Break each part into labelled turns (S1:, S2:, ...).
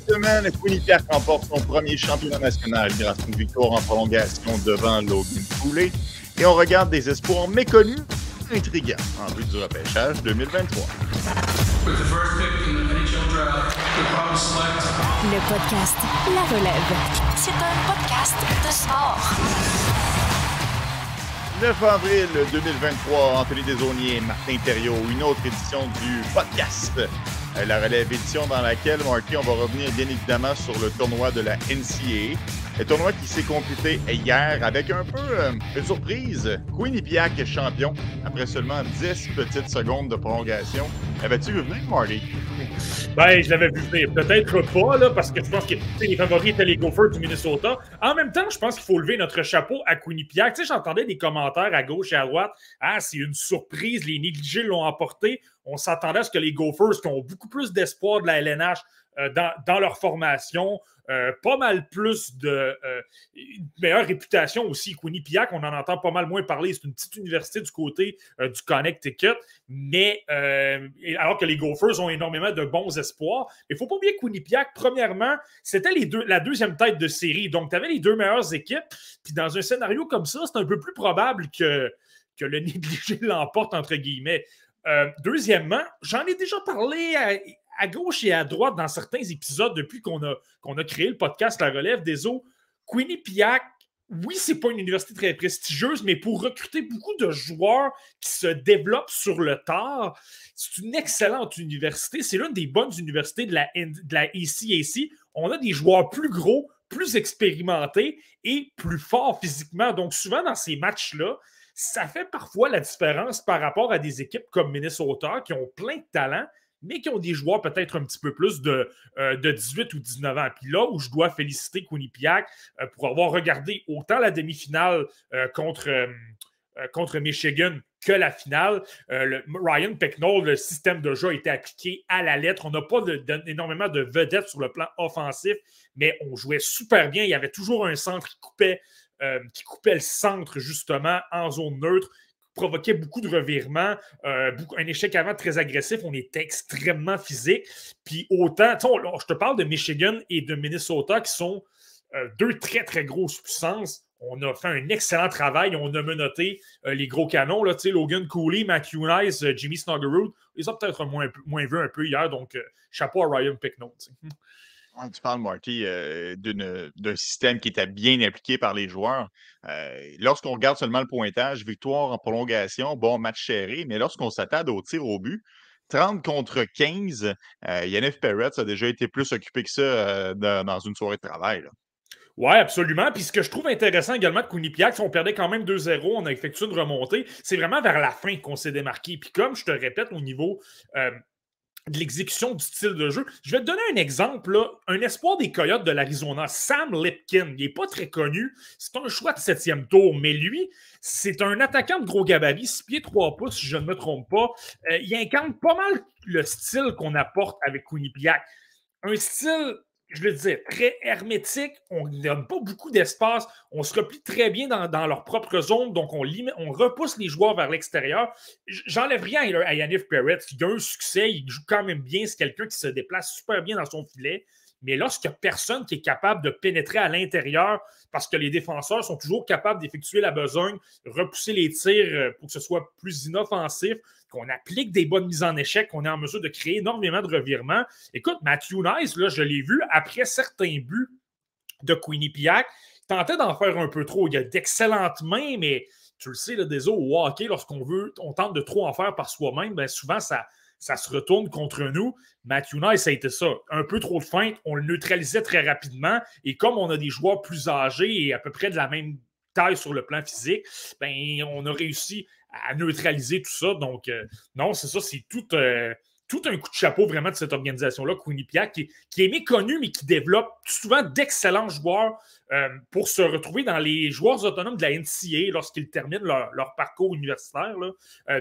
S1: Cette semaine, Quinnipiac remporte son premier championnat national grâce à une victoire en prolongation devant Logan Cooley. Et on regarde des espoirs méconnus, intrigants, en vue du repêchage 2023.
S2: Le podcast La Relève. C'est un podcast de sport.
S1: 9 avril 2023, Anthony Desaunier, Martin Thériault, une autre édition du podcast euh, La Relève édition dans laquelle, Marty, on va revenir bien évidemment sur le tournoi de la NCAA. Le tournoi qui s'est complété hier avec un peu euh, une surprise. Quinnipiac est champion après seulement 10 petites secondes de prolongation. Avais-tu vu venir, Marty?
S3: Ben, je l'avais vu venir. Peut-être pas, là, parce que je pense que les favoris étaient les Gophers du Minnesota. En même temps, je pense qu'il faut lever notre chapeau à Quinnipiac. Tu sais, j'entendais des commentaires à gauche et à droite. Ah, c'est une surprise, les négligés l'ont emporté. On s'attendait à ce que les Gophers, qui ont beaucoup plus d'espoir de la LNH euh, dans, dans, leur formation, euh, pas mal plus de euh, meilleure réputation aussi. Quinnipiac, on en entend pas mal moins parler. C'est une petite université du côté euh, du Connecticut, mais alors que les Gophers ont énormément de bons espoirs. Il ne faut pas oublier que Quinnipiac, premièrement, c'était deux, la deuxième tête de série. Donc, tu avais les deux meilleures équipes. Puis dans un scénario comme ça, c'est un peu plus probable que, que le négligé l'emporte, entre guillemets. deuxièmement, j'en ai déjà parlé à, à gauche et à droite dans certains épisodes depuis qu'on a, créé le podcast La Relève des eaux. Quinnipiac, oui, c'est pas une université très prestigieuse, mais pour recruter beaucoup de joueurs qui se développent sur le tard, c'est une excellente université. C'est l'une des bonnes universités de la, de la. On a des joueurs plus gros, plus expérimentés et plus forts physiquement. Donc, souvent dans ces matchs-là, ça fait parfois la différence par rapport à des équipes comme Minnesota qui ont plein de talent, mais qui ont des joueurs peut-être un petit peu plus de, euh, de 18 ou 19 ans. Puis là où je dois féliciter Quinnipiac euh, pour avoir regardé autant la demi-finale euh, contre, contre Michigan que la finale. Le, Ryan Pecknold, le système de jeu a été appliqué à la lettre. On n'a pas énormément de vedettes sur le plan offensif, mais on jouait super bien. Il y avait toujours un centre qui coupait, qui coupait le centre justement en zone neutre provoquait beaucoup de revirements, euh, un échec avant très agressif, on était extrêmement physique. Puis autant, je te parle de Michigan et de Minnesota qui sont euh, deux très, très grosses puissances. On a fait un excellent travail. On a menotté euh, les gros canons. Là, Logan Cooley, Matthew Nice, Jimmy Snuggerud. Ils ont peut-être moins, vu un peu hier. Donc, chapeau à Ryan
S1: Tu parles, Marty, euh, d'un système qui était bien appliqué par les joueurs. Euh, lorsqu'on regarde seulement le pointage, victoire en prolongation, bon match serré, mais lorsqu'on s'attarde au tir au but, 30 contre 15, euh, Yannick Perret a déjà été plus occupé que ça dans une soirée de travail.
S3: Oui, absolument. Puis ce que je trouve intéressant également de Quinnipiac, on perdait quand même 2-0, on a effectué une remontée. C'est vraiment vers la fin qu'on s'est démarqué. Puis comme je te répète, au niveau de l'exécution du style de jeu. Je vais te donner un exemple. Un espoir des Coyotes de l'Arizona, Sam Lipkin. Il n'est pas très connu. C'est un choix de septième tour, mais lui, c'est un attaquant de gros gabarit, 6 pieds 3 pouces, si je ne me trompe pas. Euh, il incarne pas mal le style qu'on apporte avec Quinnipiac. Un style je le disais, très hermétique. On ne donne pas beaucoup d'espace. On se replie très bien dans, leur propre zone. Donc, on, repousse les joueurs vers l'extérieur. J'enlève rien à Yannick Perret. Il a un succès. Il joue quand même bien. C'est quelqu'un qui se déplace super bien dans son filet. Mais lorsqu'il n'y a personne qui est capable de pénétrer à l'intérieur, parce que les défenseurs sont toujours capables d'effectuer la besogne, repousser les tirs euh, pour que ce soit plus inoffensif, qu'on applique des bonnes mises en échec, qu'on est en mesure de créer énormément de revirements. Écoute, Matthew Nice, là, je l'ai vu après certains buts de Quinnipiac, tentait d'en faire un peu trop. Il a d'excellentes mains, mais tu le sais, là, des au lorsqu'on veut, on tente de trop en faire par soi-même, bien souvent, ça, ça se retourne contre nous. Matthew Nice, ça a été ça. Un peu trop de feinte, on le neutralisait très rapidement. Et comme on a des joueurs plus âgés et à peu près de la même taille sur le plan physique, ben, on a réussi à neutraliser tout ça. Donc, euh, non, c'est ça, c'est tout, euh, tout un coup de chapeau vraiment de cette organisation-là, Quinnipiac, qui, qui, est méconnue, mais qui développe souvent d'excellents joueurs euh, pour se retrouver dans les joueurs autonomes de la NCA lorsqu'ils terminent leur, parcours universitaire.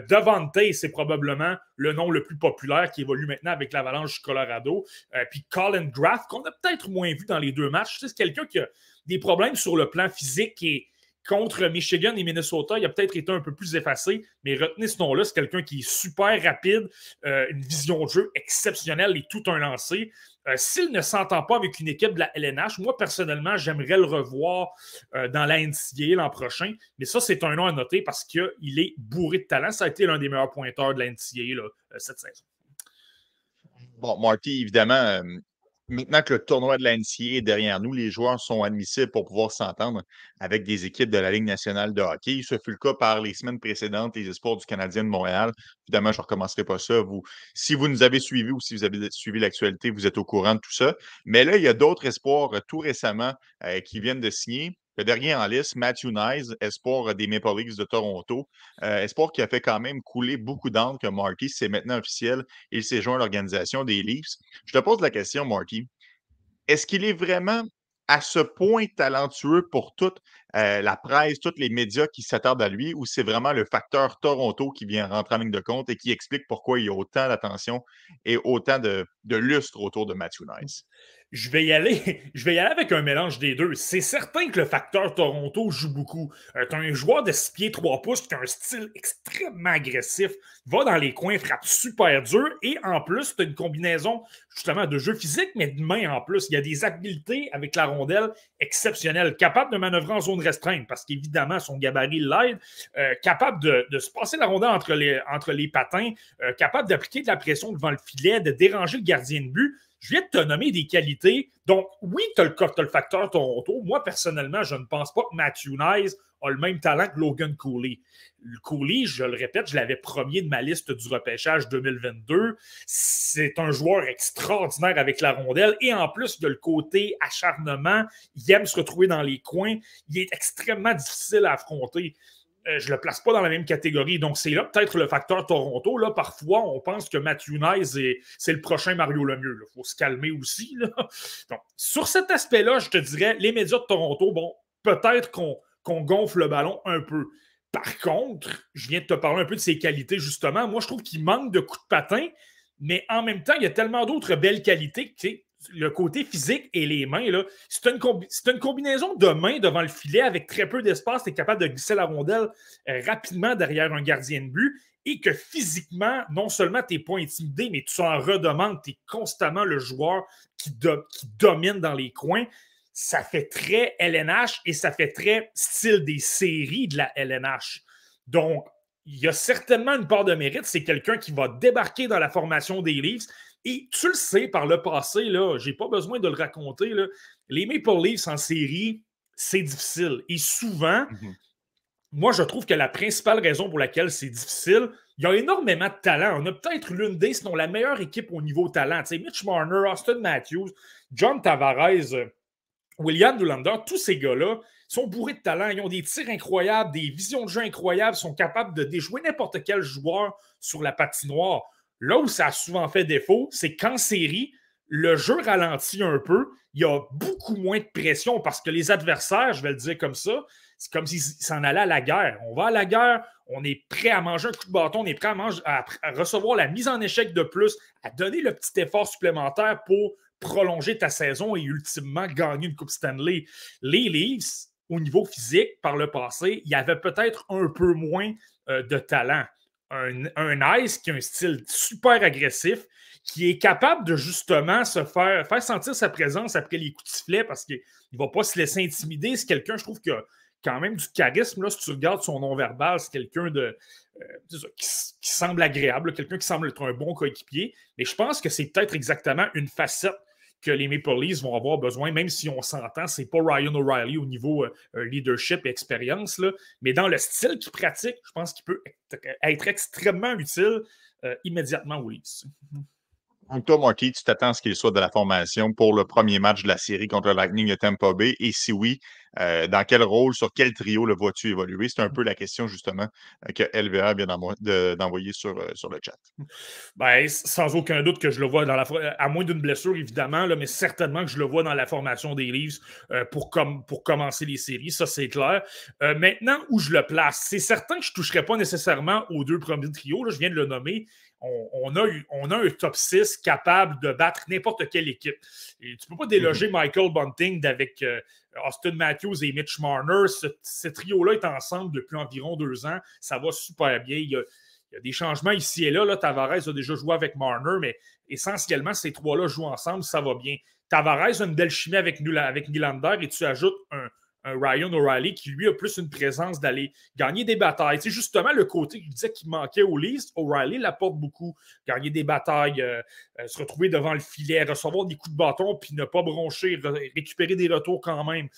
S3: Devante, c'est probablement le nom le plus populaire qui évolue maintenant avec l'Avalanche du Colorado. puis Colin Graff, qu'on a peut-être moins vu dans les deux matchs. C'est quelqu'un qui a des problèmes sur le plan physique et contre Michigan et Minnesota, il a peut-être été un peu plus effacé, mais retenez ce nom-là, c'est quelqu'un qui est super rapide, euh, une vision de jeu exceptionnelle et tout un lancé. Euh, s'il ne s'entend pas avec une équipe de la LNH, moi personnellement, j'aimerais le revoir euh, dans la NCAA l'an prochain. Mais ça, c'est un nom à noter parce qu'il est bourré de talent. Ça a été l'un des meilleurs pointeurs de la NCAA cette saison.
S1: Bon, Marty, évidemment, maintenant que le tournoi de la NCA est derrière nous, les joueurs sont admissibles pour pouvoir s'entendre avec des équipes de la Ligue nationale de hockey. Ce fut le cas par les semaines précédentes, les espoirs du Canadien de Montréal. Évidemment, je ne recommencerai pas ça. Si vous nous avez suivis ou si vous avez suivi l'actualité, vous êtes au courant de tout ça. Mais là, il y a d'autres espoirs euh, tout récemment euh, qui viennent de signer. Le dernier en liste, Matthew Nyes, espoir des Maple Leafs de Toronto. Euh, espoir qui a fait quand même couler beaucoup d'encre que Marty, c'est maintenant officiel. Il s'est joint à l'organisation des Leafs. Je te pose la question, Marty. Est-ce qu'il est vraiment à ce point talentueux pour toute euh, la presse, tous les médias qui s'attardent à lui, ou c'est vraiment le facteur Toronto qui vient rentrer en ligne de compte et qui explique pourquoi il y a autant d'attention et autant de, de lustre autour de Matthew Nice?
S3: Je vais y aller. Je vais y aller avec un mélange des deux. C'est certain que le facteur Toronto joue beaucoup. Euh, tu un joueur de 6 pieds 3 pouces qui a un style extrêmement agressif, va dans les coins, frappe super dur et en plus, tu as une combinaison justement de jeu physique, mais de main en plus. Il y a des habiletés avec la rondelle exceptionnelles, capable de manœuvrer en zone restreinte parce qu'évidemment, son gabarit l'aide, euh, capable de, se passer la rondelle entre les, entre les patins, euh, capable d'appliquer de la pression devant le filet, de déranger le gardien de but. Je viens de te nommer des qualités. Donc, oui, tu as, le facteur Toronto. Moi, personnellement, je ne pense pas que Matthew Nice a le même talent que Logan Cooley. Cooley, je le répète, je l'avais premier de ma liste du repêchage 2022. C'est un joueur extraordinaire avec la rondelle et en plus de le côté acharnement, il aime se retrouver dans les coins. Il est extrêmement difficile à affronter. Euh, je ne le place pas dans la même catégorie. Donc, c'est là peut-être le facteur Toronto. Là, parfois, on pense que Matthew Nice, c'est le prochain Mario Lemieux. Il faut se calmer aussi. Donc, sur cet aspect-là, je te dirais, les médias de Toronto, bon, peut-être qu'on gonfle le ballon un peu. Par contre, je viens de te parler un peu de ses qualités, justement. Moi, je trouve qu'il manque de coups de patin, mais en même temps, il y a tellement d'autres belles qualités que, le côté physique et les mains, c'est une, une, combinaison de mains devant le filet avec très peu d'espace. Tu es capable de glisser la rondelle euh, rapidement derrière un gardien de but et que physiquement, non seulement tu n'es pas intimidé, mais tu en redemandes. Tu es constamment le joueur qui, qui domine dans les coins. Ça fait très LNH et ça fait très style des séries de la LNH. Donc, il y a certainement une part de mérite. C'est quelqu'un qui va débarquer dans la formation des Leafs et tu le sais par le passé, là, j'ai pas besoin de le raconter. Là, les Maple Leafs en série, c'est difficile. Et souvent, mhm. moi, je trouve que la principale raison pour laquelle c'est difficile, il y a énormément de talent. On a peut-être l'une des, sinon la meilleure équipe au niveau talent. Tu sais, Mitch Marner, Austin Matthews, John Tavares, William Nylander, tous ces gars-là sont bourrés de talent. Ils ont des tirs incroyables, des visions de jeu incroyables, sont capables de déjouer n'importe quel joueur sur la patinoire. Là où ça a souvent fait défaut, c'est qu'en série, le jeu ralentit un peu. Il y a beaucoup moins de pression parce que les adversaires, je vais le dire comme ça, c'est comme s'ils s'en allaient à la guerre. On va à la guerre, on est prêt à manger un coup de bâton, on est prêt à, à recevoir la mise en échec de plus, à donner le petit effort supplémentaire pour prolonger ta saison et ultimement gagner une Coupe Stanley. Les Leafs, au niveau physique, par le passé, il y avait peut-être un peu moins euh, de talent un, Ice qui a un style super agressif, qui est capable de justement se faire, faire sentir sa présence après les coups de sifflet parce qu'il ne va pas se laisser intimider. C'est quelqu'un, je trouve, qui a quand même du charisme. Là, si tu regardes son non-verbal, c'est quelqu'un de euh, qui, semble agréable, quelqu'un qui semble être un bon coéquipier. Mais je pense que c'est peut-être exactement une facette que les Maple Leafs vont avoir besoin, même si on s'entend, c'est pas Ryan O'Reilly au niveau euh, euh, leadership et expérience, mais dans le style qu'il pratique, je pense qu'il peut être, extrêmement utile euh, immédiatement aux Leafs.
S1: Donc, toi, Marty, tu t'attends à ce qu'il soit de la formation pour le premier match de la série contre Lightning de Tampa Bay? Et si oui, euh, dans quel rôle, sur quel trio le vois-tu évoluer? C'est un peu la question, justement, euh, que LVR vient d'envoyer sur, euh, sur le chat.
S3: Ben, sans aucun doute que je le vois dans la à moins d'une blessure, évidemment, mais certainement que je le vois dans la formation des Leafs pour, pour commencer les séries, ça c'est clair. maintenant, où je le place, c'est certain que je ne toucherai pas nécessairement aux deux premiers trios, je viens de le nommer on, a, on, a, un top 6 capable de battre n'importe quelle équipe. Et tu ne peux pas déloger mhm. Michael Bunting avec euh, Austin Matthews et Mitch Marner. Ce, trio-là est ensemble depuis environ deux ans. Ça va super bien. Il y a, des changements ici et là. là. Tavares a déjà joué avec Marner, mais essentiellement, ces trois-là jouent ensemble. Ça va bien. Tavares a une belle chimie avec, avec Nylander et tu ajoutes un, Ryan O'Reilly qui, lui, a plus une présence d'aller gagner des batailles. C'est justement le côté qu'il disait qu'il manquait au Least. O'Reilly l'apporte beaucoup. Gagner des batailles, euh, euh, se retrouver devant le filet, recevoir des coups de bâton, puis ne pas broncher, récupérer des retours quand même.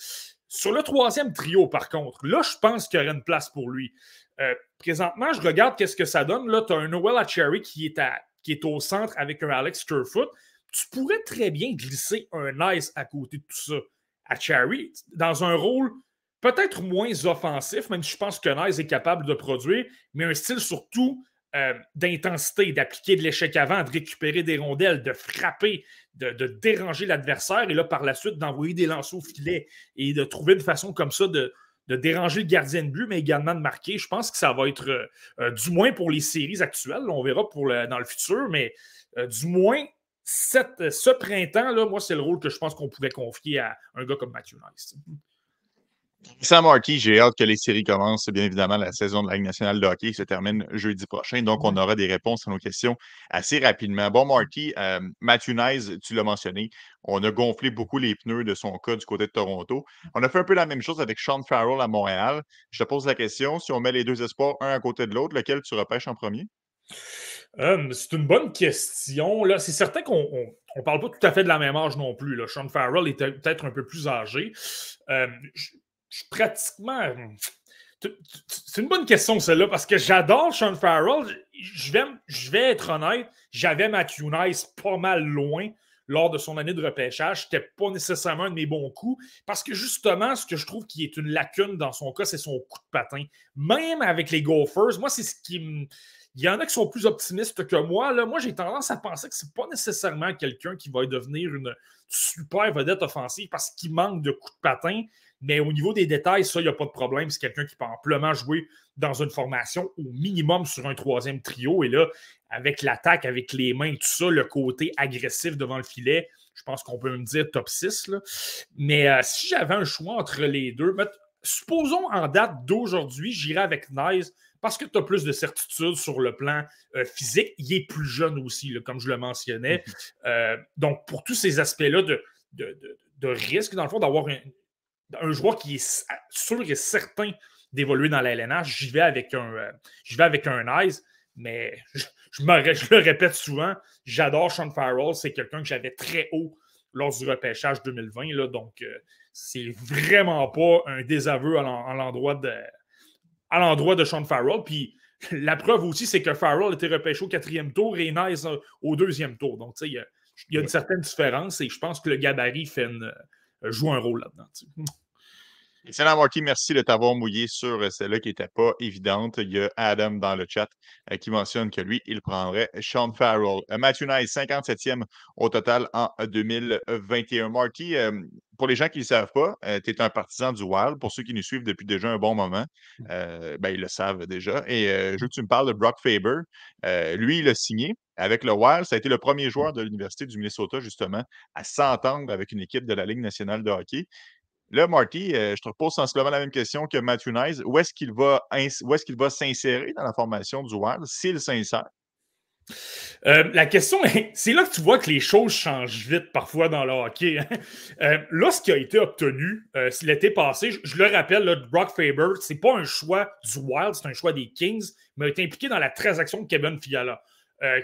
S3: Sur le troisième trio, par contre, là, je pense qu'il y aurait une place pour lui. Euh, présentement, je regarde qu'est-ce que ça donne. Là, tu as un Noel Cherry qui est, qui est au centre avec un Alex Kerfoot. Tu pourrais très bien glisser un Nice à côté de tout ça à Cherry dans un rôle peut-être moins offensif, même si je pense que Nice est capable de produire, mais un style surtout euh, d'intensité, d'appliquer de l'échec avant, de récupérer des rondelles, de frapper, de, déranger l'adversaire et là, par la suite, d'envoyer des lancers au filet et de trouver une façon comme ça de, déranger le gardien de but, mais également de marquer. Je pense que ça va être, euh, euh, du moins pour les séries actuelles, on verra pour dans le futur, mais du moins ce printemps, là, moi, c'est le rôle que je pense qu'on pourrait confier à un gars comme Matthew Nice.
S1: Sam Marty, j'ai hâte que les séries commencent. Bien évidemment, la saison de la Ligue nationale de hockey se termine jeudi prochain. Donc, on aura des réponses à nos questions assez rapidement. Bon, Marty, euh, Matthew Nice, tu l'as mentionné, on a gonflé beaucoup les pneus de son cas du côté de Toronto. On a fait un peu la même chose avec Sean Farrell à Montréal. Je te pose la question, si on met les deux espoirs un à côté de l'autre, lequel tu repêches en premier?
S3: Euh, c'est une bonne question. Là. C'est certain qu'on ne parle pas tout à fait de la même âge non plus. Sean Farrell était peut-être un peu plus âgé. Euh, je, suis pratiquement. C'est une bonne question, celle-là, parce que j'adore Sean Farrell. Je vais, je vais être honnête, j'avais Matthew Nice pas mal loin lors de son année de repêchage. C'était pas nécessairement un de mes bons coups, parce que justement, ce que je trouve qui est une lacune dans son cas, c'est son coup de patin. Même avec les Gophers, moi, c'est ce qui me il y en a qui sont plus optimistes que moi. Là. Moi, j'ai tendance à penser que ce n'est pas nécessairement quelqu'un qui va devenir une super vedette offensive parce qu'il manque de coups de patin. Mais au niveau des détails, ça, il n'y a pas de problème. C'est quelqu'un qui peut amplement jouer dans une formation au minimum sur un troisième trio. Et là, avec l'attaque, avec les mains, tout ça, le côté agressif devant le filet, je pense qu'on peut me dire top 6. Mais euh, si j'avais un choix entre les deux, supposons en date d'aujourd'hui, j'irais avec Nice parce que tu as plus de certitude sur le plan euh, physique. Il est plus jeune aussi, comme je le mentionnais. Mhm. Euh, donc, pour tous ces aspects-là de, de, risque, dans le fond, d'avoir un, joueur qui est sûr et certain d'évoluer dans la LNH, j'y vais avec un, euh, vais avec un Eyes, mais je, je, le répète souvent, j'adore Sean Farrell. C'est quelqu'un que j'avais très haut lors du repêchage 2020. Là, donc, c'est vraiment pas un désaveu à l'endroit de à l'endroit de Sean Farrell. Puis la preuve aussi, c'est que Farrell était repêché au quatrième tour et Nice au deuxième tour. Donc, il y, a une certaine différence et je pense que le gabarit fait euh, joue un rôle là-dedans.
S1: Excellent, Marty. Merci de t'avoir mouillé sur euh, celle-là qui n'était pas évidente. Il y a Adam dans le chat euh, qui mentionne que lui, il prendrait Sean Farrell. Euh, Matthew Nice, 57e au total en 2021. Marty, pour les gens qui ne le savent pas, tu es un partisan du Wild. Pour ceux qui nous suivent depuis déjà un bon moment, mmh. ben, ils le savent déjà. Et je veux que tu me parles de Brock Faber. lui, il a signé avec le Wild. Ça a été le premier joueur de l'Université du Minnesota, justement, à s'entendre avec une équipe de la Ligue nationale de hockey. Là, Marty, euh, je te repose sensiblement la même question que Matthew Nice. Où est-ce qu'il va, est va s'insérer dans la formation du Wild s'il s'insère?
S3: Euh, la question, c'est là que tu vois que les choses changent vite parfois dans le hockey. Hein. Euh, là, ce qui a été obtenu l'été passé, je, le rappelle, là, Brock Faber, c'est pas un choix du Wild, c'est un choix des Kings, mais a été impliqué dans la transaction de Kevin Fiala.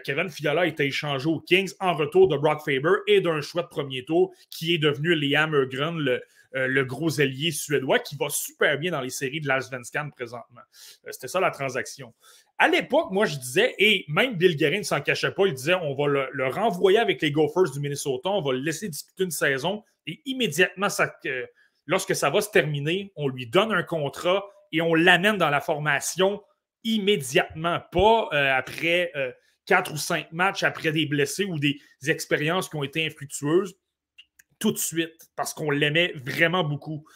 S3: Kevin Fiala a été échangé aux Kings en retour de Brock Faber et d'un choix de premier tour qui est devenu Liam Ergren, le, euh, le gros allié suédois qui va super bien dans les séries de l'Allsvenskan présentement. Euh, c'était ça la transaction. À l'époque, moi, je disais, et même Bill Guerin ne s'en cachait pas, il disait on va le, renvoyer avec les Gophers du Minnesota, on va le laisser discuter une saison et immédiatement, lorsque ça va se terminer, on lui donne un contrat et on l'amène dans la formation immédiatement, pas euh, après quatre ou cinq matchs, après des blessés ou des expériences qui ont été infructueuses tout de suite parce qu'on l'aimait vraiment beaucoup.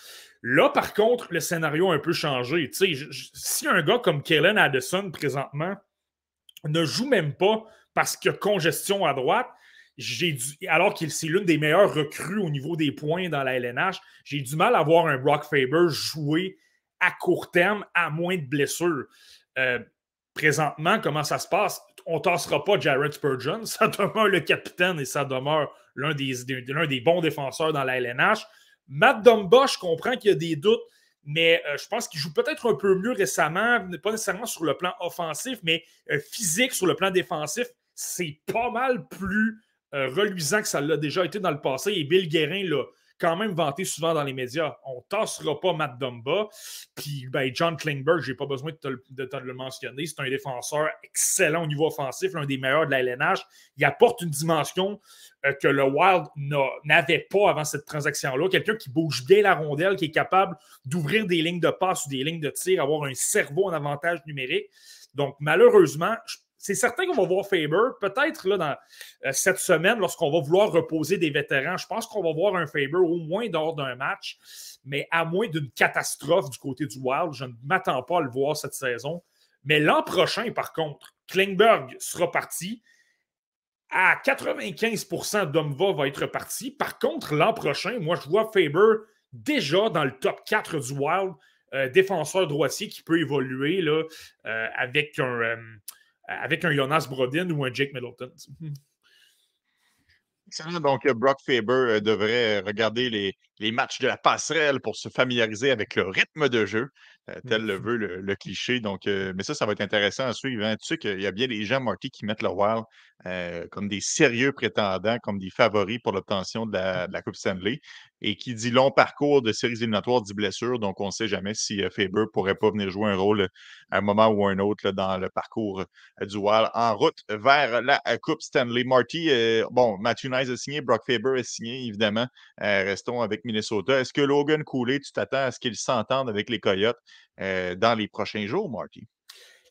S3: Là, par contre, le scénario a un peu changé. si un gars comme Kellen Addison, présentement, ne joue même pas parce qu'il a congestion à droite, alors qu'il c'est l'une des meilleures recrues au niveau des points dans la LNH, j'ai du mal à voir un Brock Faber jouer à court terme à moins de blessures. Euh, présentement, comment ça se passe? On tassera pas Jared Spurgeon. Ça demeure le capitaine et ça demeure l'un des, bons défenseurs dans la LNH. Matt Dumba, je comprends qu'il y a des doutes, mais euh, je pense qu'il joue peut-être un peu mieux récemment, pas nécessairement sur le plan offensif, mais euh, physique sur le plan défensif. C'est pas mal plus euh, reluisant que ça l'a déjà été dans le passé. Et Bill Guérin quand même vanté souvent dans les médias. On tassera pas Matt Dumba. Puis ben, John Klingberg, je n'ai pas besoin de te, le mentionner. C'est un défenseur excellent au niveau offensif, l'un des meilleurs de la LNH. Il apporte une dimension euh, que le Wild n'avait pas avant cette transaction-là. Quelqu'un qui bouge bien la rondelle, qui est capable d'ouvrir des lignes de passe ou des lignes de tir, avoir un cerveau en avantage numérique. Donc, malheureusement, je c'est certain qu'on va voir Faber. Peut-être là, dans euh, cette semaine, lorsqu'on va vouloir reposer des vétérans, je pense qu'on va voir un Faber au moins lors d'un match, mais à moins d'une catastrophe du côté du Wild. Je ne m'attends pas à le voir cette saison. Mais l'an prochain, par contre, Klingberg sera parti. À 95% Domva va être parti. Par contre, l'an prochain, moi, je vois Faber déjà dans le top 4 du Wild, euh, défenseur droitier qui peut évoluer euh, avec un avec un Jonas Brodin ou un Jake Middleton.
S1: Donc, Brock Faber euh, devrait regarder les, les matchs de la passerelle pour se familiariser avec le rythme de jeu. Euh, tel le mmh. veut le, cliché. Donc, euh, mais ça, ça va être intéressant à suivre. Hein. Tu sais qu'il y a bien des gens, Marty, qui mettent le Wild euh, comme des sérieux prétendants, comme des favoris pour l'obtention de la, Coupe Stanley. Et qui dit long parcours de séries éliminatoires dit blessure. Donc, on ne sait jamais si Faber ne pourrait pas venir jouer un rôle à un moment ou un autre dans le parcours du Wild en route vers la Coupe Stanley. Marty, bon, Matthew Nice a signé, Brock Faber a signé, évidemment. restons avec Minnesota. Est-ce que Logan Cooley, tu t'attends à ce qu'il s'entende avec les Coyotes? Euh, dans les prochains jours, Marty?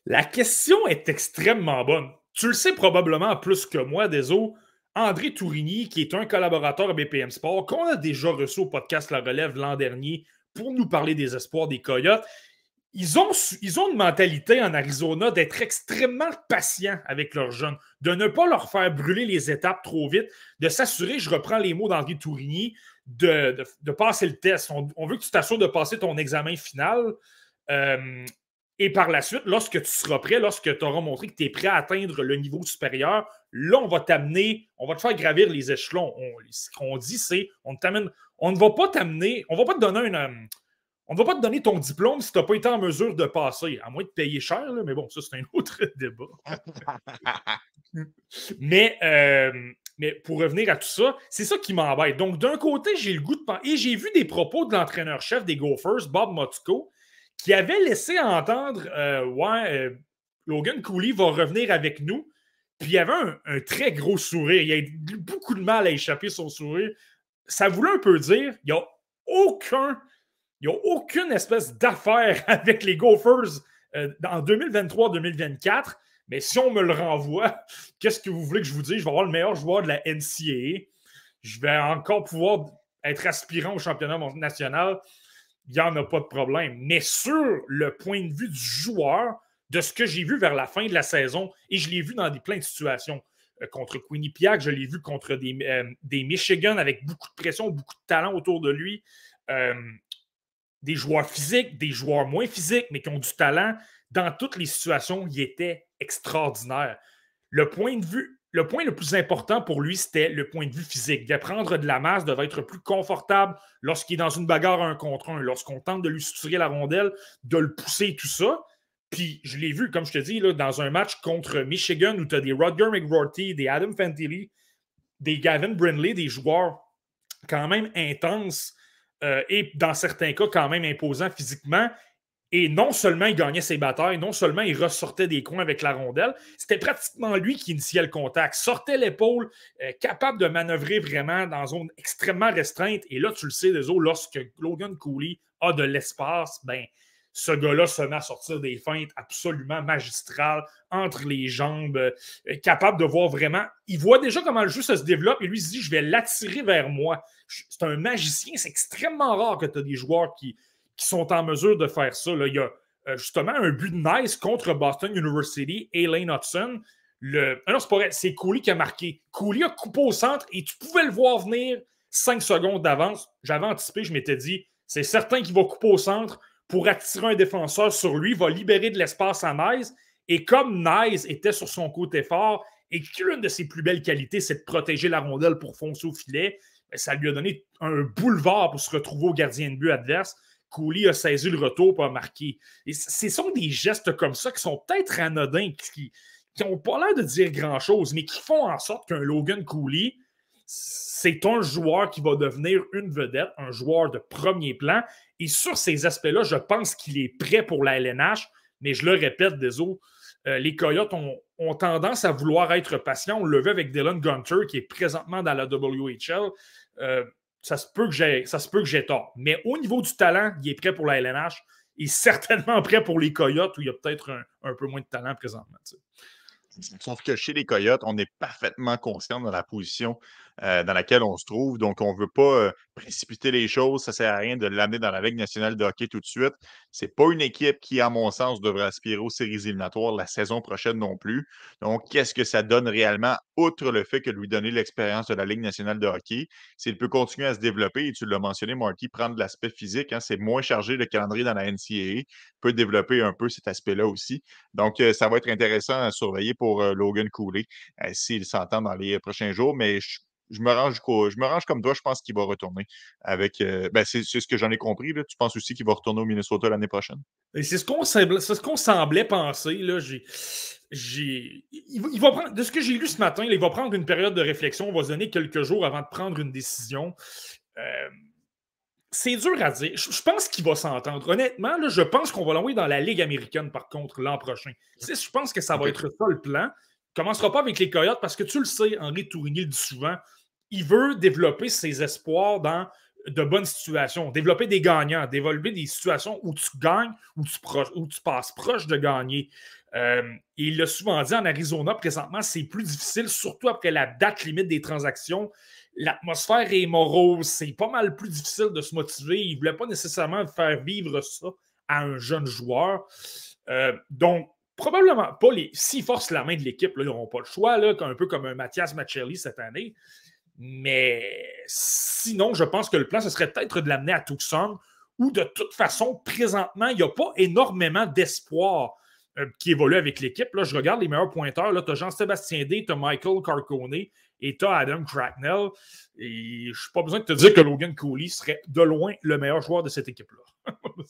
S3: La question est extrêmement bonne. Tu le sais probablement plus que moi, Deso. André Tourigny, qui est un collaborateur à BPM Sport, qu'on a déjà reçu au podcast La Relève l'an dernier pour nous parler des espoirs des Coyotes, ils ont, une mentalité en Arizona d'être extrêmement patients avec leurs jeunes, de ne pas leur faire brûler les étapes trop vite, de s'assurer, je reprends les mots d'André Tourigny, de, passer le test. On, veut que tu t'assures de passer ton examen final. Euh, et par la suite, lorsque tu seras prêt, lorsque tu auras montré que tu es prêt à atteindre le niveau supérieur, là, on va t'amener, on va te faire gravir les échelons. ce qu'on dit, c'est on t'amène, on ne va pas t'amener, on va pas te donner un. Euh, on ne va pas te donner ton diplôme si tu n'as pas été en mesure de passer, à moins de payer cher, mais bon, ça, c'est un autre débat. mais, euh, mais pour revenir à tout ça, c'est ça qui m'embête. Donc, d'un côté, j'ai le goût de penser. Et j'ai vu des propos de l'entraîneur-chef des Gophers, Bob Motzko, qui avait laissé entendre euh, Ouais, euh, Logan Cooley va revenir avec nous. Puis il avait un, très gros sourire. Il a eu beaucoup de mal à échapper son sourire. Ça voulait un peu dire il n'y a aucun. Il n'y a aucune espèce d'affaire avec les Gophers euh, en 2023-2024. Mais si on me le renvoie, qu'est-ce que vous voulez que je vous dise? Je vais avoir le meilleur joueur de la NCAA. Je vais encore pouvoir être aspirant au championnat national il n'y en a pas de problème. Mais sur le point de vue du joueur, de ce que j'ai vu vers la fin de la saison, et je l'ai vu dans des, plein de situations, euh, contre Quinnipiac, je l'ai vu contre des, euh, des, Michigan avec beaucoup de pression, beaucoup de talent autour de lui. Euh, des joueurs physiques, des joueurs moins physiques, mais qui ont du talent. Dans toutes les situations, il était extraordinaire. Le point de vue le point le plus important pour lui, c'était le point de vue physique. De prendre de la masse, devait être plus confortable lorsqu'il est dans une bagarre un contre un, lorsqu'on tente de lui soutirer la rondelle, de le pousser, tout ça. Puis je l'ai vu, comme je te dis, dans un match contre Michigan où tu as des Rodger McRorty, des Adam Fantilli, des Gavin Brindley, des joueurs quand même intenses euh, et dans certains cas quand même imposants physiquement. Et non seulement il gagnait ses batailles, non seulement il ressortait des coins avec la rondelle, c'était pratiquement lui qui initiait le contact, sortait l'épaule, euh, capable de manœuvrer vraiment dans une zone extrêmement restreinte. Et là, tu le sais, des lorsque Logan Cooley a de l'espace, ben, ce gars-là se met à sortir des feintes absolument magistrales entre les jambes, euh, capable de voir vraiment. Il voit déjà comment le jeu se développe et lui se dit Je vais l'attirer vers moi. C'est un magicien, c'est extrêmement rare que tu as des joueurs qui, qui sont en mesure de faire ça. Il y a euh, justement un but de nice contre Boston University, Elaine Hudson. Ah non. C'est Cooley qui a marqué. Cooley a coupé au centre et tu pouvais le voir venir 5 secondes d'avance. J'avais anticipé, je m'étais dit, c'est certain qu'il va couper au centre pour attirer un défenseur sur lui, va libérer de l'espace à Nice. Et comme Nice était sur son côté fort et qu'une de ses plus belles qualités, c'est de protéger la rondelle pour foncer au filet, ben, ça lui a donné un boulevard pour se retrouver au gardien de but adverse. Cooley a saisi le retour pour marquer. Et ce sont des gestes comme ça qui sont peut-être anodins, qui n'ont pas l'air de dire grand-chose, mais qui font en sorte qu'un Logan Cooley, c'est un joueur qui va devenir une vedette, un joueur de premier plan. Et sur ces aspects-là, je pense qu'il est prêt pour la LNH. Mais je le répète, désolé, euh, les Coyotes ont, tendance à vouloir être patients. On le veut avec Dylan Gunter, qui est présentement dans la WHL. Euh, ça se peut que j'ai tort. Mais au niveau du talent, il est prêt pour la LNH. Il est certainement prêt pour les Coyotes, où il y a peut-être un, peu moins de talent présentement.
S1: Sauf que chez les Coyotes, on est parfaitement conscient de la position euh, dans laquelle on se trouve. Donc, on ne veut pas euh, précipiter les choses. Ça ne sert à rien de l'amener dans la Ligue nationale de hockey tout de suite. Ce n'est pas une équipe qui, à mon sens, devrait aspirer aux séries éliminatoires la saison prochaine non plus. Donc, qu'est-ce que ça donne réellement, outre le fait que lui donner l'expérience de la Ligue nationale de hockey? S'il peut continuer à se développer, et tu l'as mentionné, Marty, prendre l'aspect physique, hein, c'est moins chargé le calendrier dans la NCAA, peut développer un peu cet aspect-là aussi. Donc, euh, ça va être intéressant à surveiller pour Logan Cooley s'il s'entend dans les prochains jours. Mais je je me range, je me range comme toi, je pense qu'il va retourner. avec. Euh, ben c'est ce que j'en ai compris. Là. Tu penses aussi qu'il va retourner au Minnesota l'année prochaine?
S3: C'est ce qu'on semblait, ce semblait penser. Là. J'ai, il, va prendre, de ce que j'ai lu ce matin, il va prendre une période de réflexion. On va se donner quelques jours avant de prendre une décision. Euh, c'est dur à dire. Je, pense qu'il va s'entendre. Honnêtement, là, je pense qu'on va l'envoyer dans la Ligue américaine, par contre, l'an prochain. Je pense que ça va être ça le plan. Il ne commencera pas avec les Coyotes parce que tu le sais, Henri Tourigny le dit souvent, il veut développer ses espoirs dans de bonnes situations, développer des gagnants, développer des situations où tu gagnes, où tu, passes proche de gagner. Euh, il l'a souvent dit en Arizona, présentement, c'est plus difficile, surtout après la date limite des transactions. L'atmosphère est morose, c'est pas mal plus difficile de se motiver. Il ne voulait pas nécessairement faire vivre ça à un jeune joueur. Euh, donc, probablement pas les. S'ils forcent la main de l'équipe, ils n'auront pas le choix, là, un peu comme un Mathias Machelli cette année. Mais sinon, je pense que le plan, ce serait peut-être de l'amener à Tucson, où de toute façon, présentement, il n'y a pas énormément d'espoir euh, qui évolue avec l'équipe. Là, je regarde les meilleurs pointeurs. Tu as Jean-Sébastien D, tu as Michael Carcone et tu as Adam Cracknell. Et je n'ai pas besoin de te dire que Logan Cooley serait de loin le meilleur joueur de cette équipe-là.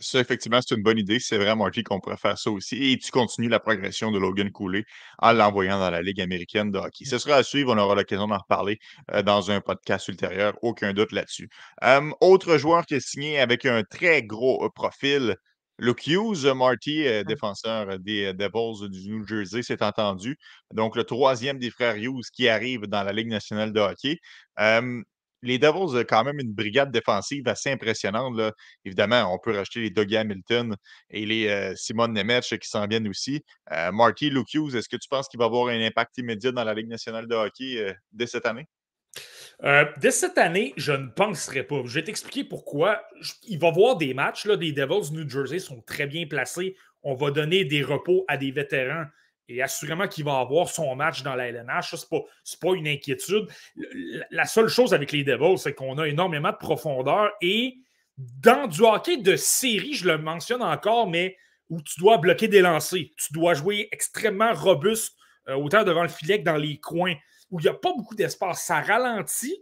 S1: Ça, effectivement, c'est une bonne idée. C'est vrai, Marty, qu'on pourrait faire ça aussi. Et tu continues la progression de Logan Cooley en l'envoyant dans la Ligue américaine de hockey. Ce sera à suivre. On aura l'occasion d'en reparler euh, dans un podcast ultérieur. Aucun doute là-dessus. autre joueur qui est signé avec un très gros euh, profil, Luke Hughes, Marty, euh, défenseur des Devils du New Jersey, s'est entendu. Donc, le troisième des frères Hughes qui arrive dans la Ligue nationale de hockey les Devils ont quand même une brigade défensive assez impressionnante. Évidemment, on peut racheter les Dougie Hamilton et les euh, Simon Nemeth qui s'en viennent aussi. Euh, Marty Luke est-ce que tu penses qu'il va avoir un impact immédiat dans la Ligue nationale de hockey euh, dès cette année?
S3: dès cette année, je ne penserais pas. Je vais t'expliquer pourquoi. Il va y avoir des matchs. Là, des Devils New Jersey sont très bien placés. On va donner des repos à des vétérans et assurément qu'il va avoir son match dans la LNH. Ce n'est pas, une inquiétude. La seule chose avec les Devils, c'est qu'on a énormément de profondeur et dans du hockey de série, je le mentionne encore, mais où tu dois bloquer des lancers, tu dois jouer extrêmement robuste, euh, autant devant le filet que dans les coins, où il n'y a pas beaucoup d'espace. Ça ralentit,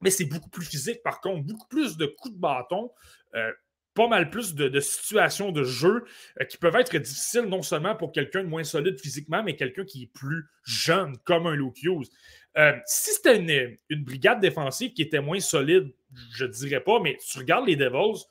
S3: mais c'est beaucoup plus physique par contre, beaucoup plus de coups de bâton. Euh, pas mal plus de, situations de jeu euh, qui peuvent être difficiles non seulement pour quelqu'un de moins solide physiquement, mais quelqu'un qui est plus jeune, comme un Luke Hughes. Euh, si c'était une, brigade défensive qui était moins solide, je ne dirais pas, mais tu regardes les Devils,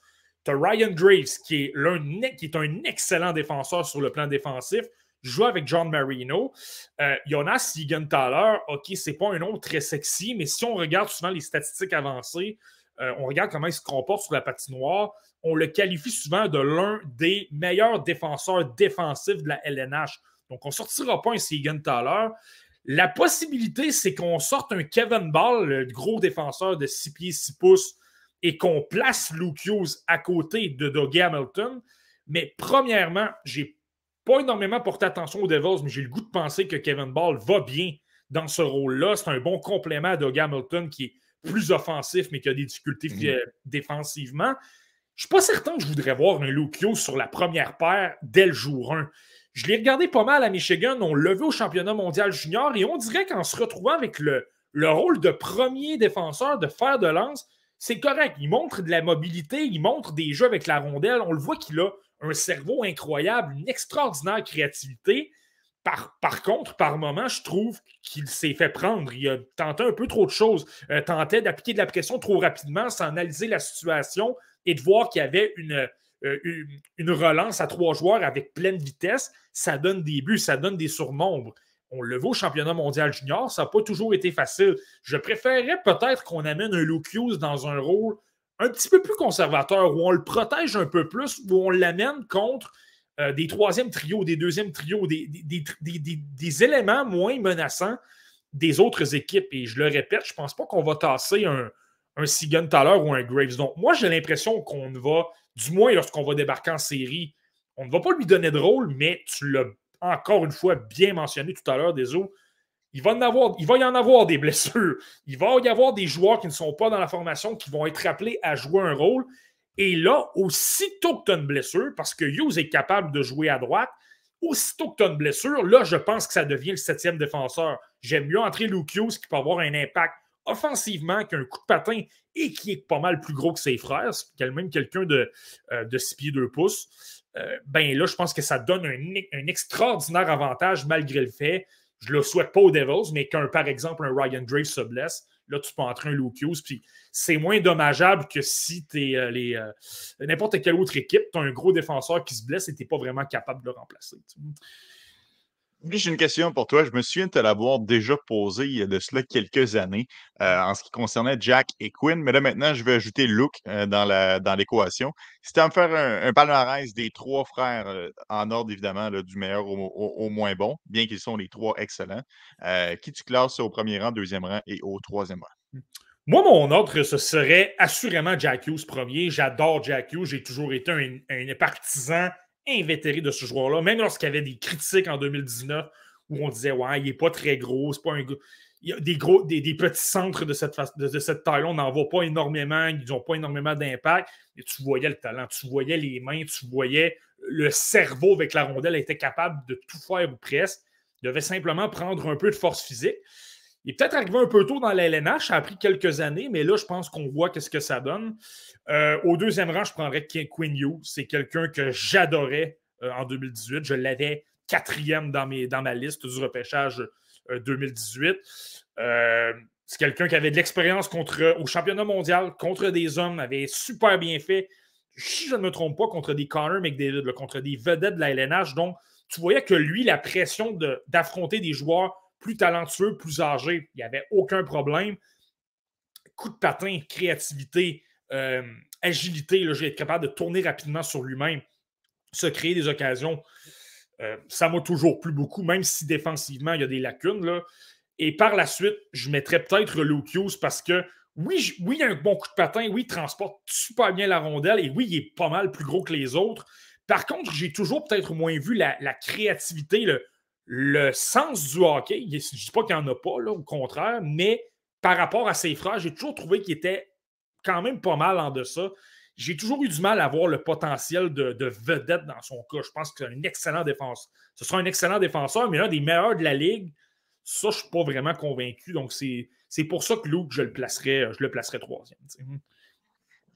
S3: tu as Ryan Graves, qui est, un excellent défenseur sur le plan défensif, joue avec John Marino. Euh, Jonas Siegenthaler, OK, c'est pas un nom très sexy, mais si on regarde souvent les statistiques avancées, euh, on regarde comment il se comporte sur la patinoire, on le qualifie souvent de l'un des meilleurs défenseurs défensifs de la LNH. Donc, on ne sortira pas un Siegenthaler. La possibilité, c'est qu'on sorte un Kevin Ball, le gros défenseur de 6 pieds 6 pouces, et qu'on place Luke Hughes à côté de Doug Hamilton. Mais premièrement, j'ai pas énormément porté attention aux Devils, mais j'ai le goût de penser que Kevin Ball va bien dans ce rôle-là. C'est un bon complément à Doug Hamilton qui est plus offensif, mais qui a des difficultés mhm. défensivement. Je ne suis pas certain que je voudrais voir un Lukio sur la première paire dès le jour 1. Je l'ai regardé pas mal à Michigan. On l'a vu au championnat mondial junior et on dirait qu'en se retrouvant avec le, le rôle de premier défenseur, de fer de lance, c'est correct. Il montre de la mobilité, il montre des jeux avec la rondelle. On le voit qu'il a un cerveau incroyable, une extraordinaire créativité. Par, contre, par moment, je trouve qu'il s'est fait prendre. Il a tenté un peu trop de choses. Euh, tentait d'appliquer de la pression trop rapidement sans analyser la situation et de voir qu'il y avait une, euh, une, relance à trois joueurs avec pleine vitesse. Ça donne des buts, ça donne des surnombres. On le voit au championnat mondial junior, ça n'a pas toujours été facile. Je préférerais peut-être qu'on amène un Lucius dans un rôle un petit peu plus conservateur, où on le protège un peu plus, où on l'amène contre euh, des troisièmes trios, des deuxièmes trios, des, éléments moins menaçants des autres équipes. Et je le répète, je ne pense pas qu'on va tasser un, un tout à l'heure ou un Graves. Donc, moi, j'ai l'impression qu'on va, du moins lorsqu'on va débarquer en série, on ne va pas lui donner de rôle, mais tu l'as encore une fois bien mentionné tout à l'heure, des il va, avoir, il va y en avoir des blessures. Il va y avoir des joueurs qui ne sont pas dans la formation qui vont être appelés à jouer un rôle. Et là, aussitôt que tu as une blessure, parce que Hughes est capable de jouer à droite, aussitôt que tu as une blessure, là, je pense que ça devient le septième défenseur. J'aime mieux entrer Luke Hughes qui peut avoir un impact offensivement qu'un coup de patin et qui est pas mal plus gros que ses frères, même quelqu'un de, euh, de 6 pieds 2 pouces. Euh, ben là, je pense que ça donne un, un extraordinaire avantage malgré le fait je ne le souhaite pas aux Devils, mais qu'un, par exemple, un Ryan Graves se blesse, là, tu peux entrer un Luke. Puis c'est moins dommageable que si tu es euh, les, euh, n'importe quelle autre équipe, tu as un gros défenseur qui se blesse et tu n'es pas vraiment capable de le remplacer.
S1: J'ai une question pour toi. Je me souviens de te l'avoir déjà posée il y a de cela quelques années euh, en ce qui concernait Jack et Quinn, mais là maintenant, je vais ajouter Luke euh, dans l'équation. C'était à me faire un, palmarès des trois frères euh, en ordre, évidemment, du meilleur au, moins bon, bien qu'ils sont les trois excellents. qui tu classes au premier rang, deuxième rang et au troisième rang?
S3: Moi, mon ordre, ce serait assurément Jack Hughes premier. J'adore Jack Hughes. J'ai toujours été un, un partisan invétéré de ce joueur-là, même lorsqu'il y avait des critiques en 2019 où on disait Ouais, il n'est pas très gros, il y a des, petits centres de cette, taille-là, on n'en voit pas énormément, ils n'ont pas énormément d'impact. Et tu voyais le talent, tu voyais les mains, tu voyais le cerveau avec la rondelle était capable de tout faire ou presque. Il devait simplement prendre un peu de force physique. Il est peut-être arrivé un peu tôt dans la LNH, ça a pris quelques années, mais là, je pense qu'on voit qu'est-ce que ça donne. Euh, au deuxième rang, je prendrais Quinn Yu. C'est quelqu'un que j'adorais euh, en 2018. Je l'avais quatrième dans, ma liste du repêchage 2018. Euh, c'est quelqu'un qui avait de l'expérience au championnat mondial contre des hommes, avait super bien fait. Si je ne me trompe pas, contre des Connor McDavid, contre des vedettes de la LNH. Donc, tu voyais que lui, la pression d'affronter des joueurs plus talentueux, plus âgés, il n'y avait aucun problème. Coup de patin, créativité, euh, agilité, là, être capable de tourner rapidement sur lui-même, se créer des occasions. Euh, ça m'a toujours plu beaucoup, même si défensivement, il y a des lacunes. Et par la suite, je mettrais peut-être Luke Hughes parce que oui, oui, il a un bon coup de patin, oui, il transporte super bien la rondelle et oui, il est pas mal plus gros que les autres. Par contre, j'ai toujours peut-être moins vu la, créativité, le, sens du hockey. Je ne dis pas qu'il n'y en a pas, au contraire, mais par rapport à ses frères, j'ai toujours trouvé qu'il était quand même pas mal en deçà. J'ai toujours eu du mal à voir le potentiel de, vedette dans son cas. Je pense que c'est un excellent défenseur. Ce sera un excellent défenseur, mais l'un des meilleurs de la ligue. Ça, je ne suis pas vraiment convaincu. Donc, c'est pour ça que Luke, je le placerais, je le troisième.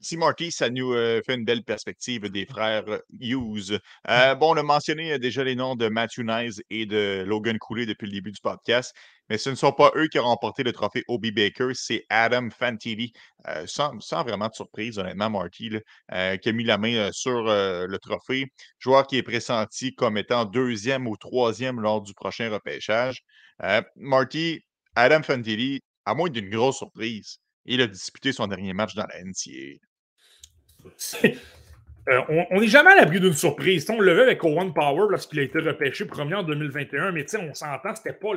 S1: Si Marty, ça nous euh, fait une belle perspective des frères Hughes. Euh, bon, on a mentionné déjà les noms de Matthew Nyes et de Logan Cooley depuis le début du podcast, mais ce ne sont pas eux qui ont remporté le trophée Obi Baker, c'est Adam Fantilli, euh, sans, vraiment de surprise, honnêtement, Marty, qui a mis la main sur le trophée. Joueur qui est pressenti comme étant deuxième ou troisième lors du prochain repêchage. Marty, Adam Fantilli, à moins d'une grosse surprise, il a disputé son dernier match dans la NCA.
S3: Euh, on n'est jamais à l'abri d'une surprise. on le avec Owen Power lorsqu'il a été repêché premier en 2021, mais on s'entend, c'était pas.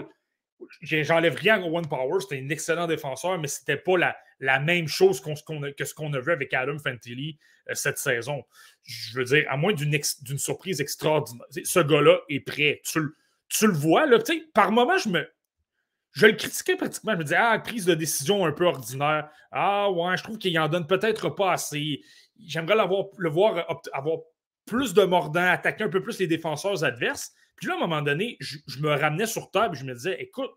S3: j'enlève rien à One Power, c'était un excellent défenseur, mais c'était pas la, même chose que ce qu'on a vu avec Adam Fantilli euh, cette saison. Je veux dire, à moins d'une surprise extraordinaire, ce gars-là est prêt. Tu, le vois, par moment, je. Je le critiquais pratiquement. Je me disais, ah, prise de décision un peu ordinaire. Ah, ouais, je trouve qu'il en donne peut-être pas assez. J'aimerais le voir avoir plus de mordant, attaquer un peu plus les défenseurs adverses. Puis là, à un moment donné, je, me ramenais sur table et je me disais, écoute,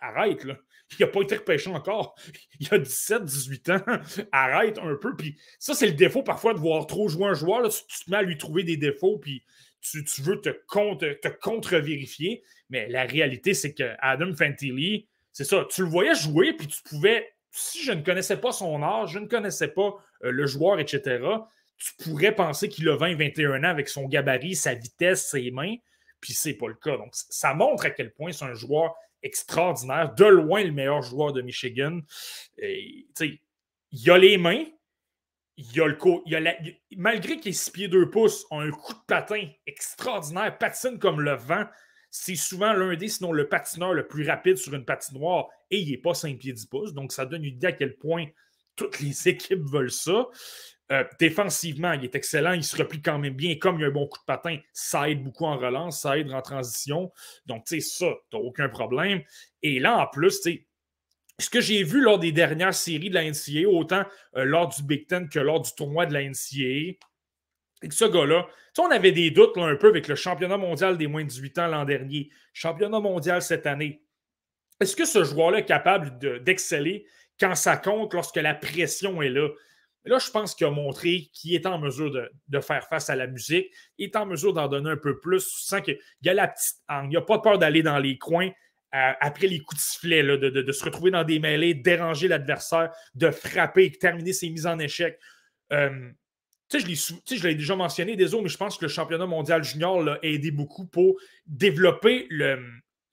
S3: arrête, là. Il n'a pas été repêché encore. Il a 17, 18 ans. Arrête un peu. Puis ça, c'est le défaut parfois de voir trop jouer un joueur. Là, tu, te mets à lui trouver des défauts, puis tu, veux te, contre, te contre-vérifier. Mais la réalité, c'est que Adam Fantilli, c'est ça. Tu le voyais jouer, puis tu pouvais, si je ne connaissais pas son âge, je ne connaissais pas euh, le joueur, etc., tu pourrais penser qu'il a 20, 21 ans avec son gabarit, sa vitesse, ses mains puis c'est pas le cas. Donc, ça montre à quel point c'est un joueur extraordinaire, de loin le meilleur joueur de Michigan. Et, il a les mains, il a le malgré qu'il est 6 pieds 2 pouces, a un coup de patin extraordinaire, patine comme le vent. C'est souvent l'un des, sinon le patineur le plus rapide sur une patinoire et il n'est pas 5 pieds 10 pouces. Donc, ça donne une idée à quel point toutes les équipes veulent ça. Euh, défensivement, il est excellent, il se replie quand même bien. Comme il a un bon coup de patin, ça aide beaucoup en relance, ça aide en transition. Donc, tu sais, ça, tu n'as aucun problème. Et là, en plus, tu ce que j'ai vu lors des dernières séries de la NCAA, autant euh, lors du Big Ten que lors du tournoi de la NCAA, et que ce gars-là, on avait des doutes un peu avec le championnat mondial des moins de 18 ans l'an dernier, championnat mondial cette année. Est-ce que ce joueur-là est capable d'exceller quand ça compte, lorsque la pression est là? Là, je pense qu'il a montré qu'il est en mesure de, faire face à la musique, il est en mesure d'en donner un peu plus. Tu sens qu'il a la petite Il n'a pas peur d'aller dans les coins après les coups de sifflet, de, se retrouver dans des mêlées, déranger l'adversaire, de frapper, terminer ses mises en échec. Euh, tu sais, je l'ai déjà mentionné, désolé, mais je pense que le championnat mondial junior l'a aidé beaucoup pour développer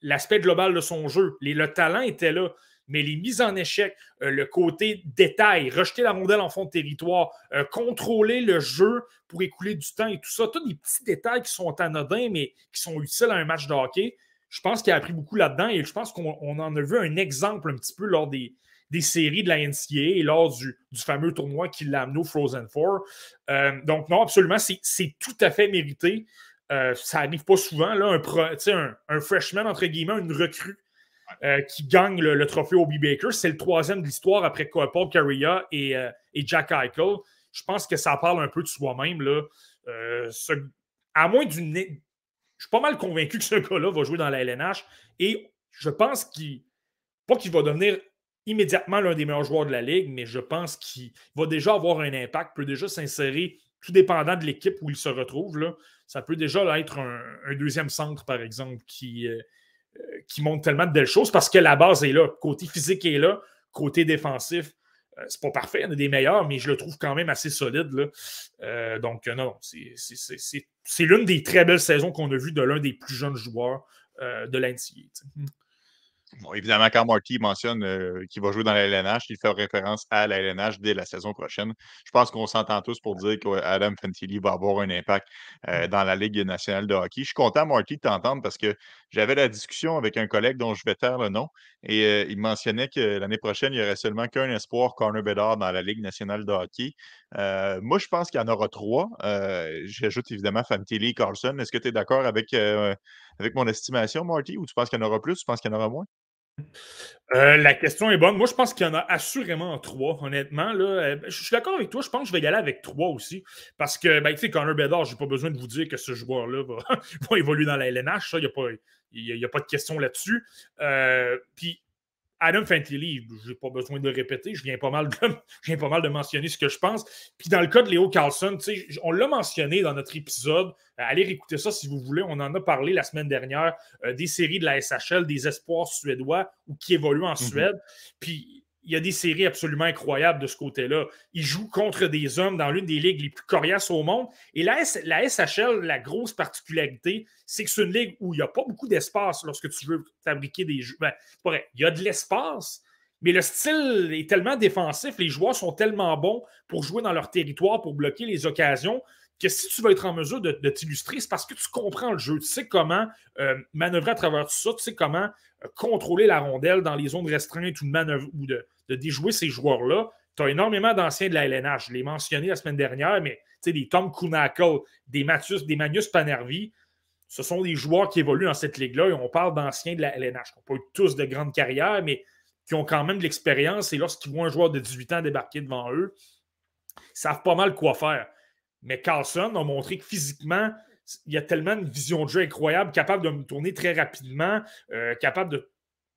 S3: l'aspect global de son jeu. le talent était là mais les mises en échec, euh, le côté détail, rejeter la rondelle en fond de territoire, euh, contrôler le jeu pour écouler du temps et tout ça, tous des petits détails qui sont anodins, mais qui sont utiles à un match de hockey. Je pense qu'il a appris beaucoup là-dedans et je pense qu'on en a vu un exemple un petit peu lors des, séries de la NCAA et lors du, fameux tournoi qui l'a amené au Frozen Four. Euh, donc, non, absolument, c'est tout à fait mérité. ça n'arrive pas souvent, là, un, un, un freshman, entre guillemets, une recrue euh, qui gagne le, trophée Obi Baker. C'est le troisième de l'histoire après Paul Carrier et, euh, et, Jack Eichel. Je pense que ça parle un peu de soi-même. Euh, à moins d'une. Je suis pas mal convaincu que ce gars-là va jouer dans la LNH et je pense qu'il. Pas qu'il va devenir immédiatement l'un des meilleurs joueurs de la Ligue, mais je pense qu'il va déjà avoir un impact, peut déjà s'insérer, tout dépendant de l'équipe où il se retrouve. Là. Ça peut déjà être un, deuxième centre, par exemple, qui, euh, qui montre tellement de belles choses parce que la base est là. Côté physique est là, côté défensif, euh, c'est pas parfait, en a des meilleurs, mais je le trouve quand même assez solide. Là. Euh, donc, non, c'est l'une des très belles saisons qu'on a vues de l'un des plus jeunes joueurs de l'NCA
S1: évidemment, quand Marty mentionne euh, qu'il va jouer dans la LNH, il fait référence à la LNH dès la saison prochaine. Je pense qu'on s'entend tous pour dire qu'Adam Fantilli va avoir un impact euh, dans la Ligue nationale de hockey. Je suis content, Marty, de t'entendre parce que j'avais la discussion avec un collègue dont je vais taire le nom et euh, il mentionnait que l'année prochaine, il n'y aurait seulement qu'un espoir, Corner Bedard, dans la Ligue nationale de hockey. Moi, je pense qu'il y en aura trois. J'ajoute évidemment Fantilli et Carlson. Est-ce que tu es d'accord avec, avec mon estimation, Marty, ou tu penses qu'il y en aura plus, tu penses qu'il y en aura moins?
S3: Euh, la question est bonne. Moi, je pense qu'il y en a assurément trois, honnêtement. Là. Euh, je suis d'accord avec toi. Je pense que je vais y aller avec trois aussi. Parce que, ben, tu sais, Connor Bedard, je n'ai pas besoin de vous dire que ce joueur-là va, évoluer dans la LNH. Il n'y a, pas de question là-dessus. Euh, puis, Adam Fantilli, je n'ai pas besoin de répéter, je viens, pas mal de, je viens pas mal de mentionner ce que je pense. Puis dans le cas de Léo Carlson, on l'a mentionné dans notre épisode. Euh, allez réécouter ça si vous voulez. On en a parlé la semaine dernière euh, des séries de la SHL, des espoirs suédois ou qui évoluent en mhm. Suède. Puis il y a des séries absolument incroyables de ce côté-là. Il joue contre des hommes dans l'une des ligues les plus coriaces au monde. Et la, la SHL, la grosse particularité, c'est que c'est une ligue où il n'y a pas beaucoup d'espace lorsque tu veux fabriquer des jeux. Ben, vrai, il y a de l'espace, mais le style est tellement défensif, les joueurs sont tellement bons pour jouer dans leur territoire, pour bloquer les occasions, que si tu vas être en mesure de, t'illustrer, c'est parce que tu comprends le jeu. Tu sais comment euh, manœuvrer à travers tout ça, tu sais comment euh, contrôler la rondelle dans les zones restreintes ou de, ou de, déjouer ces joueurs-là. Tu as énormément d'anciens de la LNH. Je l'ai mentionné la semaine dernière, mais des Tom Kunakel, des Mathius, des Magnus Panervi, ce sont des joueurs qui évoluent dans cette ligue-là et on parle d'anciens de la LNH, qui n'ont pas eu tous de grandes carrières, mais qui ont quand même de l'expérience et lorsqu'ils voient un joueur de 18 ans débarquer devant eux, ils savent pas mal quoi faire. Mais Carlson a montré que physiquement, il y a tellement une vision de jeu incroyable, capable de me tourner très rapidement, euh, capable de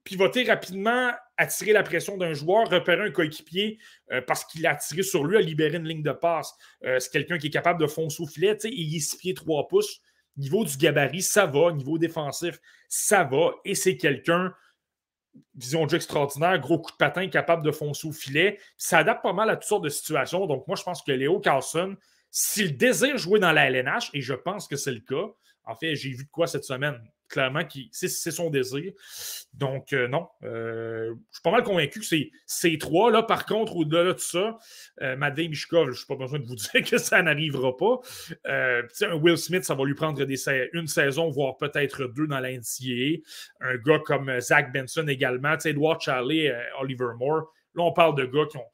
S3: pivoter rapidement, attirer la pression d'un joueur, repérer un coéquipier euh, parce qu'il a tiré sur lui, a libéré une ligne de passe. Euh, c'est quelqu'un qui est capable de foncer au filet. Il est 6 pieds 3 pouces. Niveau du gabarit, ça va. Niveau défensif, ça va. Et c'est quelqu'un, vision de jeu extraordinaire, gros coup de patin, capable de foncer au filet. Ça adapte pas mal à toutes sortes de situations. Donc, moi, je pense que Léo Carlson, s'il désire jouer dans la LNH, et je pense que c'est le cas, en fait, j'ai vu de quoi cette semaine clairement, c'est son désir. Donc, euh, non. Euh, je suis pas mal convaincu que c'est ces trois. Là, par contre, au-delà de ça, euh, Madeleine Mishkov, je n'ai pas besoin de vous dire que ça n'arrivera pas. Euh, un Will Smith, ça va lui prendre une saison, voire peut-être deux dans la NCAA. Un gars comme Zach Benson également. Edward Charlie, Oliver Moore. Là, on parle de gars qui ont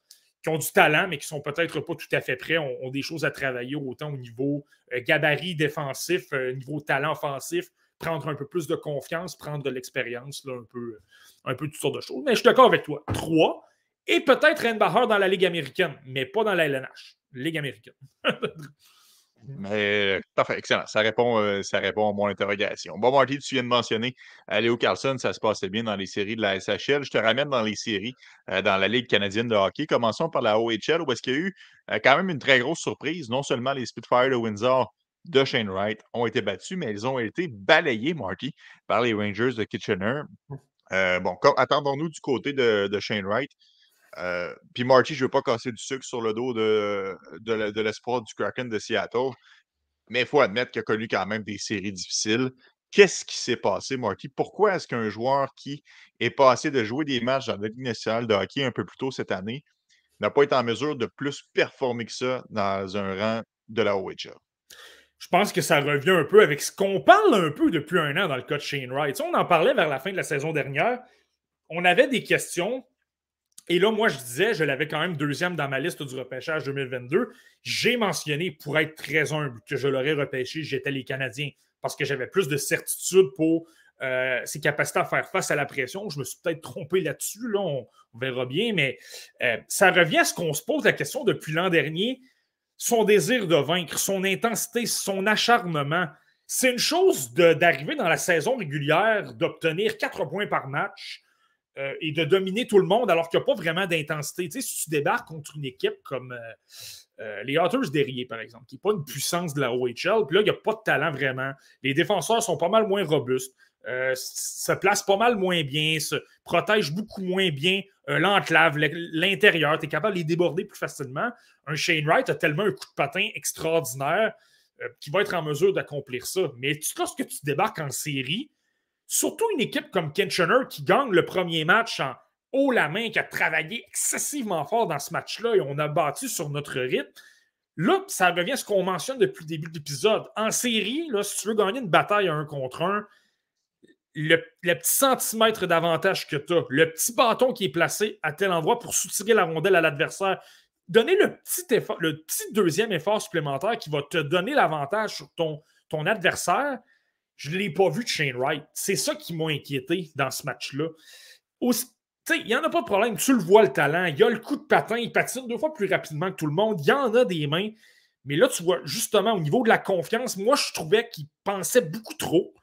S3: qui ont du talent, mais qui sont peut-être pas tout à fait prêts, ont, ont, des choses à travailler autant au niveau gabarit défensif, niveau talent offensif, prendre un peu plus de confiance, prendre de l'expérience, un peu, un peu toutes sortes de choses. Mais je suis d'accord avec toi. Trois. Et peut-être Reinbacher dans la Ligue américaine, mais pas dans la LNH. Ligue américaine.
S1: Mais parfait, excellent. Ça répond, euh, ça répond à mon interrogation. Bon, Marty, tu viens de mentionner euh, Léo Carlson, ça se passait bien dans les séries de la SHL. Je te ramène dans les séries euh, dans la Ligue canadienne de hockey. Commençons par la OHL, où est-ce qu'il y a eu quand même une très grosse surprise. Non seulement les Spitfire de Windsor de Shane Wright ont été battus, mais ils ont été balayés, Marty, par les Rangers de Kitchener. Mmh. Euh, bon, attendons-nous du côté de, Shane Wright. Euh, puis Marty, je ne veux pas casser du sucre sur le dos de, de, l'espoir du Kraken de Seattle, mais il faut admettre qu'il a connu quand même des séries difficiles. Qu'est-ce qui s'est passé, Marty? Pourquoi est-ce qu'un joueur qui est passé de jouer des matchs dans la Ligue nationale de hockey un peu plus tôt cette année n'a pas été en mesure de plus performer que ça dans un rang de la OHL?
S3: Je pense que ça revient un peu avec ce qu'on parle un peu depuis un an dans le cas de Shane Wright. on en parlait vers la fin de la saison dernière. On avait des questions. Et là, moi, je disais, je l'avais quand même deuxième dans ma liste du repêchage 2022. J'ai mentionné, pour être très humble, que je l'aurais repêché, j'étais les Canadiens, parce que j'avais plus de certitude pour euh, ses capacités à faire face à la pression. Je me suis peut-être trompé là-dessus, là, on, verra bien, mais euh, ça revient à ce qu'on se pose la question depuis l'an dernier son désir de vaincre, son intensité, son acharnement. C'est une chose d'arriver dans la saison régulière, d'obtenir quatre points par match euh, et de dominer tout le monde alors qu'il n'y a pas vraiment d'intensité. Tu sais, si tu débarques contre une équipe comme euh, euh, les Otters d'Erier, par exemple, qui n'est pas une puissance de la OHL, puis là, il n'y a pas de talent vraiment. Les défenseurs sont pas mal moins robustes. Euh, se place pas mal moins bien, se protège beaucoup moins bien euh, l'enclave, l'intérieur. Tu es capable de les déborder plus facilement. Un Shane Wright a tellement un coup de patin extraordinaire euh, qui va être en mesure d'accomplir ça. Mais lorsque tu débarques en série, surtout une équipe comme Kitchener qui gagne le premier match en haut la main, qui a travaillé excessivement fort dans ce match-là et on a battu sur notre rythme. Là, ça revient à ce qu'on mentionne depuis le début de l'épisode. En série, là, si tu veux gagner une bataille à un contre un, le, petit centimètre d'avantage que tu as, le petit bâton qui est placé à tel endroit pour soutirer la rondelle à l'adversaire, donner le petit effort, le petit deuxième effort supplémentaire qui va te donner l'avantage sur ton, ton adversaire, je ne l'ai pas vu de Shane Wright. C'est ça qui m'a inquiété dans ce match-là. Il n'y en a pas de problème. Tu le vois, le talent. Il y a le coup de patin. Il patine deux fois plus rapidement que tout le monde. Il y en a des mains. Mais là, tu vois, justement, au niveau de la confiance, moi, je trouvais qu'il pensait beaucoup trop.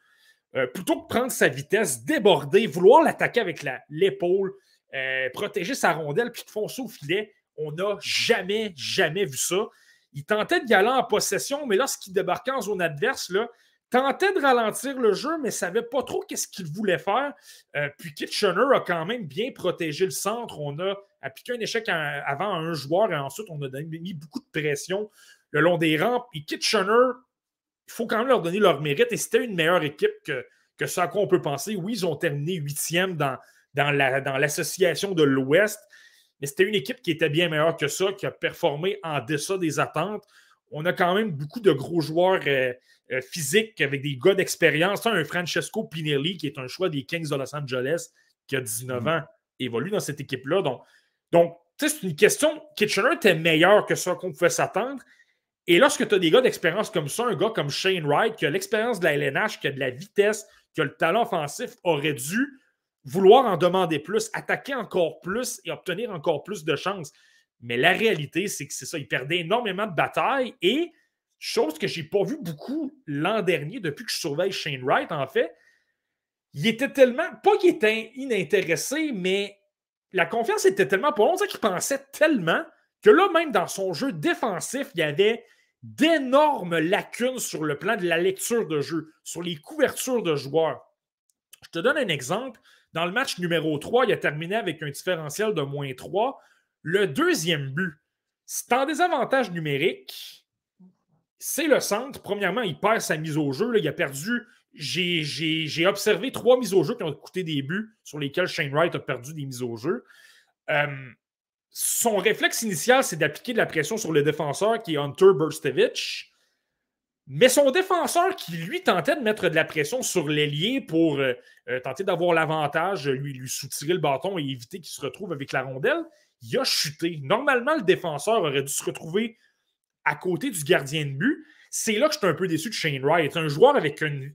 S3: Euh, plutôt que prendre sa vitesse, déborder, vouloir l'attaquer avec l'épaule, euh, protéger sa rondelle, puis de foncer au filet, on n'a jamais, jamais vu ça. Il tentait de y aller en possession, mais lorsqu'il débarquait en zone adverse, là, tentait de ralentir le jeu, mais ne savait pas trop qu'est-ce qu'il voulait faire. Euh, puis Kitchener a quand même bien protégé le centre. On a appliqué un échec avant à un joueur et ensuite on a mis beaucoup de pression le long des rampes. Et Kitchener il faut quand même leur donner leur mérite. Et c'était une meilleure équipe que, que ce à quoi on peut penser. Oui, ils ont terminé huitième dans, dans, l'association de l'Ouest, mais c'était une équipe qui était bien meilleure que ça, qui a performé en deçà des attentes. on a quand même beaucoup de gros joueurs euh, euh, physiques avec des gars d'expérience. Un Francesco Pinelli, qui est un choix des Kings de Los Angeles, qui a 19 mm. ans, évolue dans cette équipe-là. Donc, donc c'est une question. Kitchener était meilleur que ça qu'on pouvait s'attendre. Et lorsque tu as des gars d'expérience comme ça, un gars comme Shane Wright, qui a l'expérience de la LNH, qui a de la vitesse, qui a le talent offensif, aurait dû vouloir en demander plus, attaquer encore plus et obtenir encore plus de chances. Mais la réalité, c'est que c'est ça. Il perdait énormément de batailles et, chose que je n'ai pas vu beaucoup l'an dernier, depuis que je surveille Shane Wright, en fait, il était tellement, pas qu'il était inintéressé, mais la confiance était tellement pas on qu'il pensait tellement que là, même dans son jeu défensif, il y avait d'énormes lacunes sur le plan de la lecture de jeu, sur les couvertures de joueurs. Je te donne un exemple. Dans le match numéro 3, il a terminé avec un différentiel de moins 3. Le deuxième but, c'est en désavantage numérique. C'est le centre. Premièrement, il perd sa mise au jeu. il a perdu. J'ai observé trois mises au jeu qui ont coûté des buts sur lesquels Shane Wright a perdu des mises au jeu. Euh, son réflexe initial, c'est d'appliquer de la pression sur le défenseur qui est Hunter Burstevich. Mais son défenseur qui, lui, tentait de mettre de la pression sur l'ailier pour euh, euh, tenter d'avoir l'avantage, lui, lui soutirer le bâton et éviter qu'il se retrouve avec la rondelle, il a chuté. Normalement, le défenseur aurait dû se retrouver à côté du gardien de but. C'est là que je suis un peu déçu de Shane Wright. Un joueur avec une,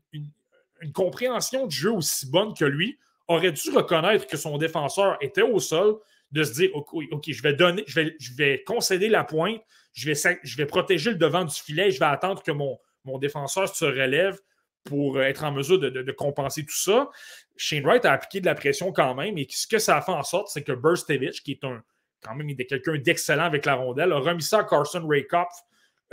S3: compréhension du jeu aussi bonne que lui aurait dû reconnaître que son défenseur était au sol, de se dire OK, je vais donner, je vais, je vais concéder la pointe, je vais, je vais protéger le devant du filet, je vais attendre que mon, mon défenseur se relève pour être en mesure de, compenser tout ça. Shane Wright a appliqué de la pression quand même, et ce que ça a fait en sorte, c'est que Burstevich, qui est un quand même quelqu'un d'excellent avec la rondelle, a remis ça à Carson Rakoff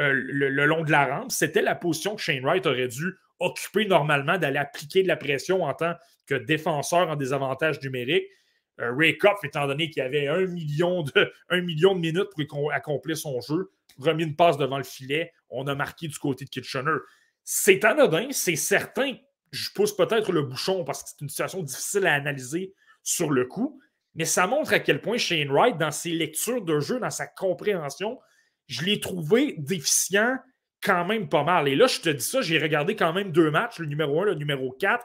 S3: euh, le, long de la rampe. C'était la position que Shane Wright aurait dû occuper normalement, d'aller appliquer de la pression en tant que défenseur en désavantage numérique. Ray étant donné qu'il avait un million, de, un million de minutes pour accomplir son jeu, remis une passe devant le filet, on a marqué du côté de Kitchener. C'est anodin, c'est certain. Je pousse peut-être le bouchon parce que c'est une situation difficile à analyser sur le coup, mais ça montre à quel point Shane Wright, dans ses lectures de jeu, dans sa compréhension, je l'ai trouvé déficient quand même pas mal. Et là, je te dis ça, j'ai regardé quand même deux matchs, le numéro 1, le numéro 4.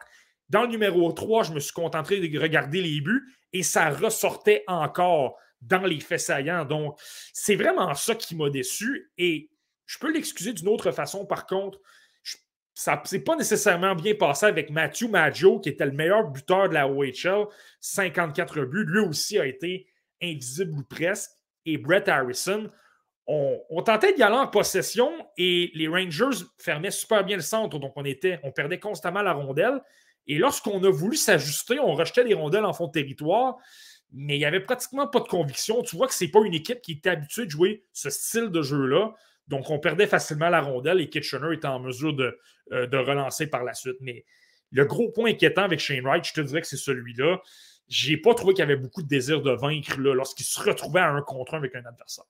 S3: Dans le numéro 3, je me suis contenté de regarder les buts et ça ressortait encore dans les faits saillants. Donc, c'est vraiment ça qui m'a déçu. Et je peux l'excuser d'une autre façon, par contre. ça s'est pas nécessairement bien passé avec Matthew Maggio, qui était le meilleur buteur de la OHL, 54 buts. Lui aussi a été invisible ou presque. Et Brett Harrison, on, tentait d'y aller en possession et les Rangers fermaient super bien le centre. Donc, on, était, on perdait constamment la rondelle. Et lorsqu'on a voulu s'ajuster, on rejetait les rondelles en fond de territoire, mais il n'y avait pratiquement pas de conviction. Tu vois que ce n'est pas une équipe qui était habituée de jouer ce style de jeu-là. Donc, on perdait facilement la rondelle et Kitchener était en mesure de, euh, relancer par la suite. Mais le gros point inquiétant avec Shane Wright, je te dirais que c'est celui-là. J'ai pas trouvé qu'il avait beaucoup de désir de vaincre lorsqu'il se retrouvait à un contre un avec un adversaire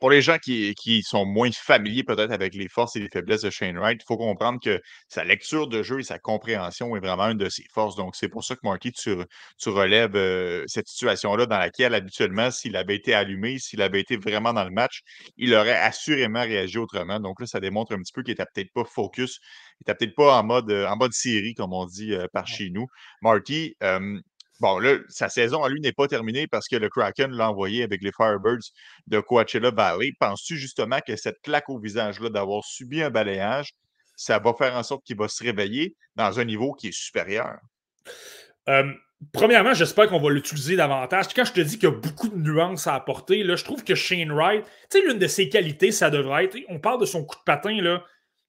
S1: pour les gens qui, sont moins familiers peut-être avec les forces et les faiblesses de Shane Wright, il faut comprendre que sa lecture de jeu et sa compréhension est vraiment une de ses forces. Donc, c'est pour ça que Marty, tu, relèves euh, cette situation-là dans laquelle habituellement, s'il avait été allumé, s'il avait été vraiment dans le match, il aurait assurément réagi autrement. Donc là, ça démontre un petit peu qu'il n'était peut-être pas focus, il n'était peut-être pas en mode, en mode série, comme on dit euh, par chez nous. Marty, Bon, là, sa saison à lui n'est pas terminée parce que le Kraken l'a envoyé avec les Firebirds de Coachella Valley. Penses-tu justement que cette claque au visage-là d'avoir subi un balayage, ça va faire en sorte qu'il va se réveiller dans un niveau qui est supérieur?
S3: premièrement, j'espère qu'on va l'utiliser davantage. Quand je te dis qu'il y a beaucoup de nuances à apporter, je trouve que Shane Wright, tu sais, l'une de ses qualités, ça devrait être, on parle de son coup de patin,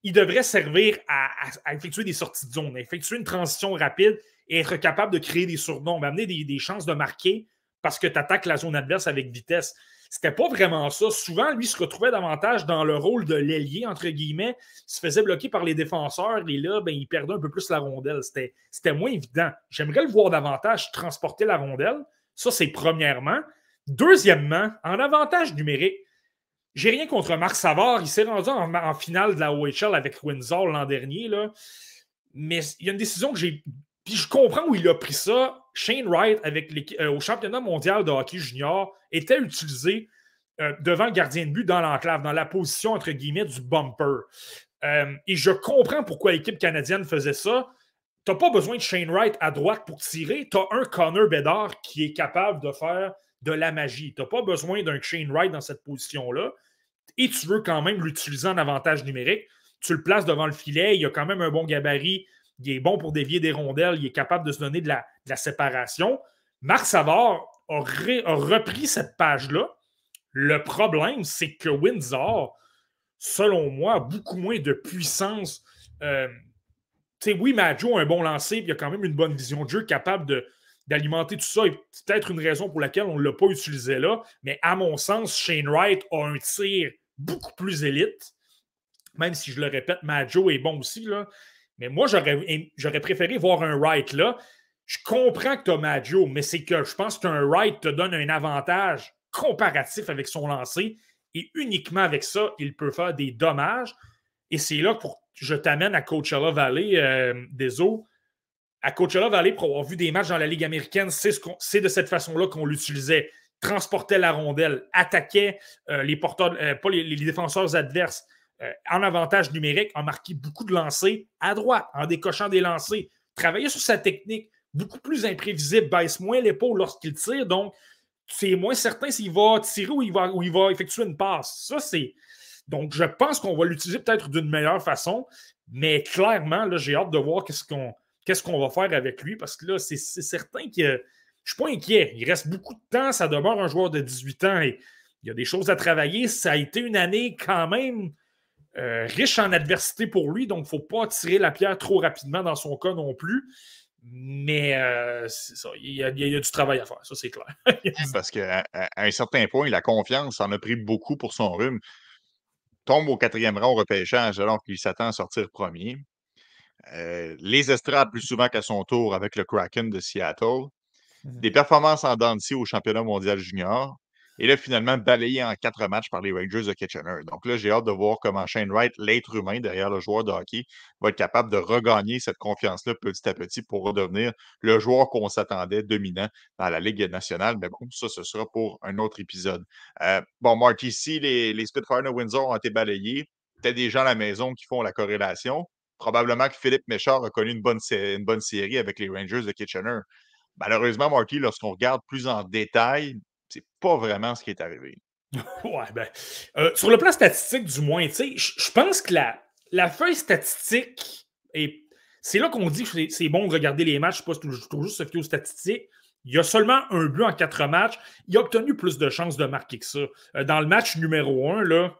S3: il devrait servir à effectuer des sorties de zone, à effectuer une transition rapide être capable de créer des surnoms, amener des, chances de marquer parce que tu attaques la zone adverse avec vitesse. C'était pas vraiment ça. Souvent, lui se retrouvait davantage dans le rôle de l'ailier, entre guillemets. Il se faisait bloquer par les défenseurs et là, ben, il perdait un peu plus la rondelle. C'était moins évident. J'aimerais le voir davantage transporter la rondelle. Ça, c'est premièrement. Deuxièmement, en avantage numérique, j'ai rien contre Marc Savard. Il s'est rendu en, finale de la OHL avec Windsor l'an dernier. Là. Mais il y a une décision que j'ai puis je comprends où il a pris ça. Shane Wright, avec euh, au championnat mondial de hockey junior, était utilisé euh, devant le gardien de but dans l'enclave, dans la position, entre guillemets, du bumper. Euh, et je comprends pourquoi l'équipe canadienne faisait ça. Tu n'as pas besoin de Shane Wright à droite pour tirer. Tu as un Connor Bedard qui est capable de faire de la magie. Tu n'as pas besoin d'un Shane Wright dans cette position-là. Et tu veux quand même l'utiliser en avantage numérique. Tu le places devant le filet. Il a quand même un bon gabarit. Il est bon pour dévier des rondelles. Il est capable de se donner de la, séparation. Marc Savard a repris cette page-là. Le problème, c'est que Windsor selon moi, beaucoup moins de puissance. Euh, oui, Majo a un bon lancer, puis il a quand même une bonne vision de jeu, capable d'alimenter tout ça. Peut-être une raison pour laquelle on ne l'a pas utilisé là. Mais à mon sens, Shane Wright a un tir beaucoup plus élite. Même si je le répète, Majo est bon aussi. Là. Mais moi, j'aurais préféré voir un Wright là. Je comprends que tu as Majo, mais c'est que je pense qu'un Wright te donne un avantage comparatif avec son lancer et uniquement avec ça, il peut faire des dommages. Et c'est là que je t'amène à Coachella Valley, euh. À Coachella Valley, pour avoir vu des matchs dans la Ligue américaine, c'est de cette façon-là qu'on l'utilisait. Transportait la rondelle, attaquait euh, les porteurs, euh, pas les, défenseurs adverses en avantage numérique, en marqué beaucoup de lancers à droite, en décochant des lancers. Travaillait sur sa technique, beaucoup plus imprévisible, baisse moins l'épaule lorsqu'il tire. Donc, c'est moins certain s'il va tirer ou il va, il va effectuer une passe. Ça, c'est. Donc, je pense qu'on va l'utiliser peut-être d'une meilleure façon, mais clairement, là, j'ai hâte de voir qu'est-ce qu'on qu'est-ce qu'on va faire avec lui parce que là, c'est certain que je ne suis pas inquiet. Il reste beaucoup de temps, ça demeure un joueur de 18 ans et il y a des choses à travailler. Ça a été une année quand même euh, riche en adversité pour lui, donc il ne faut pas tirer la pierre trop rapidement dans son cas non plus. Mais euh, c'est ça, il y, a, du travail à faire, ça c'est clair.
S1: Parce qu'à à un certain point, la confiance en a pris beaucoup pour son rhume. Tombe au quatrième rang au repêchage alors qu'il s'attend à sortir premier. Euh, les estrades plus souvent qu'à son tour avec le Kraken de Seattle. Mmh Des performances en dents au championnat mondial junior. Et là, finalement, balayé en quatre matchs par les Rangers de Kitchener. Donc là, j'ai hâte de voir comment Shane Wright, l'être humain derrière le joueur de hockey, va être capable de regagner cette confiance-là petit à petit pour redevenir le joueur qu'on s'attendait dominant dans la Ligue nationale. Mais bon, ça, ce sera pour un autre épisode. Euh, bon, Marty, ici, les, les de Windsor ont été balayés. Peut-être des gens à la maison qui font la corrélation. Probablement que Philippe Méchard a connu une bonne, une bonne série avec les Rangers de Kitchener. Malheureusement, Marty, lorsqu'on regarde plus en détail, c'est pas vraiment ce qui est arrivé.
S3: ouais, ben, euh, sur le plan statistique, du moins, je pense que la, la feuille statistique, et c'est là qu'on dit que c'est bon de regarder les matchs, pas toujours juste se aux statistiques. Il y a seulement un but en quatre matchs. Il a obtenu plus de chances de marquer que ça. Euh, dans le match numéro un, là,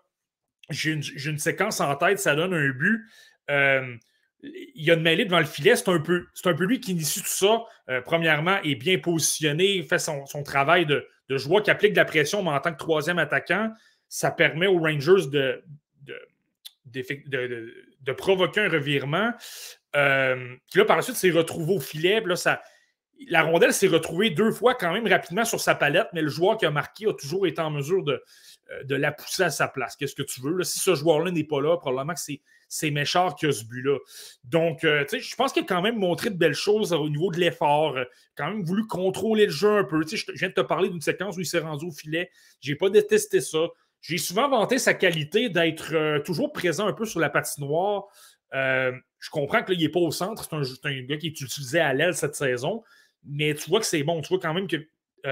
S3: j'ai une, une, séquence en tête, ça donne un but. Euh, il y a une mêlée devant le filet. C'est un, peu, un peu lui qui initie tout ça. premièrement, est bien positionné, fait son, son travail de, de joueur qui applique de la pression, mais en tant que troisième attaquant, ça permet aux Rangers de, provoquer un revirement. Euh, puis là, par la suite, c'est retrouvé au filet. là, la rondelle s'est retrouvée deux fois quand même rapidement sur sa palette, mais le joueur qui a marqué a toujours été en mesure de, de la pousser à sa place. Qu'est-ce que tu veux? Si ce joueur-là n'est pas là, probablement que c'est c'est Méchard qui a ce but-là. Donc, euh, tu sais, je pense qu'il a quand même montré de belles choses au niveau de l'effort. Euh, quand même voulu contrôler le jeu un peu. Tu sais, je viens de te parler d'une séquence où il s'est rendu au filet. J'ai pas détesté ça. J'ai souvent vanté sa qualité d'être euh, toujours présent un peu sur la patinoire. je comprends que là, il n'est pas au centre. C'est un, gars qui est utilisé à l'aile cette saison. Mais tu vois que c'est bon. Tu vois quand même que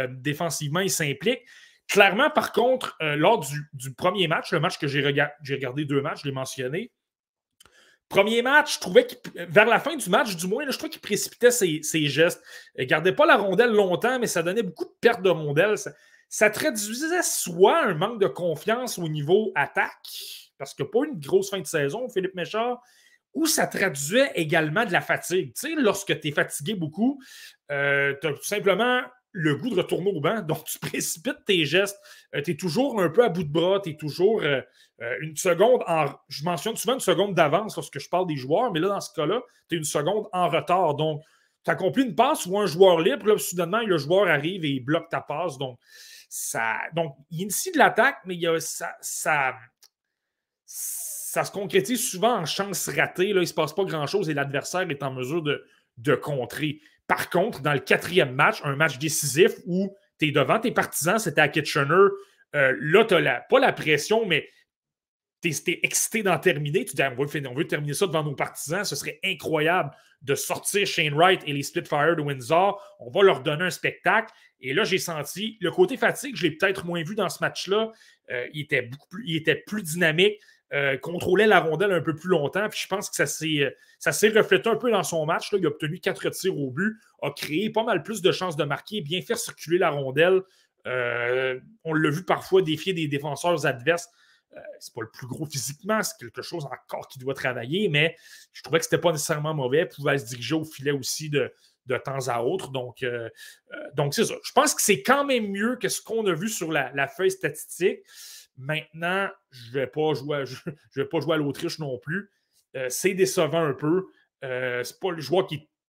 S3: défensivement, il s'implique. Clairement, par contre, lors du, premier match, le match que j'ai regardé deux matchs, je l'ai mentionné, Premier match, je trouvais que vers la fin du match, du moins, je trouvais qu'il précipitait ses, gestes. Il ne gardait pas la rondelle longtemps, mais ça donnait beaucoup de pertes de rondelles. Ça, traduisait soit un manque de confiance au niveau attaque, parce qu'il n'y pas une grosse fin de saison, Philippe Méchard, ou ça traduisait également de la fatigue. Tu sais, lorsque tu es fatigué beaucoup, euh, tu as tout simplement le goût de retourner au banc. Donc, tu précipites tes gestes. Euh, tu es toujours un peu à bout de bras. Tu es toujours euh, euh, une seconde en. Je mentionne souvent une seconde d'avance lorsque je parle des joueurs, mais là, dans ce cas-là, tu es une seconde en retard. Donc, tu accomplis une passe ou un joueur libre. Là, soudainement, le joueur arrive et il bloque ta passe. Donc, ça, donc il initie de l'attaque, mais il y a, ça, ça, se concrétise souvent en chance ratée. Là, il ne se passe pas grand-chose et l'adversaire est en mesure de contrer. Par contre, dans le quatrième match, un match décisif où tu es devant tes partisans, c'était à Kitchener, Euh, là, tu n'as pas la pression, mais tu es, excité d'en terminer. Tu dis, ah, on, veut, terminer ça devant nos partisans. Ce serait incroyable de sortir Shane Wright et les Splitfire de Windsor. On va leur donner un spectacle. Et là, j'ai senti le côté fatigue, je l'ai peut-être moins vu dans ce match-là. Euh, il, il était plus dynamique. Euh, contrôlait la rondelle un peu plus longtemps. Puis je pense que ça s'est reflété un peu dans son match. Il a obtenu quatre tirs au but, a créé pas mal plus de chances de marquer, bien faire circuler la rondelle. Euh, on l'a vu parfois défier des défenseurs adverses. Euh, c'est pas le plus gros physiquement, c'est quelque chose encore qui doit travailler, mais je trouvais que c'était pas nécessairement mauvais. Il pouvait se diriger au filet aussi de, de temps à autre. Donc, c'est ça. Je pense que c'est quand même mieux que ce qu'on a vu sur la feuille statistique. Maintenant, je ne vais, pas jouer à, je, vais pas jouer à l'Autriche non plus. Euh, c'est décevant un peu. Euh, c'est pas le joueur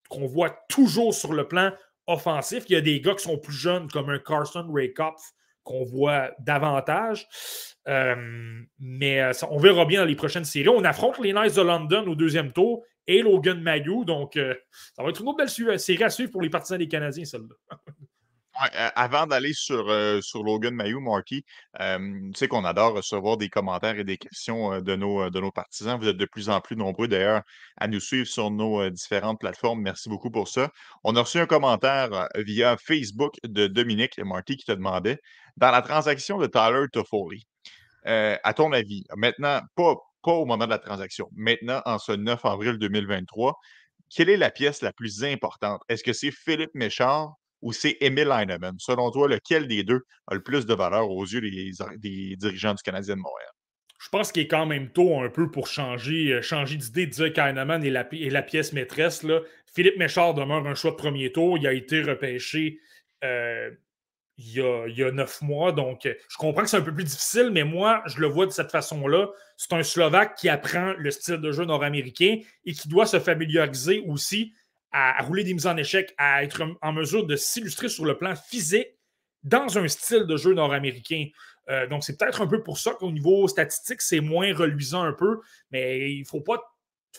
S3: qu'on voit toujours sur le plan offensif. Il y a des gars qui sont plus jeunes, comme un Carson Raykopf, qu'on voit davantage. Euh, mais euh, on verra bien dans les prochaines séries. On affronte les Knights de London au deuxième tour et Logan Mayou. Donc, ça va être une autre belle série à suivre pour les partisans des Canadiens, celle-là.
S1: avant d'aller sur, euh, sur Logan Mayou, Marky, tu sais qu'on adore recevoir des commentaires et des questions de, nos, de nos partisans. Vous êtes de plus en plus nombreux d'ailleurs à nous suivre sur nos différentes plateformes. Merci beaucoup pour ça. On a reçu un commentaire via Facebook de Dominique et Marty qui te demandait dans la transaction de Tyler Toffoli, à ton avis, maintenant, pas, pas au moment de la transaction, maintenant en ce 9 avril 2023, quelle est la pièce la plus importante? Est-ce que c'est Philippe Méchard ou c'est Emil Heinemann? Selon toi, lequel des deux a le plus de valeur aux yeux des, dirigeants du Canadien de Montréal?
S3: Je pense qu'il est quand même tôt un peu pour changer, euh, changer d'idée, de dire qu'Heinemann est la, pièce maîtresse. Philippe Méchard demeure un choix de premier tour. Il a été repêché euh, il, y a, il, y a, neuf mois. Donc, je comprends que c'est un peu plus difficile, mais moi, je le vois de cette façon-là. C'est un Slovaque qui apprend le style de jeu nord-américain et qui doit se familiariser aussi à, rouler des mises en échec, à être en mesure de s'illustrer sur le plan physique dans un style de jeu nord-américain. Euh, donc, c'est peut-être un peu pour ça qu'au niveau statistique, c'est moins reluisant un peu, mais il ne faut pas,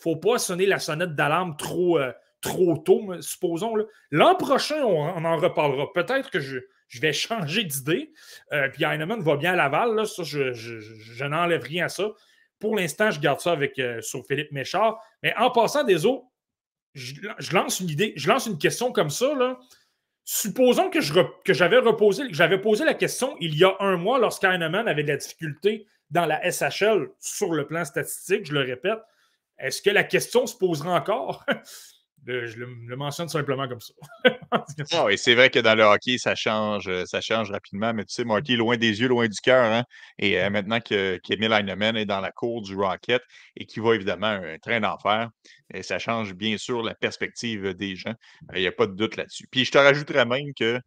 S3: faut pas sonner la sonnette d'alarme trop, euh, trop tôt, supposons. L'an prochain, on, en reparlera. Peut-être que je, vais changer d'idée. Euh, puis Heinemann va bien à Laval, je, n'enlève rien à ça. Pour l'instant, je garde ça avec, sur Philippe Méchard. Mais en passant des autres, je, lance une idée, je lance une question comme ça. Là. Supposons que, j'avais reposé, que j'avais posé la question il y a un mois lorsqu'Heinemann avait de la difficulté dans la SHL sur le plan statistique, je le répète. Est-ce que la question se posera encore? Je le, mentionne simplement comme ça.
S1: ah oui, c'est vrai que dans le hockey, ça change, euh, ça change rapidement, mais tu sais, Marty, loin des yeux, loin du cœur. Hein? Et euh, maintenant que, qu'Emile Heinemann est dans la cour du Rocket et qui va évidemment un train d'enfer, et ça change bien sûr la perspective des gens. Il n'y a pas de doute là-dessus. Puis je te rajouterais même que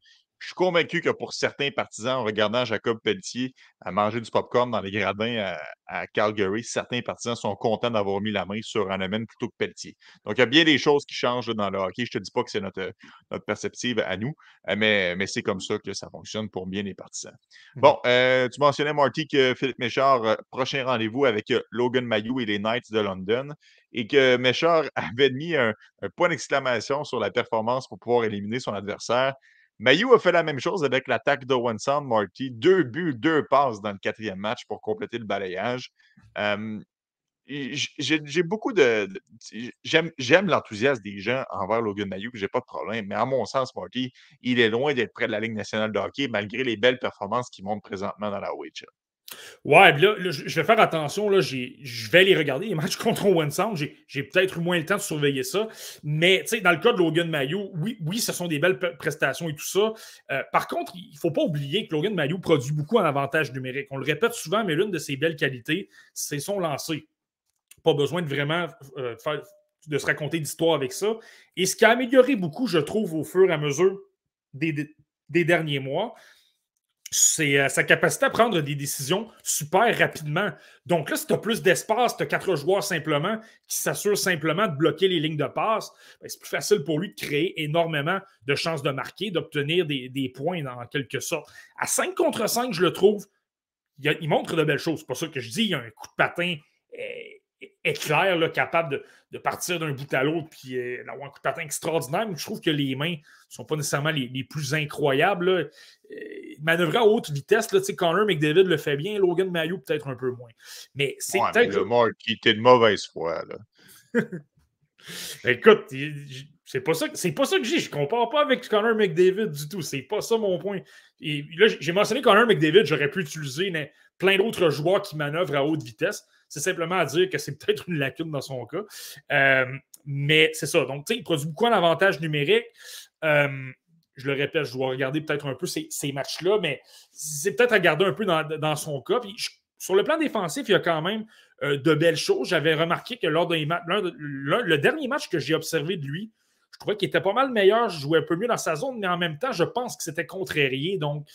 S1: je suis convaincu que pour certains partisans, en regardant Jacob Pelletier à manger du popcorn dans les gradins à, Calgary, certains partisans sont contents d'avoir mis la main sur Hanneman plutôt que Pelletier. Donc, il y a bien des choses qui changent dans le hockey. Je ne te dis pas que c'est notre, notre perspective à nous, euh, mais, mais c'est comme ça que ça fonctionne pour bien les partisans. Mmh. Bon, euh, tu mentionnais, Marty, que Philippe Méchard, euh, prochain rendez-vous avec Logan Mayou et les Knights de London, et que Méchard avait mis un, un point d'exclamation sur la performance pour pouvoir éliminer son adversaire. Mayou a fait la même chose avec l'attaque Sound Marty. Deux buts, deux passes dans le quatrième match pour compléter le balayage. j'ai beaucoup de. J'aime l'enthousiasme des gens envers Logan Mayou, j'ai pas de problème. Mais à mon sens, Marty, il est loin d'être près de la Ligue nationale de hockey, malgré les belles performances qu'il montre présentement dans la OHL.
S3: Ouais, là, je vais faire attention. Là, je vais les regarder, les matchs contre One Sound. J'ai peut-être eu moins le temps de surveiller ça. Mais dans le cas de Logan Mayou, oui, oui, ce sont des belles prestations et tout ça. Euh, par contre, il ne faut pas oublier que Logan Mayou produit beaucoup en avantage numérique. On le répète souvent, mais l'une de ses belles qualités, c'est son lancer. Pas besoin de vraiment euh, de se raconter d'histoire avec ça. Et ce qui a amélioré beaucoup, je trouve, au fur et à mesure des derniers mois, c'est euh, sa capacité à prendre des décisions super rapidement. Donc là, si tu as plus d'espace, tu as quatre joueurs simplement qui s'assurent simplement de bloquer les lignes de passe, ben, c'est plus facile pour lui de créer énormément de chances de marquer, d'obtenir des, points en quelque sorte. À 5 contre 5, je le trouve, il, montre de belles choses. C'est pas ça que je dis, il y a un coup de patin éclair, là, capable de, partir d'un bout à l'autre puis euh, d'avoir un coup de patin extraordinaire. Mais je trouve que les mains ne sont pas nécessairement les, plus incroyables. Euh, manœuvrer à haute vitesse, là, Connor McDavid le fait bien, Logan Mayou peut-être un peu moins. Mais c'est peut-être.
S1: Le Mark, qui était de mauvaise foi. Là.
S3: Écoute, c'est pas ça, c'est pas ça que j'ai. Je compare pas avec Connor McDavid du tout. C'est pas ça mon point. Et là, j'ai mentionné Connor McDavid, j'aurais pu utiliser plein d'autres joueurs qui manœuvrent à haute vitesse. C'est simplement à dire que c'est peut-être une lacune dans son cas. Euh, mais c'est ça. Donc, tu sais, il produit beaucoup en avantage numérique. Euh, je le répète, je dois regarder peut-être un peu ces, matchs-là, mais c'est peut-être à garder un peu dans, son cas. sur le plan défensif, il y a quand même euh, de belles choses. J'avais remarqué que lors d'un le dernier match que j'ai observé de lui, je trouvais qu'il était pas mal meilleur, je jouais un peu mieux dans sa zone, mais en même temps, je pense que c'était contrarié. Donc,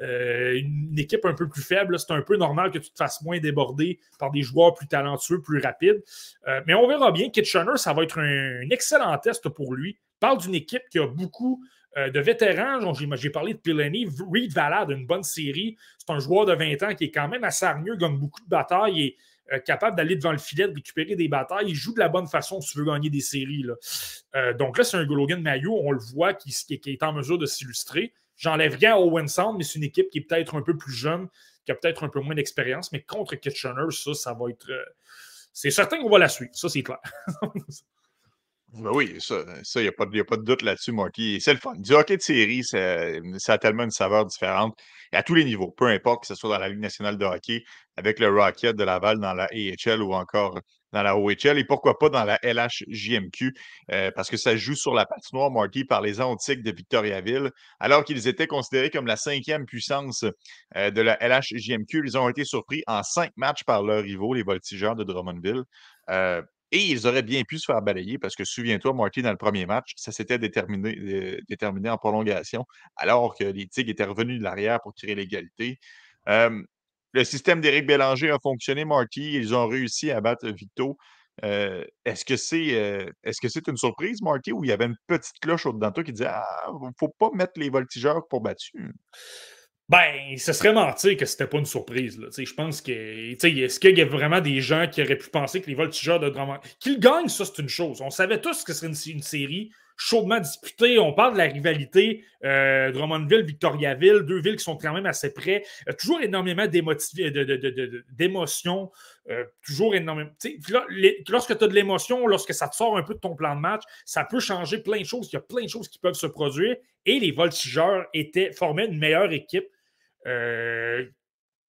S3: euh, une équipe un peu plus faible, c'est un peu normal que tu te fasses moins déborder par des joueurs plus talentueux, plus rapides. Euh, mais on verra bien. Kitchener, ça va être un, excellent test pour lui. parle d'une équipe qui a beaucoup euh, de vétérans. J'ai parlé de Pileni, Reed Valade, une bonne série. C'est un joueur de 20 ans qui est quand même assez hargneux, gagne beaucoup de batailles et euh, capable d'aller devant le filet, de récupérer des batailles. Il joue de la bonne façon si tu veux gagner des séries. Euh, donc là, c'est un Logan Mayo, on le voit, qui, est en mesure de s'illustrer. J'enlève rien à Owen Sound, mais c'est une équipe qui est peut-être un peu plus jeune, qui a peut-être un peu moins d'expérience, mais contre Kitchener, ça, ça va être. Euh, c'est certain qu'on va la suivre, ça, c'est clair.
S1: Ben oui, ça, il n'y a, pas de doute là-dessus, Marty. C'est le fun. Du hockey de série, ça, a tellement une saveur différente à tous les niveaux, peu importe que ce soit dans la Ligue nationale de hockey, avec le Rocket de Laval dans la AHL ou encore dans la OHL et pourquoi pas dans la LHJMQ, euh, parce que ça joue sur la patinoire, Marty, par les Antiques de Victoriaville, alors qu'ils étaient considérés comme la cinquième puissance euh, de la LHJMQ. Ils ont été surpris en cinq matchs par leurs rivaux, les Voltigeurs de Drummondville. Euh, et ils auraient bien pu se faire balayer parce que souviens-toi, Marty, dans le premier match, ça s'était déterminé, euh, en prolongation, alors que les Tigres étaient revenus de l'arrière pour créer l'égalité. le système d'Éric Bélanger a fonctionné, Marty. Ils ont réussi à battre Victo. Euh, est-ce que c'est euh, est-ce que c'est une surprise, Marty, ou il y avait une petite cloche au-dedans de toi qui disait Ah, faut pas mettre les voltigeurs pour battu?
S3: Ben, ce serait mentir que c'était pas une surprise. Je pense que. Est-ce qu'il y a vraiment des gens qui auraient pu penser que les voltigeurs de Drummond. Qu'ils gagnent, ça, c'est une chose. On savait tous que ce serait une, série chaudement disputée. On parle de la rivalité euh, Drummondville-Victoriaville, deux villes qui sont quand même assez près. Euh, toujours énormément d'émotions. Euh, toujours énormément. Lorsque tu as de l'émotion, lorsque ça te sort un peu de ton plan de match, ça peut changer plein de choses. Il y a plein de choses qui peuvent se produire. Et les voltigeurs étaient, formaient une meilleure équipe euh,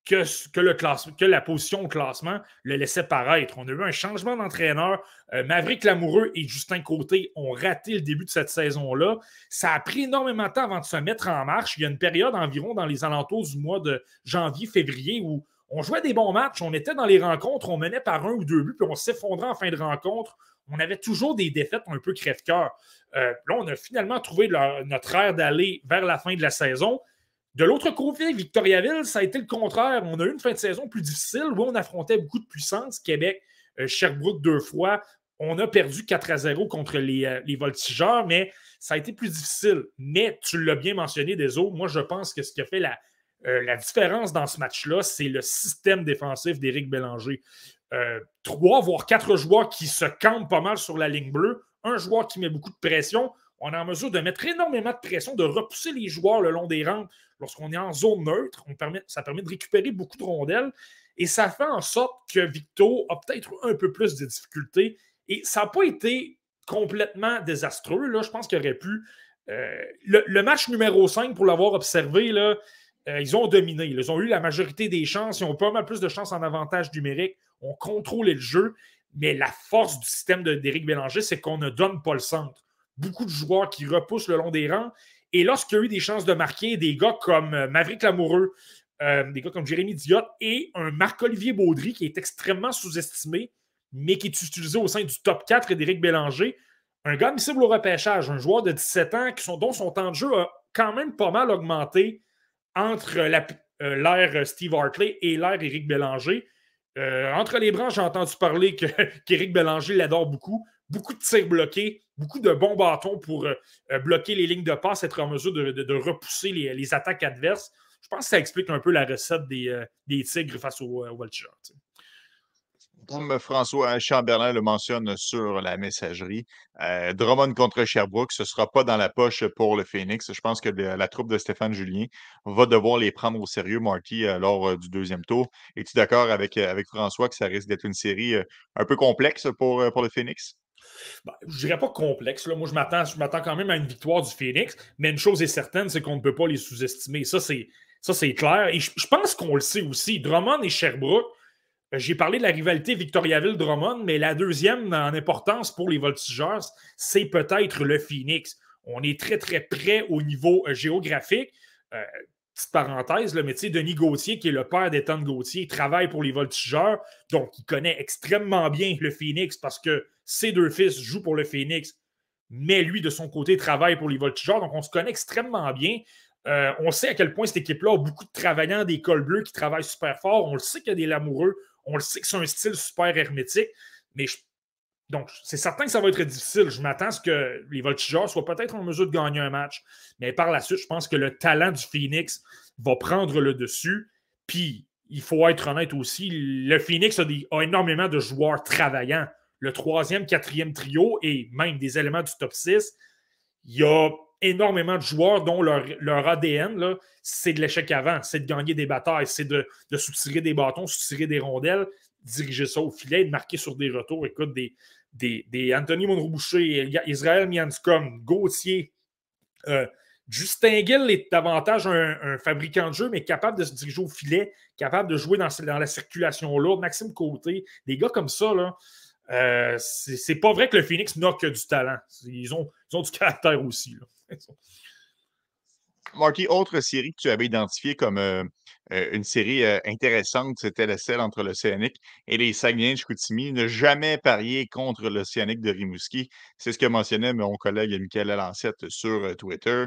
S3: que, la position au classement le laissait paraître. On a eu un changement d'entraîneur. Euh, Maverick Lamoureux et Justin Côté ont raté le début de cette saison-là. Ça a pris énormément de temps avant de se mettre en marche. Il y a une période environ dans les alentours du mois de janvier-février où on jouait des bons matchs, on était dans les rencontres, on menait par un ou deux buts, puis on s'effondrait en fin de rencontre. On avait toujours des défaites un peu crève-cœur. Euh, là, on a finalement trouvé notre air d'aller vers la fin de la saison. De l'autre côté, Victoriaville, ça a été le contraire. On a eu une fin de saison plus difficile où on affrontait beaucoup de puissance. Québec, euh, Sherbrooke deux fois. On a perdu 4 à 0 contre les, euh, les, voltigeurs, mais ça a été plus difficile. Mais tu l'as bien mentionné, des. Moi, je pense que ce qui a fait la, euh, la différence dans ce match-là, c'est le système défensif d'Éric Bélanger. trois, voire quatre joueurs qui se campent pas mal sur la ligne bleue. Un joueur qui met beaucoup de pression. On est en mesure de mettre énormément de pression, de repousser les joueurs le long des rampes lorsqu'on est en zone neutre, ça permet de récupérer beaucoup de rondelles et ça fait en sorte que Victo a peut-être un peu plus de difficultés. Et ça n'a pas été complètement désastreux. Je pense qu'il aurait pu. Euh, le, match numéro 5, pour l'avoir observé, euh, ils ont dominé. Ils ont eu la majorité des chances. Ils ont pas mal plus de chances en avantage numérique. On contrôlait le jeu. Mais la force du système d'Éric Bélanger, c'est qu'on ne donne pas le centre. Beaucoup de joueurs qui repoussent le long des rangs et lorsqu'il y a eu des chances de marquer, des gars comme euh, Maverick Lamoureux, euh, des gars comme Jérémy Diot et un Marc-Olivier Baudry qui est extrêmement sous-estimé, mais qui est utilisé au sein du top 4 d'Éric Bélanger. Un gars admissible au repêchage, un joueur de 17 ans qui dont son temps de jeu a quand même pas mal augmenté entre euh, l'ère Steve Hartley et l'ère Éric Bélanger. entre les branches, j'ai entendu parler qu'Éric Bélanger l'adore beaucoup beaucoup de tirs bloqués, beaucoup de bons bâtons pour euh, euh, bloquer les lignes de passe, être en mesure de, repousser les, attaques adverses. Je pense que ça explique un peu la recette des, euh, Tigres face aux, aux
S1: Comme François Chamberlain le mentionne sur la messagerie, euh, Drummond contre Sherbrooke, ce ne sera pas dans la poche pour le Phoenix. Je pense que la troupe de Stéphane Julien va devoir les prendre au sérieux, Marty, euh, lors euh, du deuxième tour. Es-tu d'accord avec, avec François que ça risque d'être une série un peu complexe pour, pour le Phoenix?
S3: Ben, je ne dirais pas complexe. Moi, je m'attends, je m'attends quand même à une victoire du Phoenix, mais une chose est certaine, c'est qu'on ne peut pas les sous-estimer. Ça, c'est, ça, c'est clair. Et je, pense qu'on le sait aussi. Drummond et Sherbrooke, j'ai parlé de la rivalité Victoriaville-Drummond, mais la deuxième en importance pour les voltigeurs, c'est peut-être le Phoenix. On est très, très près au niveau euh, géographique. Euh, petite parenthèse, le métier Denis Gauthier, qui est le père d'Étienne Gauthier, travaille pour les voltigeurs, donc il connaît extrêmement bien le Phoenix parce que ses deux fils jouent pour le Phoenix, mais lui, de son côté, travaille pour les voltigeurs, donc on se connaît extrêmement bien. Euh, on sait à quel point cette équipe-là a beaucoup de travaillants des cols bleus qui travaillent super fort. On le sait qu'il y a des lamoureux. On le sait que c'est un style super hermétique, mais donc c'est certain que ça va être difficile. Je m'attends à ce que les Voltigeurs soient peut-être en mesure de gagner un match, mais par la suite, je pense que le talent du Phoenix va prendre le dessus. Puis, il faut être honnête aussi, le Phoenix a, énormément de joueurs travaillants. Le troisième, quatrième trio et même des éléments du top 6, il y a énormément de joueurs dont leur, ADN, c'est de l'échec avant, c'est de gagner des batailles, c'est de, de soutirer des bâtons, soutirer des rondelles, diriger ça au filet, de marquer sur des retours. Écoute, des, des, Anthony Monroe-Boucher, Israël Mianscom, Gauthier. Euh, Justin Gill est davantage un, fabricant de jeu, mais capable de se diriger au filet, capable de jouer dans, la circulation lourde. Maxime Côté, des gars comme ça, là, euh, c'est pas vrai que le Phoenix n'a que du talent. Ils ont, ils ont du caractère aussi. Là.
S1: Autre série que tu avais identifiée comme euh, euh, une série euh, intéressante, c'était celle entre l'Océanique et les Saguenay de Chicoutimi. Ne jamais parier contre l'Océanique de Rimouski. C'est ce que mentionnait mon collègue Michael Alancette sur Twitter.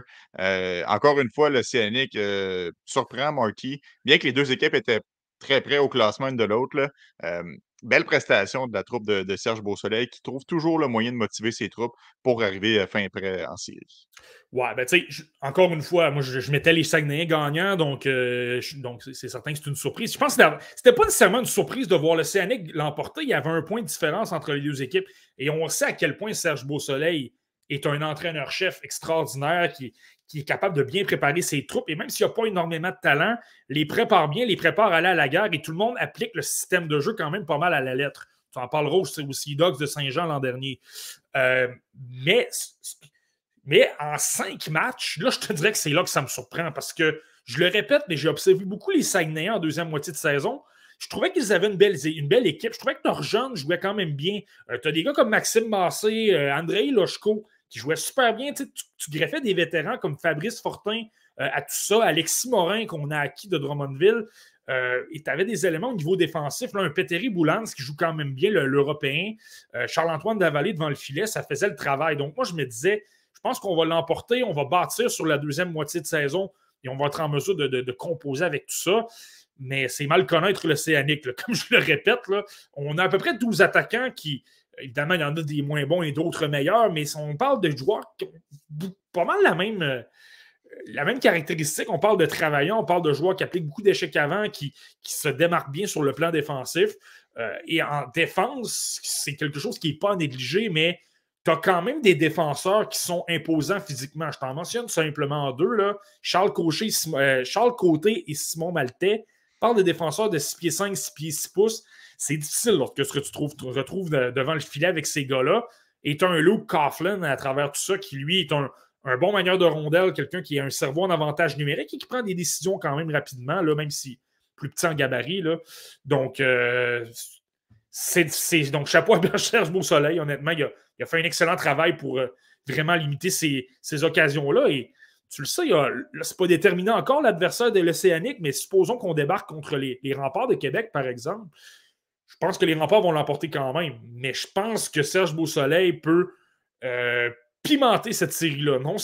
S1: encore une fois, l'Océanique surprend Marky. Bien que les deux équipes étaient très près au classement de l'autre, belle prestation de la troupe de, Serge Beausoleil qui trouve toujours le moyen de motiver ses troupes pour arriver à fin près en série.
S3: Ouais, ben tu sais, encore une fois, moi je, mettais les Saguenayens gagnants, donc euh, c'est certain que c'est une surprise. Je pense que c'était pas nécessairement une surprise de voir l'Océanique l'emporter. Il y avait un point de différence entre les deux équipes. Et on sait à quel point Serge Beausoleil est un entraîneur-chef extraordinaire qui, qui est capable de bien préparer ses troupes. Et même s'il n'y a pas énormément de talent, les prépare bien, les prépare à aller à la guerre et tout le monde applique le système de jeu quand même pas mal à la lettre. Tu en parleras aussi, aussi Dogs de Saint-Jean l'an dernier. Euh, mais, mais en cinq matchs, là, je te dirais que c'est là que ça me surprend parce que, je le répète, mais j'ai observé beaucoup les Saguenayens en deuxième moitié de saison. Je trouvais qu'ils avaient une belle, une belle équipe. Je trouvais que leurs jeunes jouaient quand même bien. Euh, tu as des gars comme Maxime Massé, euh, André Lochko, qui jouait super bien. Tu, greffais des vétérans comme Fabrice Fortin euh, à tout ça, Alexis Morin qu'on a acquis de Drummondville. Euh, et tu avais des éléments au niveau défensif. Un Petteri Boulans qui joue quand même bien l'Européen. Euh, Charles-Antoine Davallée devant le filet, ça faisait le travail. Donc, moi, je me disais, je pense qu'on va l'emporter, on va bâtir sur la deuxième moitié de saison et on va être en mesure de, composer avec tout ça. Mais c'est mal connaître l'Océanique. Comme je le répète, on a à peu près 12 attaquants qui, Évidemment, il y en a des moins bons et d'autres meilleurs, mais on parle de joueurs qui ont pas mal la même, euh, la même caractéristique, on parle de travailleurs, on parle de joueurs qui appliquent beaucoup d'échecs avant, qui, se démarquent bien sur le plan défensif. Euh, et en défense, c'est quelque chose qui n'est pas négligé, mais tu as quand même des défenseurs qui sont imposants physiquement. Je t'en mentionne simplement deux. Là. Charles, euh, Charles Côté et Simon Maltais parlent de défenseurs de 6 pieds 5, 6 pieds 6 pouces c'est difficile lorsque tu te retrouves, devant le filet avec ces gars-là. Et tu as un Luke Coughlin à travers tout ça qui, lui, est un, bon manière de rondelle, quelqu'un qui a un cerveau en avantage numérique et qui prend des décisions quand même rapidement, là, même si plus petit en gabarit. Donc, euh, c'est, donc, chapeau à Berger Beau Soleil. Honnêtement, il a, fait un excellent travail pour euh, vraiment limiter ces, occasions-là. Et tu le sais, c'est pas déterminé encore l'adversaire de l'Océanique, mais supposons qu'on débarque contre les remparts de Québec, par exemple. Je pense que les remparts vont l'emporter quand même, mais je pense que Serge Beausoleil peut euh, pimenter cette série-là, non,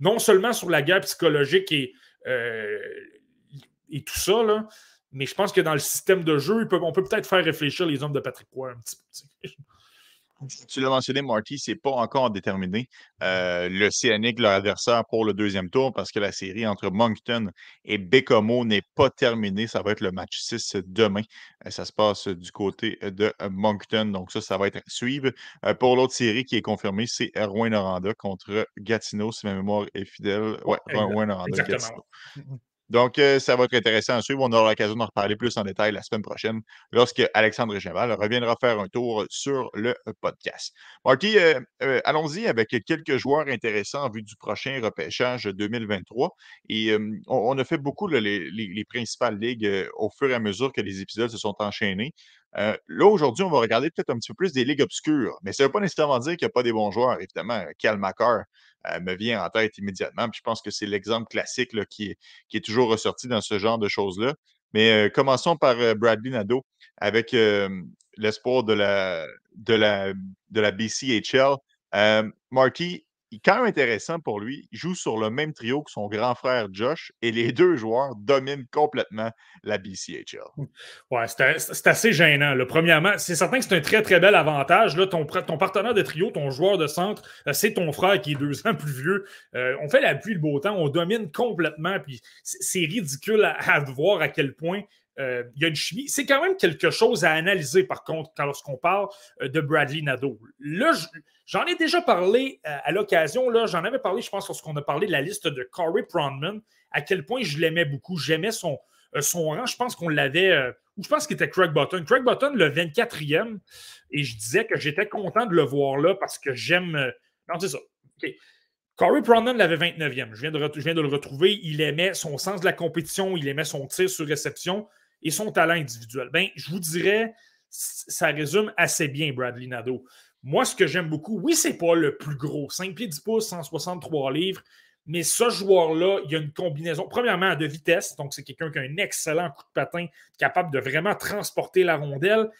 S3: non seulement sur la guerre psychologique et, euh, et tout ça, mais je pense que dans le système de jeu, on peut peut-être faire réfléchir les hommes de Patrick Roy un petit peu.
S1: Tu l'as mentionné, Marty, c'est pas encore déterminé. Euh, le Cyanic, leur adversaire pour le deuxième tour, parce que la série entre Moncton et Bécomo n'est pas terminée. Ça va être le match 6 demain. Euh, ça se passe du côté de Moncton. Donc, ça, ça va être à suivre. Euh, pour l'autre série qui est confirmée, c'est Erwin Noranda contre Gatineau, si ma mémoire est fidèle. Ouais, Erwin Noranda, Gatineau. Donc, euh, ça va être intéressant à suivre. On aura l'occasion d'en reparler plus en détail la semaine prochaine lorsque Alexandre Géval reviendra faire un tour sur le podcast. Marty, euh, euh, allons-y avec quelques joueurs intéressants en vue du prochain repêchage 2023. Et on, a fait beaucoup les, principales ligues au fur et à mesure que les épisodes se sont enchaînés. Là, aujourd'hui, on va regarder peut-être un petit peu plus des ligues obscures, mais ça ne veut pas nécessairement dire qu'il n'y a pas des bons joueurs. Évidemment, Cal McCarr, euh, me vient en tête immédiatement. Puis je pense que c'est l'exemple classique qui, est, toujours ressorti dans ce genre de choses-là. Mais euh, commençons par euh, Bradley Nadeau avec l'espoir de la BCHL. Marty, quand même intéressant pour lui. Il joue sur le même trio que son grand frère Josh et les deux joueurs dominent complètement la BCHL.
S3: Ouais, c'est assez gênant. Premièrement, c'est certain que c'est un très, très bel avantage. Là, ton, partenaire de trio, ton joueur de centre, euh, c'est ton frère qui est deux ans plus vieux. Euh, on fait la pluie, le beau temps, on domine complètement. Puis c'est ridicule à, voir à quel point euh, il y a une chimie. C'est quand même quelque chose à analyser, par contre, lorsqu'on parle de Bradley Nadeau. Là, je, J'en ai déjà parlé euh, à l'occasion, j'en avais parlé, je pense, lorsqu'on a parlé de la liste de Corey Pronman, à quel point je l'aimais beaucoup. J'aimais son, euh, son rang. Je pense qu'on l'avait, euh, ou je pense qu'il était Craig Button. Craig Button, le 24e, et je disais que j'étais content de le voir là parce que j'aime. non, c'est ça. Corey Pronman l'avait 29e. Je viens, de, je viens de le retrouver. Il aimait son sens de la compétition, il aimait son tir sur réception et son talent individuel. Ben, je vous dirais, ça résume assez bien Bradley Nadeau. Moi, ce que j'aime beaucoup, oui, c'est pas le plus gros. 5 pieds 10 pouces, 163 livres. Mais ce joueur-là, il y a une combinaison, premièrement, de vitesse. Donc, c'est quelqu'un qui a un excellent coup de patin, capable de vraiment transporter la rondelle.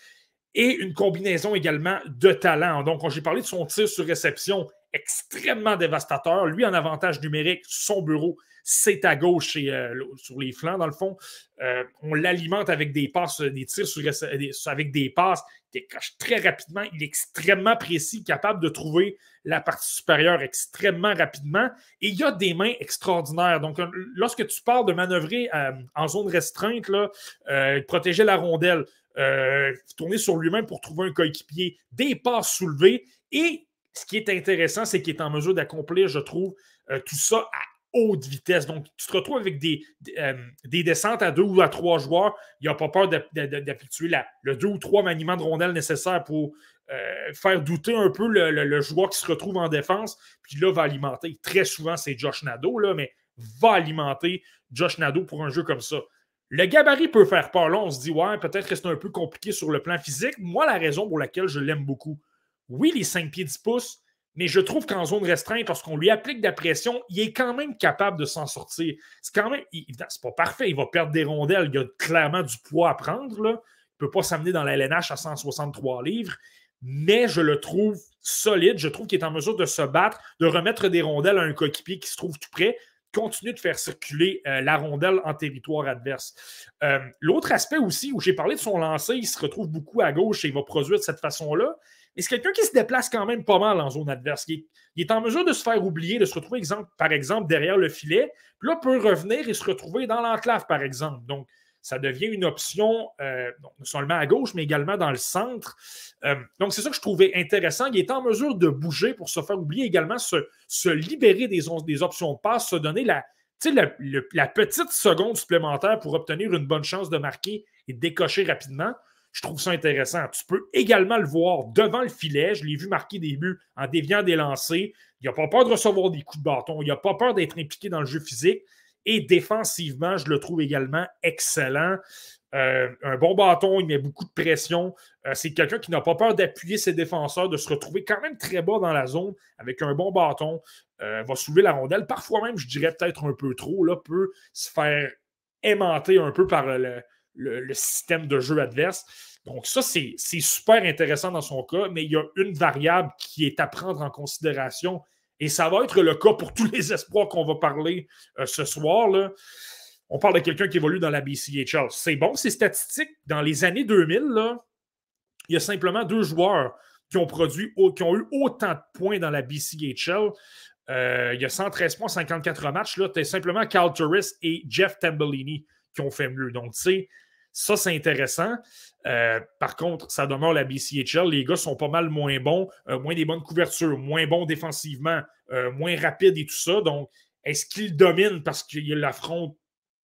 S3: Et une combinaison également de talent. Donc, j'ai parlé de son tir sur réception extrêmement dévastateur. Lui, en avantage numérique, son bureau, c'est à gauche et euh, sur les flancs, dans le fond. Euh, on l'alimente avec des passes, des tirs sur, avec des passes qui décroche très rapidement. Il est extrêmement précis, capable de trouver la partie supérieure extrêmement rapidement. Et il a des mains extraordinaires. Donc, euh, lorsque tu parles de manœuvrer en zone restreinte, protéger la rondelle, tourner sur lui-même pour trouver un coéquipier, des passes soulevées et ce qui est intéressant, c'est qu'il est en mesure d'accomplir, je trouve, tout ça à haute vitesse. Donc, tu te retrouves avec des, euh, des descentes à deux ou à trois joueurs. Il n'a pas peur d'effectuer le deux ou trois maniements de rondelles nécessaires pour euh, faire douter un peu le, joueur qui se retrouve en défense. Puis là, va alimenter. Très souvent, c'est Josh Nadeau, là, mais va alimenter Josh Nadeau pour un jeu comme ça. Le gabarit peut faire peur. Là, on se dit, ouais, peut-être que c'est un peu compliqué sur le plan physique. Moi, la raison pour laquelle je l'aime beaucoup, oui, les 5 pieds 10 pouces, mais je trouve qu'en zone restreinte, lorsqu'on lui applique de la pression, il est quand même capable de s'en sortir. C'est quand même, c'est pas parfait, il va perdre des rondelles, il a clairement du poids à prendre. Il ne peut pas s'amener dans la LNH à 163 livres, mais je le trouve solide. Je trouve qu'il est en mesure de se battre, de remettre des rondelles à un coéquipier qui se trouve tout près, continue de faire circuler euh, la rondelle en territoire adverse. Euh, l'autre aspect aussi, où j'ai parlé de son lancer, il se retrouve beaucoup à gauche et il va produire de cette façon-là. Mais c'est quelqu'un qui se déplace quand même pas mal en zone adverse. Il est, en mesure de se faire oublier, de se retrouver, par exemple, derrière le filet. Puis là, peut revenir et se retrouver dans l'enclave, par exemple. Donc, ça devient une option euh, non seulement à gauche, mais également dans le centre. Euh, donc, c'est ça que je trouvais intéressant. Il est en mesure de bouger pour se faire oublier également, se, libérer des, options de passe, se donner la, la, petite seconde supplémentaire pour obtenir une bonne chance de marquer et décocher rapidement. Je trouve ça intéressant. Tu peux également le voir devant le filet. Je l'ai vu marquer des buts en déviant des lancers. Il n'a pas peur de recevoir des coups de bâton. Il n'a pas peur d'être impliqué dans le jeu physique. Et défensivement, je le trouve également excellent. Euh, un bon bâton, il met beaucoup de pression. Euh, c'est quelqu'un qui n'a pas peur d'appuyer ses défenseurs, de se retrouver quand même très bas dans la zone avec un bon bâton. Euh, va soulever la rondelle. Parfois même, je dirais peut-être un peu trop, là, peut se faire aimanter un peu par le, le, système de jeu adverse. Donc, ça, c'est super intéressant dans son cas, mais il y a une variable qui est à prendre en considération, et ça va être le cas pour tous les espoirs qu'on va parler euh, ce soir. Là. On parle de quelqu'un qui évolue dans la BCHL. C'est bon, ces statistiques. Dans les années 2000, là, il y a simplement deux joueurs qui ont produit, qui ont eu autant de points dans la BCHL. Euh, il y a 113 points, 54 matchs. Là, simplement Carl Turris et Jeff Tambellini qui ont fait mieux. Donc, tu sais, ça, c'est intéressant. Euh, par contre, ça demeure la BCHL. Les gars sont pas mal moins bons, euh, moins des bonnes couvertures, moins bons défensivement, moins rapides et tout ça. Donc, est-ce qu'ils dominent parce qu'il l'affronte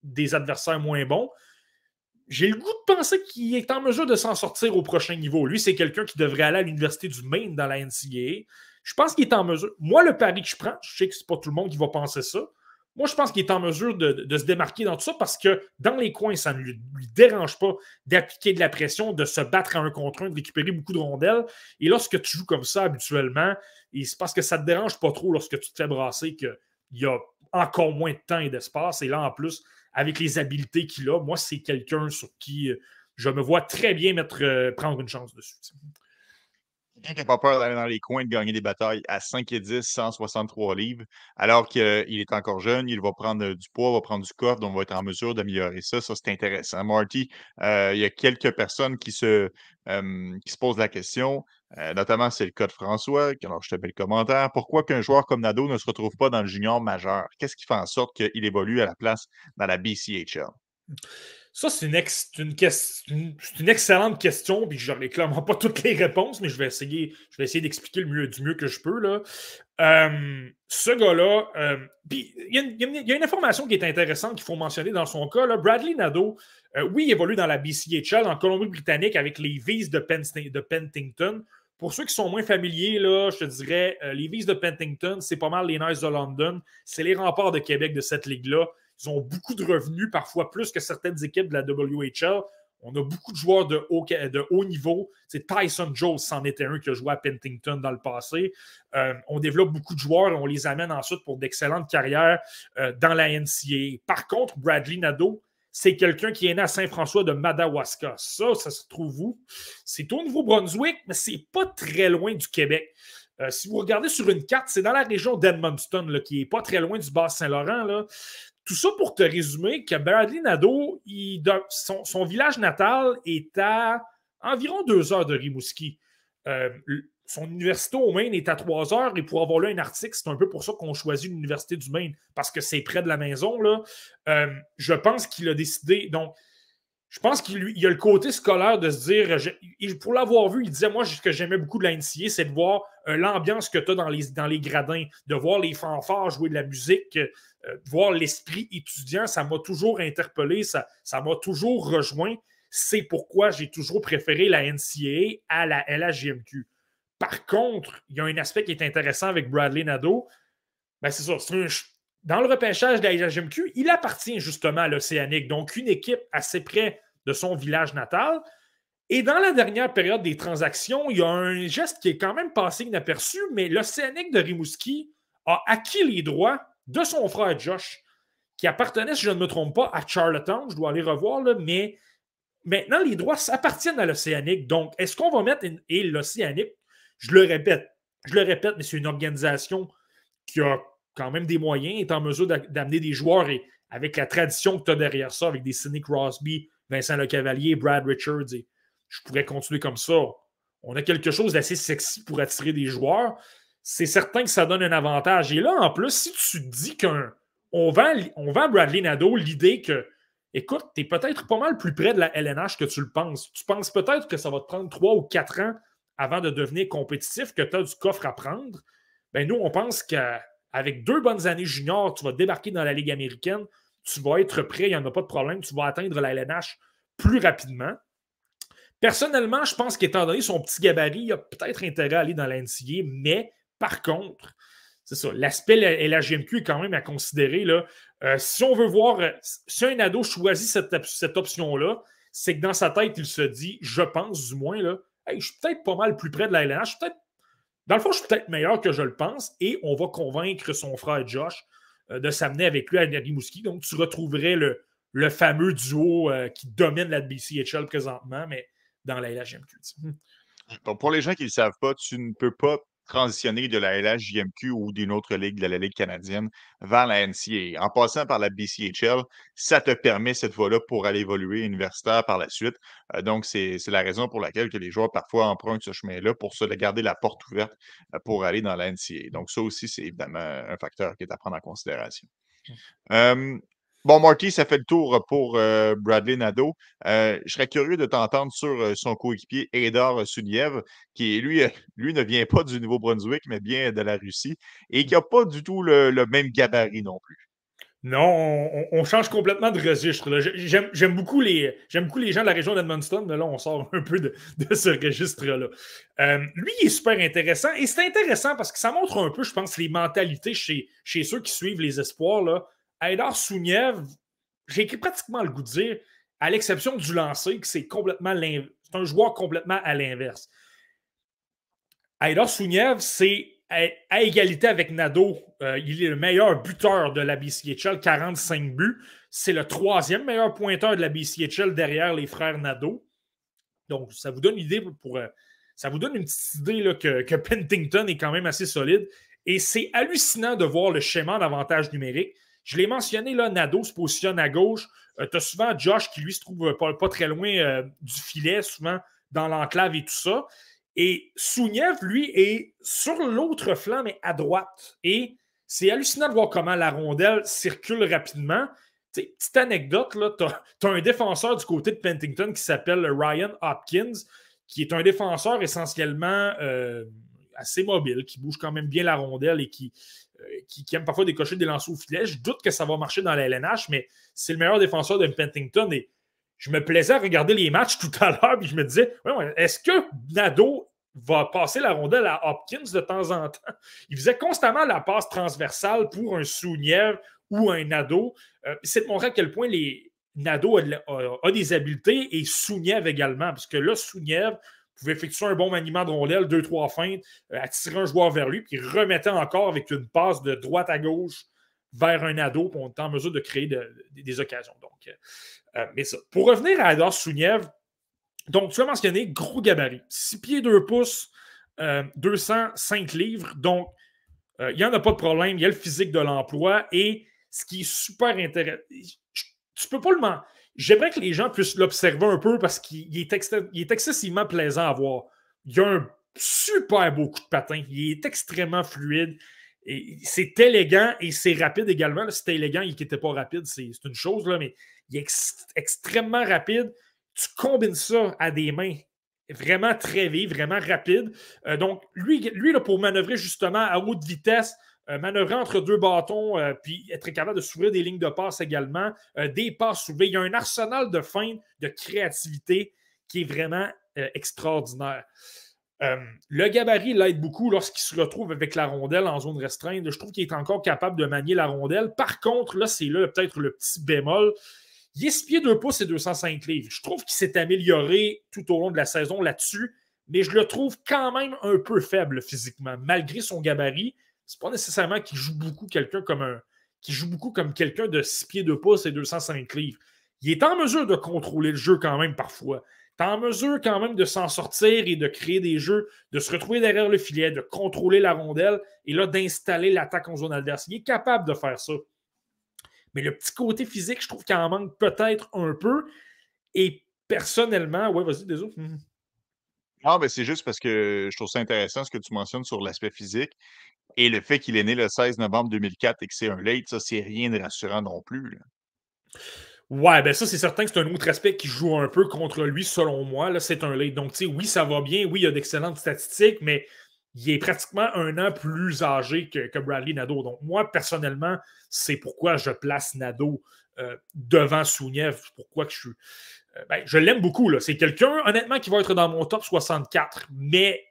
S3: des adversaires moins bons? J'ai le goût de penser qu'il est en mesure de s'en sortir au prochain niveau. Lui, c'est quelqu'un qui devrait aller à l'université du Maine dans la NCAA. Je pense qu'il est en mesure. Moi, le pari que je prends, je sais que c'est pas tout le monde qui va penser ça. Moi, je pense qu'il est en mesure de, se démarquer dans tout ça parce que dans les coins, ça ne lui, dérange pas d'appliquer de la pression, de se battre à un contre un, de récupérer beaucoup de rondelles. Et lorsque tu joues comme ça habituellement, c'est parce que ça ne te dérange pas trop lorsque tu te fais brasser qu'il y a encore moins de temps et d'espace. Et là, en plus, avec les habiletés qu'il a, moi, c'est quelqu'un sur qui euh, je me vois très bien mettre, euh, prendre une chance dessus.
S1: Quelqu'un qui n'a pas peur d'aller dans les coins de gagner des batailles à 5 et 10, 163 livres, alors qu'il est encore jeune, il va prendre euh, du poids, va prendre du coffre, donc va être en mesure d'améliorer ça. Ça, c'est intéressant. Marty, il y a quelques personnes qui se, posent la question. notamment, c'est le cas de François. Alors, je te fais le commentaire. Pourquoi qu'un joueur comme Nado ne se retrouve pas dans le junior majeur? Qu'est-ce qui fait en sorte qu'il évolue à la place dans la BCHL?
S3: Ça, c'est une, excellente question, puis je n'ai clairement pas toutes les réponses, mais je vais essayer, essayer d'expliquer le mieux, du mieux que je peux. Là. ce gars-là, puis il y, a une information qui est intéressante qu'il faut mentionner dans son cas. Là. Bradley Nadeau, euh, oui, il évolue dans la BCHL en Colombie-Britannique avec les V's de, Pentington. Pour ceux qui sont moins familiers, là, je te dirais, euh, les V's de Pentington, c'est pas mal les Knights de London. C'est les remparts de Québec de cette ligue-là. Ils ont beaucoup de revenus, parfois plus que certaines équipes de la WHL. On a beaucoup de joueurs de haut, niveau. C'est Tyson Jones, c'en était un qui a joué à Pentington dans le passé. Euh, on développe beaucoup de joueurs et on les amène ensuite pour d'excellentes carrières euh, dans la NCAA. Par contre, Bradley Nadeau, c'est quelqu'un qui est né à Saint-François de Madawaska. Ça, ça se trouve où? C'est au Nouveau-Brunswick, mais c'est pas très loin du Québec. Euh, si vous regardez sur une carte, c'est dans la région d'Edmundston, qui n'est pas très loin du Bas-Saint-Laurent. Tout ça pour te résumer que Bradley Nadeau, son, village natal est à environ deux heures de Rimouski. Euh, son université au Maine est à trois heures et pour avoir lu un article, c'est un peu pour ça qu'on choisit l'université du Maine parce que c'est près de la maison. Là. Euh, je pense qu'il a décidé. Donc, je pense qu'il y a le côté scolaire de se dire, pour l'avoir vu, il disait, moi, ce que j'aimais beaucoup de la c'est de voir euh, l'ambiance que tu as dans les, dans les gradins, de voir les fanfares jouer de la musique, euh, voir l'esprit étudiant, ça m'a toujours interpellé, ça, ça m'a toujours rejoint. C'est pourquoi j'ai toujours préféré la NCAA à la LHGMQ. Par contre, il y a un aspect qui est intéressant avec Bradley Nadeau. Ben c'est ça, dans le repêchage de la LHGMQ, il appartient justement à l'Océanique, donc une équipe assez près de son village natal. Et dans la dernière période des transactions, il y a un geste qui est quand même passé inaperçu, mais l'Océanique de Rimouski a acquis les droits de son frère Josh, qui appartenait, si je ne me trompe pas, à Charlottetown. Je dois aller revoir, mais maintenant, les droits appartiennent à l'Océanique. Donc, est-ce qu'on va mettre. Et l'Océanique, je le répète, je le répète, mais c'est une organisation qui a quand même des moyens, est en mesure d'amener des joueurs et avec la tradition que tu as derrière ça, avec des Sidney Crosby, Vincent Lecavalier, Brad Richards, je pourrais continuer comme ça. On a quelque chose d'assez sexy pour attirer des joueurs c'est certain que ça donne un avantage. Et là, en plus, si tu te dis qu'on vend, on Bradley Nadeau l'idée que, écoute, tu es peut-être pas mal plus près de la LNH que tu le penses. Tu penses peut-être que ça va te prendre trois ou quatre ans avant de devenir compétitif, que tu as du coffre à prendre. Ben nous, on pense qu'avec deux bonnes années juniors, tu vas débarquer dans la Ligue américaine, tu vas être prêt, il n'y en a pas de problème, tu vas atteindre la LNH plus rapidement. Personnellement, je pense qu'étant donné son petit gabarit, il a peut-être intérêt à aller dans la mais par contre, c'est ça, l'aspect LHGMQ est quand même à considérer. Là. Euh, si on veut voir, euh, si un ado choisit cette, option-là, c'est que dans sa tête, il se dit, je pense du moins, là, je suis peut-être pas mal plus près de la LNH. Dans le fond, je suis peut-être meilleur que je le pense et on va convaincre son frère Josh de s'amener avec lui à Rimouski. Donc, tu retrouverais le, le fameux duo qui domine la BCHL présentement, mais dans la LHGMQ.
S1: pour les gens qui ne le savent pas, tu ne peux pas transitionner de la LHJMQ ou d'une autre ligue de la Ligue canadienne vers la NCAA. En passant par la BCHL, ça te permet cette fois-là pour aller évoluer universitaire par la suite. Euh, donc, c'est la raison pour laquelle que les joueurs parfois empruntent ce chemin-là pour se garder la porte ouverte euh, pour aller dans la NCAA. Donc, ça aussi, c'est évidemment un facteur qui est à prendre en considération. Euh, Bon, Marty, ça fait le tour pour euh, Bradley Nadeau. Euh, je serais curieux de t'entendre sur euh, son coéquipier Edar Suniev, qui, lui, lui, ne vient pas du Nouveau-Brunswick, mais bien de la Russie, et qui n'a pas du tout le, même gabarit non plus.
S3: Non, on, change complètement de registre. J'aime beaucoup, les, gens de la région d'Edmundston, mais là, on sort un peu de, ce registre-là. lui, il est super intéressant, et c'est intéressant parce que ça montre un peu, je pense, les mentalités chez, ceux qui suivent les espoirs. Aïdar Souniev, j'ai pratiquement le goût de dire, à l'exception du lancer, que c'est complètement un joueur complètement à l'inverse. Aïdar Souniev, c'est à, égalité avec Nado. Euh, il est le meilleur buteur de la BCHL, 45 buts. C'est le troisième meilleur pointeur de la BCHL derrière les frères Nado. Donc, ça vous donne une idée pour. Euh, ça vous donne une petite idée que, que, Pentington est quand même assez solide. Et c'est hallucinant de voir le schéma d'avantage numérique. Je l'ai mentionné, là, Nado se positionne à gauche. Euh, tu as souvent Josh qui, lui, se trouve pas, très loin euh, du filet, souvent dans l'enclave et tout ça. Et Souniev, lui, est sur l'autre flanc, mais à droite. Et c'est hallucinant de voir comment la rondelle circule rapidement. petite anecdote, tu as, un défenseur du côté de Pentington qui s'appelle Ryan Hopkins, qui est un défenseur essentiellement euh, assez mobile, qui bouge quand même bien la rondelle et qui, euh, qui, aime parfois décocher des lancers au filet. Je doute que ça va marcher dans la LNH, mais c'est le meilleur défenseur de Pentington. Et je me plaisais à regarder les matchs tout à l'heure, puis je me disais, est-ce que Nado va passer la rondelle à Hopkins de temps en temps? Il faisait constamment la passe transversale pour un Souniev ou un Nado. Euh, c'est de montrer à quel point les, Nado a, des habiletés et Souniev également, parce que là, Souniev, pouvait effectuer un bon maniement de rondelle, deux, trois feintes, euh, attirer un joueur vers lui, puis remettait encore avec une passe de droite à gauche vers un ado, pour on est en mesure de créer des occasions. Donc, euh, euh, mais ça. Pour revenir à Ador Souniev, donc tu as mentionné gros gabarit, 6 pieds 2 pouces, 205 livres, donc il n'y en a pas de problème, il y a le physique de l'emploi et ce qui est super intéressant, tu peux pas le mentir J'aimerais que les gens puissent l'observer un peu parce qu'il est, excessivement plaisant à voir. Il a un super beau coup de patin. Il est extrêmement fluide. C'est élégant et c'est rapide également. C'est élégant, il n'était pas rapide, c'est une chose, là, mais il est extrêmement rapide. Tu combines ça à des mains vraiment très vives, vraiment rapides. Euh, donc, lui, lui là, pour manœuvrer justement à haute vitesse, euh, manœuvrer entre deux bâtons, euh, puis être capable de s'ouvrir des lignes de passe également, euh, des passes soulevées. Il y a un arsenal de fin, de créativité qui est vraiment extraordinaire. le gabarit l'aide beaucoup lorsqu'il se retrouve avec la rondelle en zone restreinte. Je trouve qu'il est encore capable de manier la rondelle. Par contre, là, c'est là peut-être le petit bémol. Il est 6 pieds 2 pouces et 205 livres. Je trouve qu'il s'est amélioré tout au long de la saison là-dessus, mais je le trouve quand même un peu faible physiquement, malgré son gabarit c'est pas nécessairement qu'il joue beaucoup quelqu'un comme un. qui joue beaucoup comme quelqu'un de 6 pieds de pouces et 205 livres. Il est en mesure de contrôler le jeu quand même parfois. Il est en mesure quand même de s'en sortir et de créer des jeux, de se retrouver derrière le filet, de contrôler la rondelle et là d'installer l'attaque en zone adverse. Il est capable de faire ça. Mais le petit côté physique, je trouve qu'il en manque peut-être un peu. Et personnellement, ouais, vas-y, désolé.
S1: Ah, mais c'est juste parce que je trouve ça intéressant ce que tu mentionnes sur l'aspect physique. Et le fait qu'il est né le 16 novembre 2004 et que c'est un late, ça, c'est rien de rassurant non plus.
S3: Ouais, ben ça, c'est certain que c'est un autre aspect qui joue un peu contre lui, selon moi. Là, c'est un late. Donc, tu sais, oui, ça va bien. Oui, il y a d'excellentes statistiques, mais il est pratiquement un an plus âgé que, Bradley Nadeau. Donc, moi, personnellement, c'est pourquoi je place Nadeau euh, devant Souniev. Pourquoi que je suis. Euh, ben, je l'aime beaucoup. C'est quelqu'un, honnêtement, qui va être dans mon top 64, mais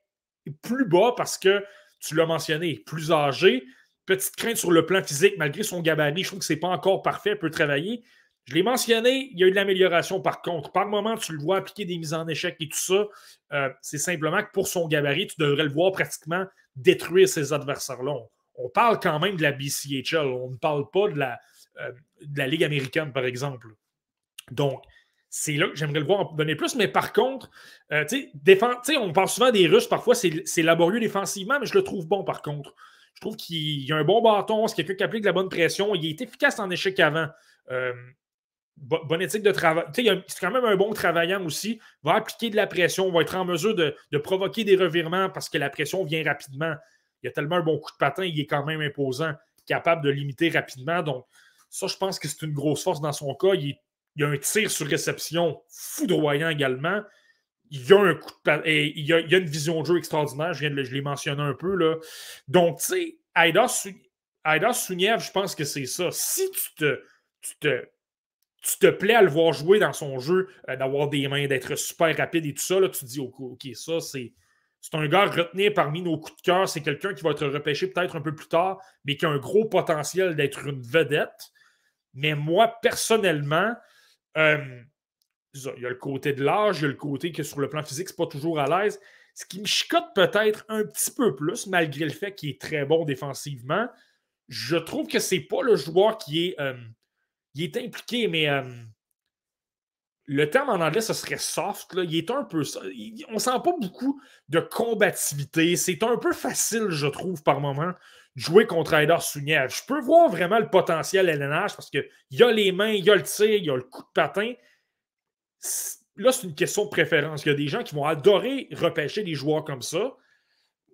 S3: plus bas parce que tu l'as mentionné, plus âgé, petite crainte sur le plan physique, malgré son gabarit, je trouve que ce n'est pas encore parfait, peut travailler. Je l'ai mentionné, il y a eu de l'amélioration par contre. Par moment, tu le vois appliquer des mises en échec et tout ça. Euh, c'est simplement que pour son gabarit, tu devrais le voir pratiquement détruire ses adversaires-là. On, parle quand même de la BCHL, on ne parle pas de la, euh, de la Ligue américaine, par exemple. Donc, c'est là que j'aimerais le voir en donner plus. Mais par contre, euh, sais, on parle souvent des Russes, parfois c'est laborieux défensivement, mais je le trouve bon par contre. Je trouve qu'il a un bon bâton, c'est quelqu'un qui applique la bonne pression. Il est efficace en échec avant. Euh, bonne éthique de travail. C'est quand même un bon travaillant aussi. Va appliquer de la pression, va être en mesure de, de, provoquer des revirements parce que la pression vient rapidement. Il a tellement un bon coup de patin, il est quand même imposant, capable de limiter rapidement. Donc, ça, je pense que c'est une grosse force dans son cas. Il est il y a un tir sur réception foudroyant également. Il y a un coup de et il y a, une vision de jeu extraordinaire. Je, viens de, je l'ai mentionné un peu. Là. Donc, tu sais, Aida, Souniev, je pense que c'est ça. Si tu te, tu te, tu te plais à le voir jouer dans son jeu, euh, d'avoir des mains, d'être super rapide et tout ça, là, tu te dis, OK, ça, c'est. C'est un gars retenu parmi nos coups de cœur. C'est quelqu'un qui va être repêché peut-être un peu plus tard, mais qui a un gros potentiel d'être une vedette. Mais moi, personnellement, il y a le côté de l'âge, il y a le côté que sur le plan physique, c'est pas toujours à l'aise. Ce qui me chicote peut-être un petit peu plus, malgré le fait qu'il est très bon défensivement, je trouve que c'est pas le joueur qui est, euh, est impliqué, mais le terme en anglais, ce serait soft. Là. Il est un peu. On sent pas beaucoup de combativité. C'est un peu facile, je trouve, par moment, jouer contre Aider Souniev. Je peux voir vraiment le potentiel LNH parce qu'il y a les mains, il y a le tir, il y a le coup de patin. Là, c'est une question de préférence. Il y a des gens qui vont adorer repêcher des joueurs comme ça.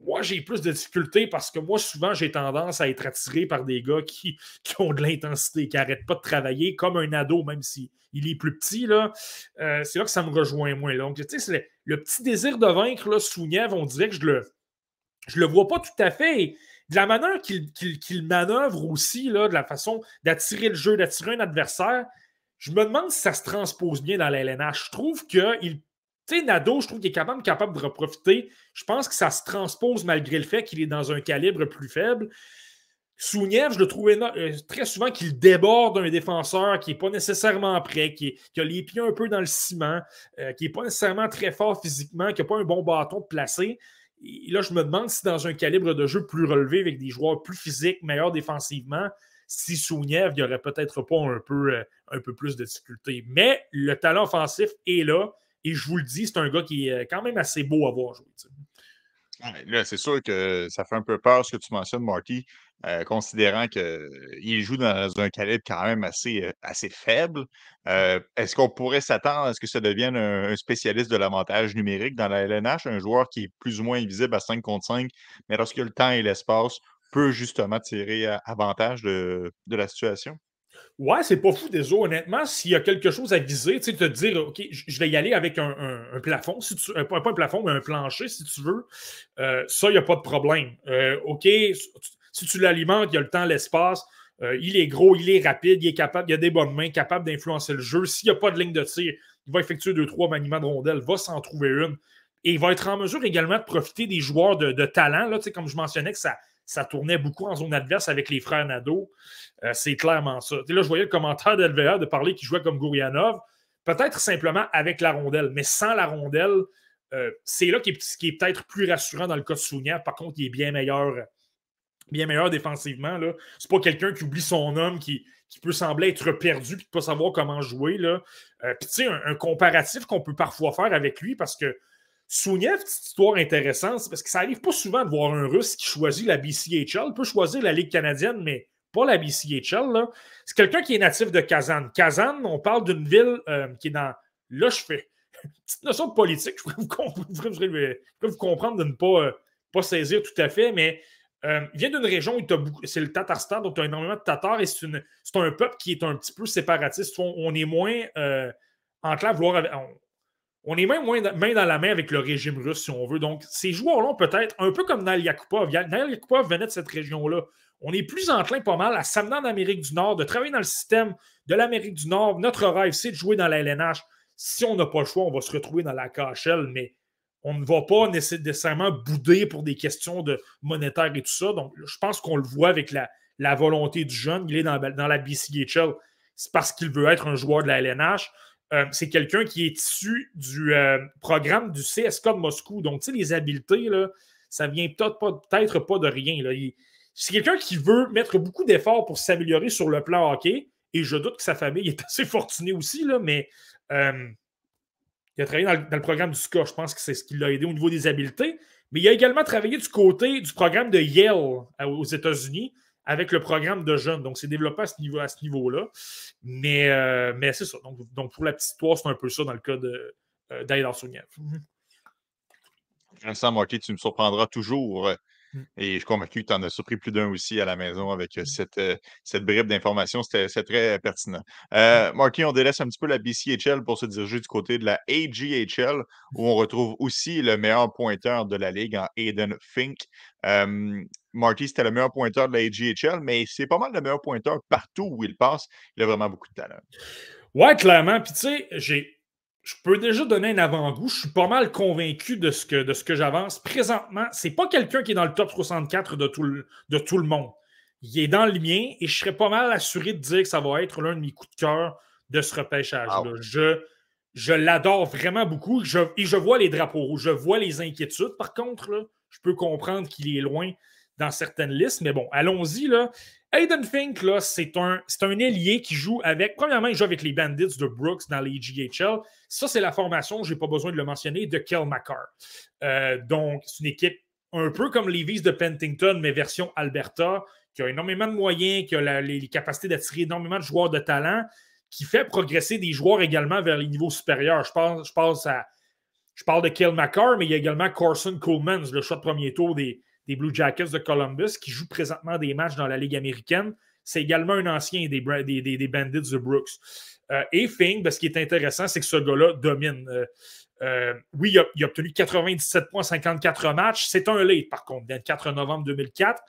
S3: Moi, j'ai plus de difficultés parce que moi, souvent, j'ai tendance à être attiré par des gars qui, ont de l'intensité, qui n'arrêtent pas de travailler comme un ado, même s'il est plus petit. Là. Euh, c'est là que ça me rejoint moins. Donc, tu sais, le, petit désir de vaincre, là, Souniev, on dirait que je le, je le vois pas tout à fait de la manière qu'il manœuvre aussi, là, de la façon d'attirer le jeu, d'attirer un adversaire, je me demande si ça se transpose bien dans la LNH. Je trouve que il, Nado, je trouve qu'il est quand même capable de reprofiter. Je pense que ça se transpose malgré le fait qu'il est dans un calibre plus faible. Souniev, je le trouve euh, très souvent qu'il déborde un défenseur qui n'est pas nécessairement prêt, qui, a les pieds un peu dans le ciment, euh, qui n'est pas nécessairement très fort physiquement, qui n'a pas un bon bâton de placer là, je me demande si dans un calibre de jeu plus relevé, avec des joueurs plus physiques, meilleurs défensivement, si Souniev, il n'y aurait peut-être pas un peu, euh, un peu plus de difficultés. Mais le talent offensif est là. Et je vous le dis, c'est un gars qui est quand même assez beau à voir jouer.
S1: Là, c'est sûr que ça fait un peu peur ce que tu mentionnes, Marty, euh, considérant qu'il joue dans un calibre quand même assez, euh, assez faible. Euh, est-ce qu'on pourrait s'attendre à ce que ça devienne un, spécialiste de l'avantage numérique dans la LNH, un joueur qui est plus ou moins invisible à 5 contre 5, mais lorsque le temps et l'espace peut justement tirer avantage de la situation?
S3: Ouais, c'est pas fou, désolé. Honnêtement, s'il y a quelque chose à viser, tu sais, te dire, OK, je vais y aller avec un, plafond, si tu, euh, pas un plafond, mais un plancher, si tu veux, euh, ça, il n'y a pas de problème. Euh, OK, si tu l'alimentes, il y a le temps, l'espace, il est gros, il est rapide, il est capable, il a des bonnes mains, capable d'influencer le jeu. S'il n'y a pas de ligne de tir, il va effectuer deux, trois maniements de rondelles, va s'en trouver une. Et il va être en mesure également de profiter des joueurs de, talent, là, comme je mentionnais, que ça, ça tournait beaucoup en zone adverse avec les frères Nado. Euh, c'est clairement ça. là, je voyais le commentaire d'LVA de parler qu'il jouait comme Gourianov. Peut-être simplement avec la rondelle, mais sans la rondelle, euh, c'est là qui est, peut-être plus rassurant dans le cas de Sounia. Par contre, il est bien meilleur, bien meilleur défensivement. Ce n'est pas quelqu'un qui oublie son homme, qui, peut sembler être perdu et ne pas savoir comment jouer. Là. Euh, puis, tu sais, un, comparatif qu'on peut parfois faire avec lui parce que Souniev, petite histoire intéressante, parce que ça arrive pas souvent de voir un Russe qui choisit la BCHL. Il peut choisir la Ligue canadienne, mais pas la BCHL. C'est quelqu'un qui est natif de Kazan. Kazan, on parle d'une ville euh, qui est dans. Là, je fais une petite notion de politique. Je voudrais vous, comprendre de ne pas, euh, pas saisir tout à fait, mais euh, il vient d'une région où. C'est le Tatarstan, donc tu as énormément de Tatars et c'est un peuple qui est un petit peu séparatiste. On, est moins enclin à vouloir on est même moins main dans la main avec le régime russe, si on veut. Donc, ces joueurs-là, peut-être, un peu comme Nail Yakupov. Nail Yakupov venait de cette région-là. On est plus enclin pas mal à s'amener en Amérique du Nord, de travailler dans le système de l'Amérique du Nord. Notre rêve, c'est de jouer dans la LNH. Si on n'a pas le choix, on va se retrouver dans la KHL, mais on ne va pas nécessairement bouder pour des questions de monétaire et tout ça. Donc, je pense qu'on le voit avec la, volonté du jeune. Il est dans, la BCHL. C'est parce qu'il veut être un joueur de la LNH. Euh, c'est quelqu'un qui est issu du euh, programme du CSK de Moscou. Donc, tu sais, les habiletés, là, ça vient peut-être pas, pas de rien. C'est quelqu'un qui veut mettre beaucoup d'efforts pour s'améliorer sur le plan hockey. Et je doute que sa famille est assez fortunée aussi, mais Euh, il a travaillé dans le, programme du SCA. Je pense que c'est ce qui l'a aidé au niveau des habiletés. Mais il a également travaillé du côté du programme de Yale aux États-Unis avec le programme de jeunes. Donc, c'est développé à ce, niveau, ce niveau-là. Mais, euh, mais c'est ça. Donc, pour la petite histoire, c'est un peu ça dans le cas de euh, Souniev.
S1: Vincent Marquet, tu me surprendras toujours. Et je suis convaincu que tu en as surpris plus d'un aussi à la maison avec
S3: Mmh.
S1: cette, cette bribe d'informations. C'était très pertinent. Euh, Marky, on délaisse un petit peu la BCHL pour se diriger du côté de la AGHL, où on retrouve aussi le meilleur pointeur de la ligue en Aiden Fink. Euh, Marty, c'était le meilleur pointeur de la AGHL, mais c'est pas mal le meilleur pointeur partout où il passe. Il a vraiment beaucoup de talent.
S3: Ouais, clairement. Puis tu sais, j'ai je peux déjà donner un avant-goût. Je suis pas mal convaincu de ce que, de ce que j'avance. Présentement, c'est pas quelqu'un qui est dans le top 64 de tout, le, de tout le monde. Il est dans le mien et je serais pas mal assuré de dire que ça va être l'un de mes coups de cœur de ce repêchage-là. Je, je l'adore vraiment beaucoup je, et je vois les drapeaux rouges. Je vois les inquiétudes. Par contre, là, je peux comprendre qu'il est loin dans certaines listes. Mais bon, allons-y. Aiden Fink, là, c'est un, c'est un ailier qui joue avec. Premièrement, il joue avec les Bandits de Brooks dans les GHL. Ça, c'est la formation, je n'ai pas besoin de le mentionner, de Kel McCarr. Euh, donc, c'est une équipe un peu comme les de Pentington, mais version Alberta, qui a énormément de moyens, qui a les, capacités d'attirer énormément de joueurs de talent, qui fait progresser des joueurs également vers les niveaux supérieurs. Je, je, à, je parle de Kel McCarr, mais il y a également Carson Coleman, le choix de premier tour des, des Blue Jackets de Columbus, qui joue présentement des matchs dans la Ligue américaine. C'est également un ancien des, des, des, Bandits de Brooks. Euh, et Fing, ben, ce qui est intéressant, c'est que ce gars-là domine. Euh, euh, oui, il a, obtenu 97 points 54 matchs. C'est un late, par contre, 24 novembre 2004.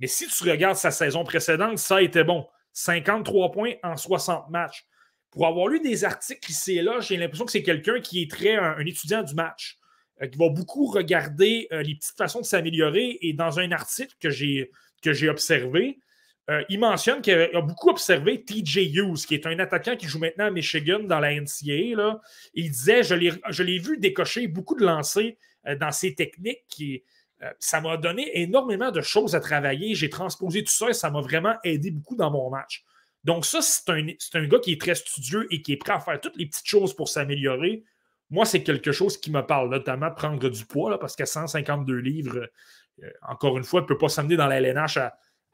S3: Mais si tu regardes sa saison précédente, ça a été bon. 53 points en 60 matchs. Pour avoir lu des articles ici et là, j'ai l'impression que c'est quelqu'un qui est très un étudiant du match. Euh, qui va beaucoup regarder euh, les petites façons de s'améliorer. Et dans un article que j'ai, observé, euh, il mentionne qu'il a beaucoup observé TJ Hughes, qui est un attaquant qui joue maintenant à Michigan dans la NCAA. Il disait Je l'ai, vu décocher beaucoup de lancers dans ses techniques. Qui, ça m'a donné énormément de choses à travailler. J'ai transposé tout ça et ça m'a vraiment aidé beaucoup dans mon match. Donc, ça, c'est un, c'est un gars qui est très studieux et qui est prêt à faire toutes les petites choses pour s'améliorer moi, c'est quelque chose qui me parle, notamment prendre du poids, parce qu'à 152 livres, euh, encore une fois, ne peut pas s'amener dans la LNH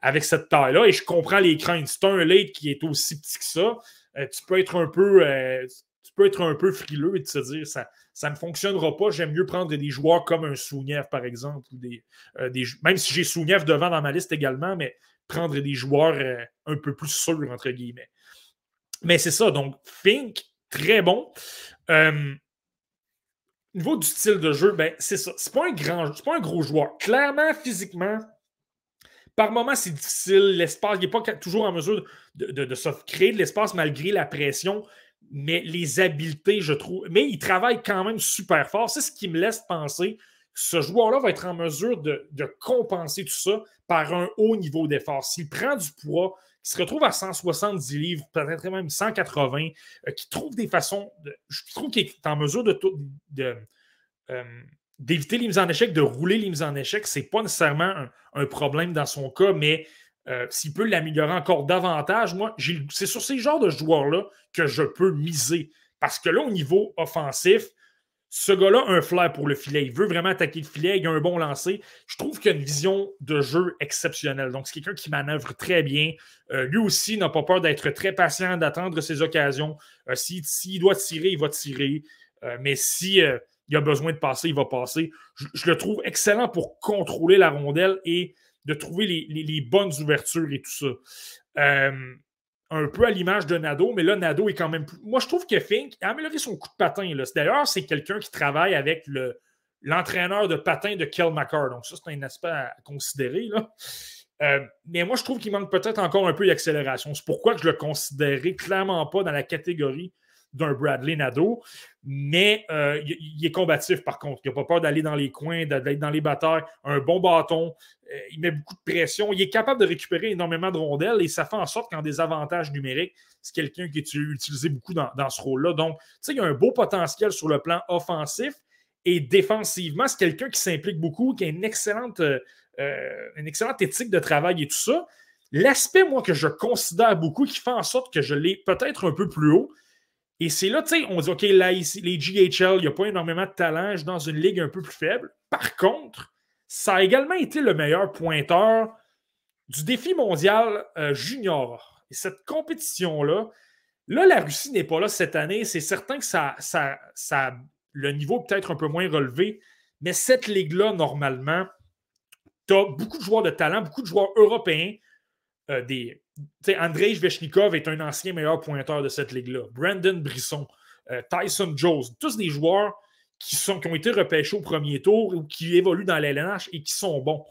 S3: avec cette taille-là. Et je comprends les craintes. C'est un late qui est aussi petit que ça. Euh, tu peux être un peu. Euh, tu peux être un peu frileux et te dire ça, ça ne fonctionnera pas. J'aime mieux prendre des joueurs comme un Souniev, par exemple, ou des, même si j'ai Souniev devant dans ma liste également, mais prendre des joueurs un peu plus sûrs, entre guillemets. Mais c'est ça. Donc, Fink, très bon niveau du style de jeu, ben, c'est ça. C'est pas un grand, c'est pas un gros joueur. Clairement, physiquement, par moments, c'est difficile. L'espace, il n'est pas toujours en mesure de, de, se créer de l'espace malgré la pression. Mais les habiletés, je trouve. Mais il travaille quand même super fort. C'est ce qui me laisse penser que ce joueur-là va être en mesure de, de, compenser tout ça par un haut niveau d'effort. S'il prend du poids, qui se retrouve à 170 livres, peut-être même 180, euh, qui trouve des façons. De, je trouve qu'il est en mesure de, euh, d'éviter les mises en échec, de rouler les mises en échec. Ce n'est pas nécessairement un, problème dans son cas, mais euh, s'il peut l'améliorer encore davantage, moi, c'est sur ces genres de joueurs-là que je peux miser. Parce que là, au niveau offensif, ce gars-là a un flair pour le filet. Il veut vraiment attaquer le filet. Il a un bon lancer. Je trouve qu'il a une vision de jeu exceptionnelle. Donc, c'est quelqu'un qui manœuvre très bien. Euh, lui aussi n'a pas peur d'être très patient, d'attendre ses occasions. Euh, s'il doit tirer, il va tirer. Euh, mais si a besoin de passer, il va passer. Je, le trouve excellent pour contrôler la rondelle et de trouver les bonnes ouvertures et tout ça un peu à l'image de Nado, mais là, Nado est quand même plus... Moi, je trouve que Fink a amélioré son coup de patin. D'ailleurs, c'est quelqu'un qui travaille avec le, l'entraîneur de patin de Kel McCarr. Donc, ça, c'est un aspect à considérer. Euh, mais moi, je trouve qu'il manque peut-être encore un peu d'accélération. C'est pourquoi je le considérais clairement pas dans la catégorie d'un Bradley Nado, mais euh, il, est combatif par contre. Il n'a pas peur d'aller dans les coins, d'être dans les batailles. Un bon bâton, euh, il met beaucoup de pression. Il est capable de récupérer énormément de rondelles et ça fait en sorte qu'en désavantage numérique, c'est quelqu'un qui est utilisé beaucoup dans, ce rôle-là. Donc, tu sais, il y a un beau potentiel sur le plan offensif et défensivement, c'est quelqu'un qui s'implique beaucoup, qui a une excellente, euh, une excellente éthique de travail et tout ça. L'aspect, moi, que je considère beaucoup, qui fait en sorte que je l'ai peut-être un peu plus haut, Et c'est là, tu sais, on dit, OK, là, ici, les GHL, il n'y a pas énormément de talent, dans une ligue un peu plus faible. Par contre, ça a également été le meilleur pointeur du défi mondial euh, junior. Et cette compétition-là, là, la Russie n'est pas là cette année. C'est certain que ça, ça, ça, le niveau peut-être un peu moins relevé, mais cette ligue-là, normalement, tu as beaucoup de joueurs de talent, beaucoup de joueurs européens. Euh, des, Andrei Zvechnikov est un ancien meilleur pointeur de cette ligue-là. Brandon Brisson, euh, Tyson Jones, tous des joueurs qui, ont été repêchés au premier tour ou qui évoluent dans l'LNH et qui sont bons.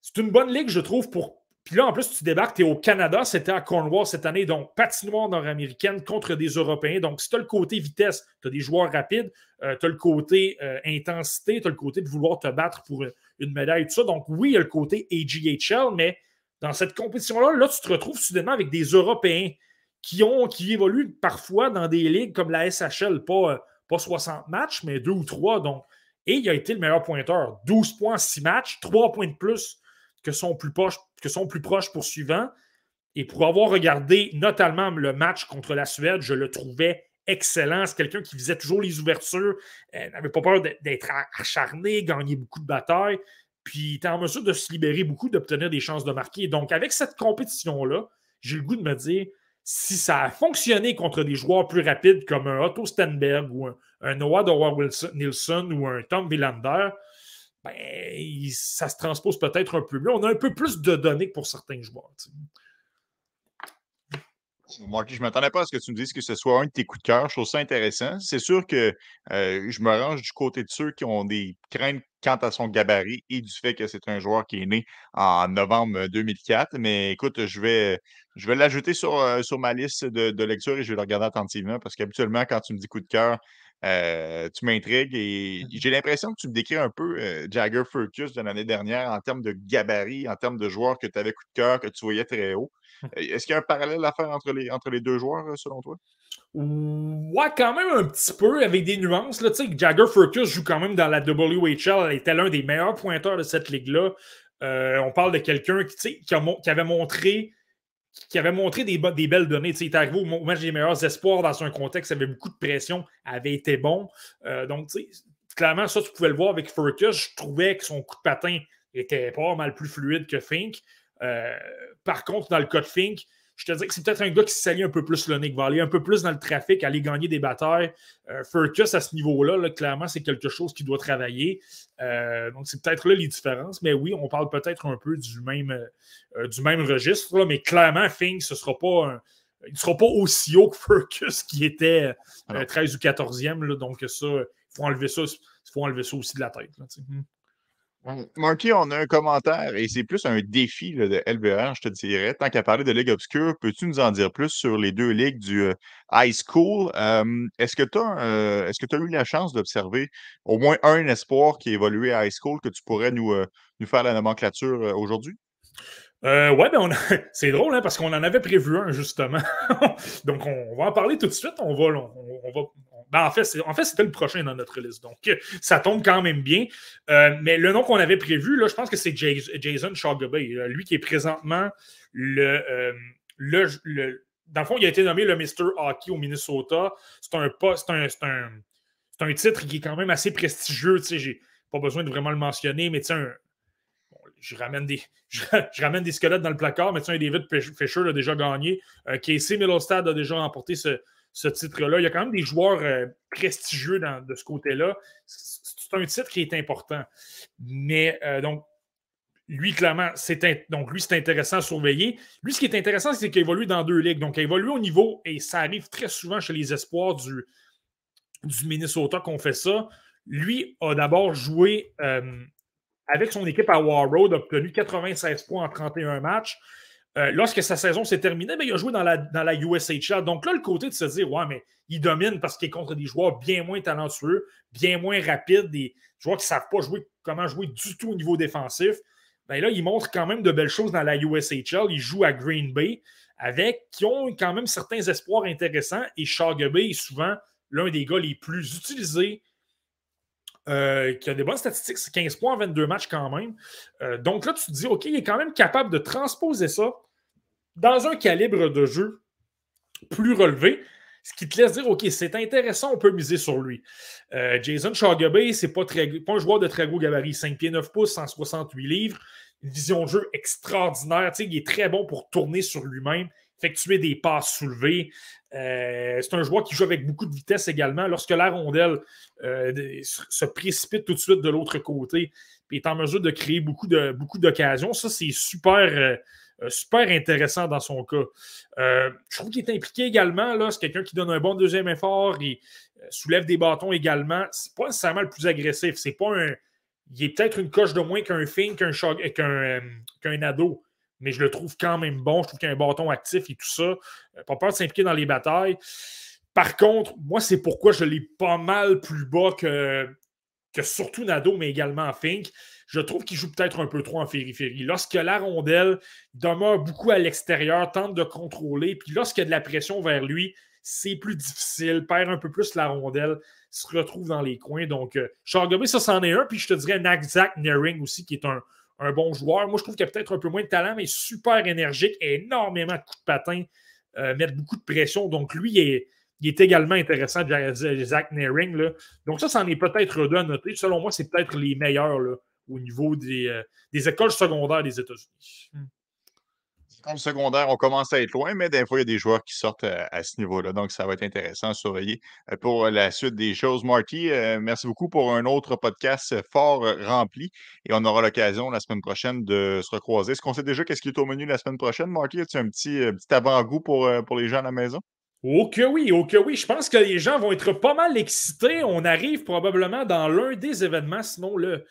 S3: C'est une bonne ligue, je trouve, pour. Puis là, en plus, tu débarques, tu es au Canada, c'était à Cornwall cette année, donc patinoire nord-américaine contre des Européens. Donc, si tu as le côté vitesse, tu as des joueurs rapides, euh, tu as le côté euh, intensité, tu as le côté de vouloir te battre pour une médaille, tout ça. Donc, oui, il y a le côté AGHL, mais dans cette compétition-là, là, tu te retrouves soudainement avec des Européens qui, ont, qui évoluent parfois dans des ligues comme la SHL, pas, euh, pas 60 matchs, mais deux ou trois. Donc, et il a été le meilleur pointeur. 12 points en 6 matchs, 3 points de plus que son plus proche, que son plus proche poursuivant. Et pour avoir regardé notamment le match contre la Suède, je le trouvais excellent. C'est quelqu'un qui faisait toujours les ouvertures, euh, n'avait pas peur d'être acharné, gagner beaucoup de batailles. Puis il était en mesure de se libérer beaucoup, d'obtenir des chances de marquer. Donc, avec cette compétition-là, j'ai le goût de me dire, si ça a fonctionné contre des joueurs plus rapides comme un Otto Stenberg ou un, Noah Dowa Nilsson ou un Tom Villander, ben, ça se transpose peut-être un peu mieux. On a un peu plus de données pour certains joueurs.
S1: Marky, je ne m'attendais pas à ce que tu me dises que ce soit un de tes coups de cœur. Je trouve ça intéressant. C'est sûr que euh, je me range du côté de ceux qui ont des craintes quant à son gabarit et du fait que c'est un joueur qui est né en novembre 2004. Mais écoute, je vais, je vais l'ajouter sur, euh, sur ma liste de, lecture et je vais le regarder attentivement parce qu'habituellement, quand tu me dis coup de cœur, euh, tu m'intrigues et mmh j'ai l'impression que tu me décris un peu Jagger Furcus de l'année dernière en termes de gabarit, en termes de joueurs que tu avais coup de cœur, que tu voyais très haut. Est-ce qu'il y a un parallèle à faire entre les, entre les deux joueurs, euh, selon toi?
S3: Ouais, quand même un petit peu, avec des nuances. Là. Jagger Furcus joue quand même dans la WHL. Elle était l'un des meilleurs pointeurs de cette ligue-là. Euh, on parle de quelqu'un qui, qui, qui, avait montré qui avait montré des, belles données. il est arrivé au match des meilleurs espoirs dans un contexte, il avait beaucoup de pression, avait été bon. Euh, donc, clairement, ça, tu pouvais le voir avec Furcus. Je trouvais que son coup de patin était pas mal plus fluide que Fink. Euh, par contre, dans le cas de Fink, je te dis que c'est peut-être un gars qui s'allie un peu plus le Nick va aller un peu plus dans le trafic, aller gagner des batailles. Euh, Furcus, à ce niveau-là, clairement, c'est quelque chose qui doit travailler. Euh, donc, c'est peut-être là les différences. Mais oui, on parle peut-être un peu du même, du même registre. mais clairement, Fink, ce sera pas il ne sera pas aussi haut que Furcus, qui était 13 ou 14e. donc, ça, il faut enlever ça. faut enlever ça aussi de la tête. Hmm.
S1: Marky, on a un commentaire et c'est plus un défi de LBR, je te dirais. Tant qu'à parler de Ligue Obscure, peux-tu nous en dire plus sur les deux ligues du euh, High School? est-ce que tu as, euh, as eu la chance d'observer au moins un espoir qui a évolué à High School que tu pourrais nous, euh, nous faire la nomenclature aujourd'hui?
S3: Euh, ouais, ben c'est drôle hein, parce qu'on en avait prévu un justement. donc on, va en parler tout de suite. On va, on, va, ben, en fait, c'était le prochain dans notre liste. Donc ça tombe quand même bien. Euh, mais le nom qu'on avait prévu, là, je pense que c'est Jason Shogabay, euh, lui qui est présentement le, le, Dans le fond, il a été nommé le Mr. Hockey au Minnesota. C'est un, c'est un, un, titre qui est quand même assez prestigieux. J'ai pas besoin de vraiment le mentionner, mais un, je ramène des, je, ramène des squelettes dans le placard, mais tu sais, David Fisher a déjà gagné. Euh, Casey Middlestad a déjà remporté ce, titre-là. Il y a quand même des joueurs euh, prestigieux de ce côté-là. C'est un titre qui est important. Mais euh, donc, lui, clairement, c'est lui, c'est intéressant à surveiller. Lui, ce qui est intéressant, c'est qu'il évolue dans deux ligues. Donc, il évolue au niveau, et ça arrive très souvent chez les espoirs du, Minnesota qu'on fait ça. Lui a d'abord joué avec son équipe à Warroad, a obtenu 96 points en 31 matchs. Euh, lorsque sa saison s'est terminée, ben, il a joué dans la, dans. Donc là, le côté de se dire, ouais, mais il domine parce qu'il est contre des joueurs bien moins talentueux, bien moins rapides, des joueurs qui ne savent pas jouer, comment jouer du tout au niveau défensif. Ben là, il montre quand même de belles choses dans la USHL. Il joue à Green Bay avec qui ont quand même certains espoirs intéressants. Et Bay est souvent l'un des gars les plus utilisés euh, qui a des bonnes statistiques, c'est 15 points en 22 matchs quand même. Euh, donc là, tu te dis, OK, il est quand même capable de transposer ça dans un calibre de jeu plus relevé. ce qui te laisse dire, OK, c'est intéressant, on peut miser sur lui. Euh, Jason Chagabay, c'est pas, pas un joueur de très gros gabarit. 5 pieds 9 pouces, 168 livres. Une vision de jeu extraordinaire. Il est très bon pour tourner sur lui-même, effectuer des passes soulevées. Euh, c'est un joueur qui joue avec beaucoup de vitesse également. Lorsque la rondelle euh, se précipite tout de suite de l'autre côté, puis est en mesure de créer beaucoup, beaucoup d'occasions, ça, c'est super super intéressant dans son cas. Euh, je trouve qu'il est impliqué également. C'est quelqu'un qui donne un bon deuxième effort. Il euh, soulève des bâtons également. C'est pas nécessairement le plus agressif. C'est pas un. Il est peut-être une coche de moins qu'un Fink, qu'un, qu'un, qu'un ado mais je le trouve quand même bon. Je trouve qu'il a un bâton actif et tout ça. Pas peur de s'impliquer dans les batailles. Par contre, moi, c'est pourquoi je l'ai pas mal plus bas que, que surtout Nado, mais également Fink je trouve qu'il joue peut-être un peu trop en périphérie. Lorsque la rondelle demeure beaucoup à l'extérieur, tente de contrôler, puis lorsqu'il y a de la pression vers lui, c'est plus difficile, perd un peu plus la rondelle, se retrouve dans les coins. Donc, euh, Chargobé, ça, c'en est un. Puis je te dirais Nagzak Nering aussi, qui est un, bon joueur. Moi, je trouve qu'il a peut-être un peu moins de talent, mais super énergique, énormément de coups de patin, euh, mettre beaucoup de pression. Donc, lui, il est, il est également intéressant, Zach Nering. Donc, ça, c'en est peut-être deux à noter. Selon moi, c'est peut-être les meilleurs là, au niveau des, euh, des écoles secondaires des États-Unis.
S1: Hmm. Comme secondaire, on commence à être loin, mais des fois, il y a des joueurs qui sortent à, à ce niveau-là. Donc, ça va être intéressant à surveiller euh, pour la suite des choses. Marty, euh, merci beaucoup pour un autre podcast fort rempli. Et on aura l'occasion la semaine prochaine de se recroiser. Est-ce qu'on sait déjà qu'est-ce qui est au menu la semaine prochaine, Marty? As-tu un petit, petit avant-goût pour, pour les gens à la maison?
S3: Oh que oui, oh que oui. Je pense que les gens vont être pas mal excités. On arrive probablement dans l'un des événements, sinon le, euh,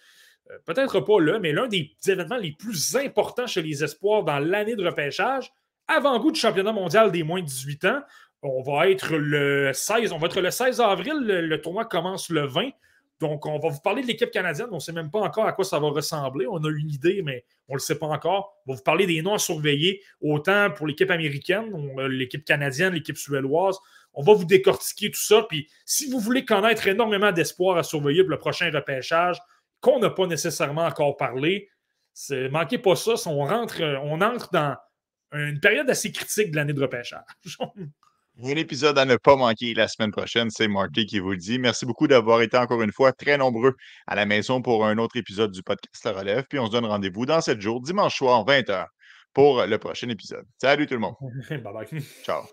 S3: peut-être pas là, mais l'un des événements les plus importants chez les espoirs dans l'année de repêchage, avant-goût du championnat mondial des moins de 18 ans. On va être le 16, on va être le 16 avril, le, tournoi commence le 20. Donc, on va vous parler de l'équipe canadienne. On ne sait même pas encore à quoi ça va ressembler. On a une idée, mais on ne le sait pas encore. On va vous parler des noms à surveiller, autant pour l'équipe américaine, l'équipe canadienne, l'équipe suédoise. On va vous décortiquer tout ça. Puis, si vous voulez connaître énormément d'espoir à surveiller pour le prochain repêchage, qu'on n'a pas nécessairement encore parlé. Manquez pas ça, on rentre, on entre dans une période assez critique de l'année de repêchage.
S1: Un épisode à ne pas manquer la semaine prochaine, c'est Marty qui vous le dit. Merci beaucoup d'avoir été encore une fois très nombreux à la maison pour un autre épisode du podcast La Relève. Puis on se donne rendez-vous dans 7 jours, dimanche soir, 20h, pour le prochain épisode. Salut tout le monde.
S3: bye bye.
S1: Ciao.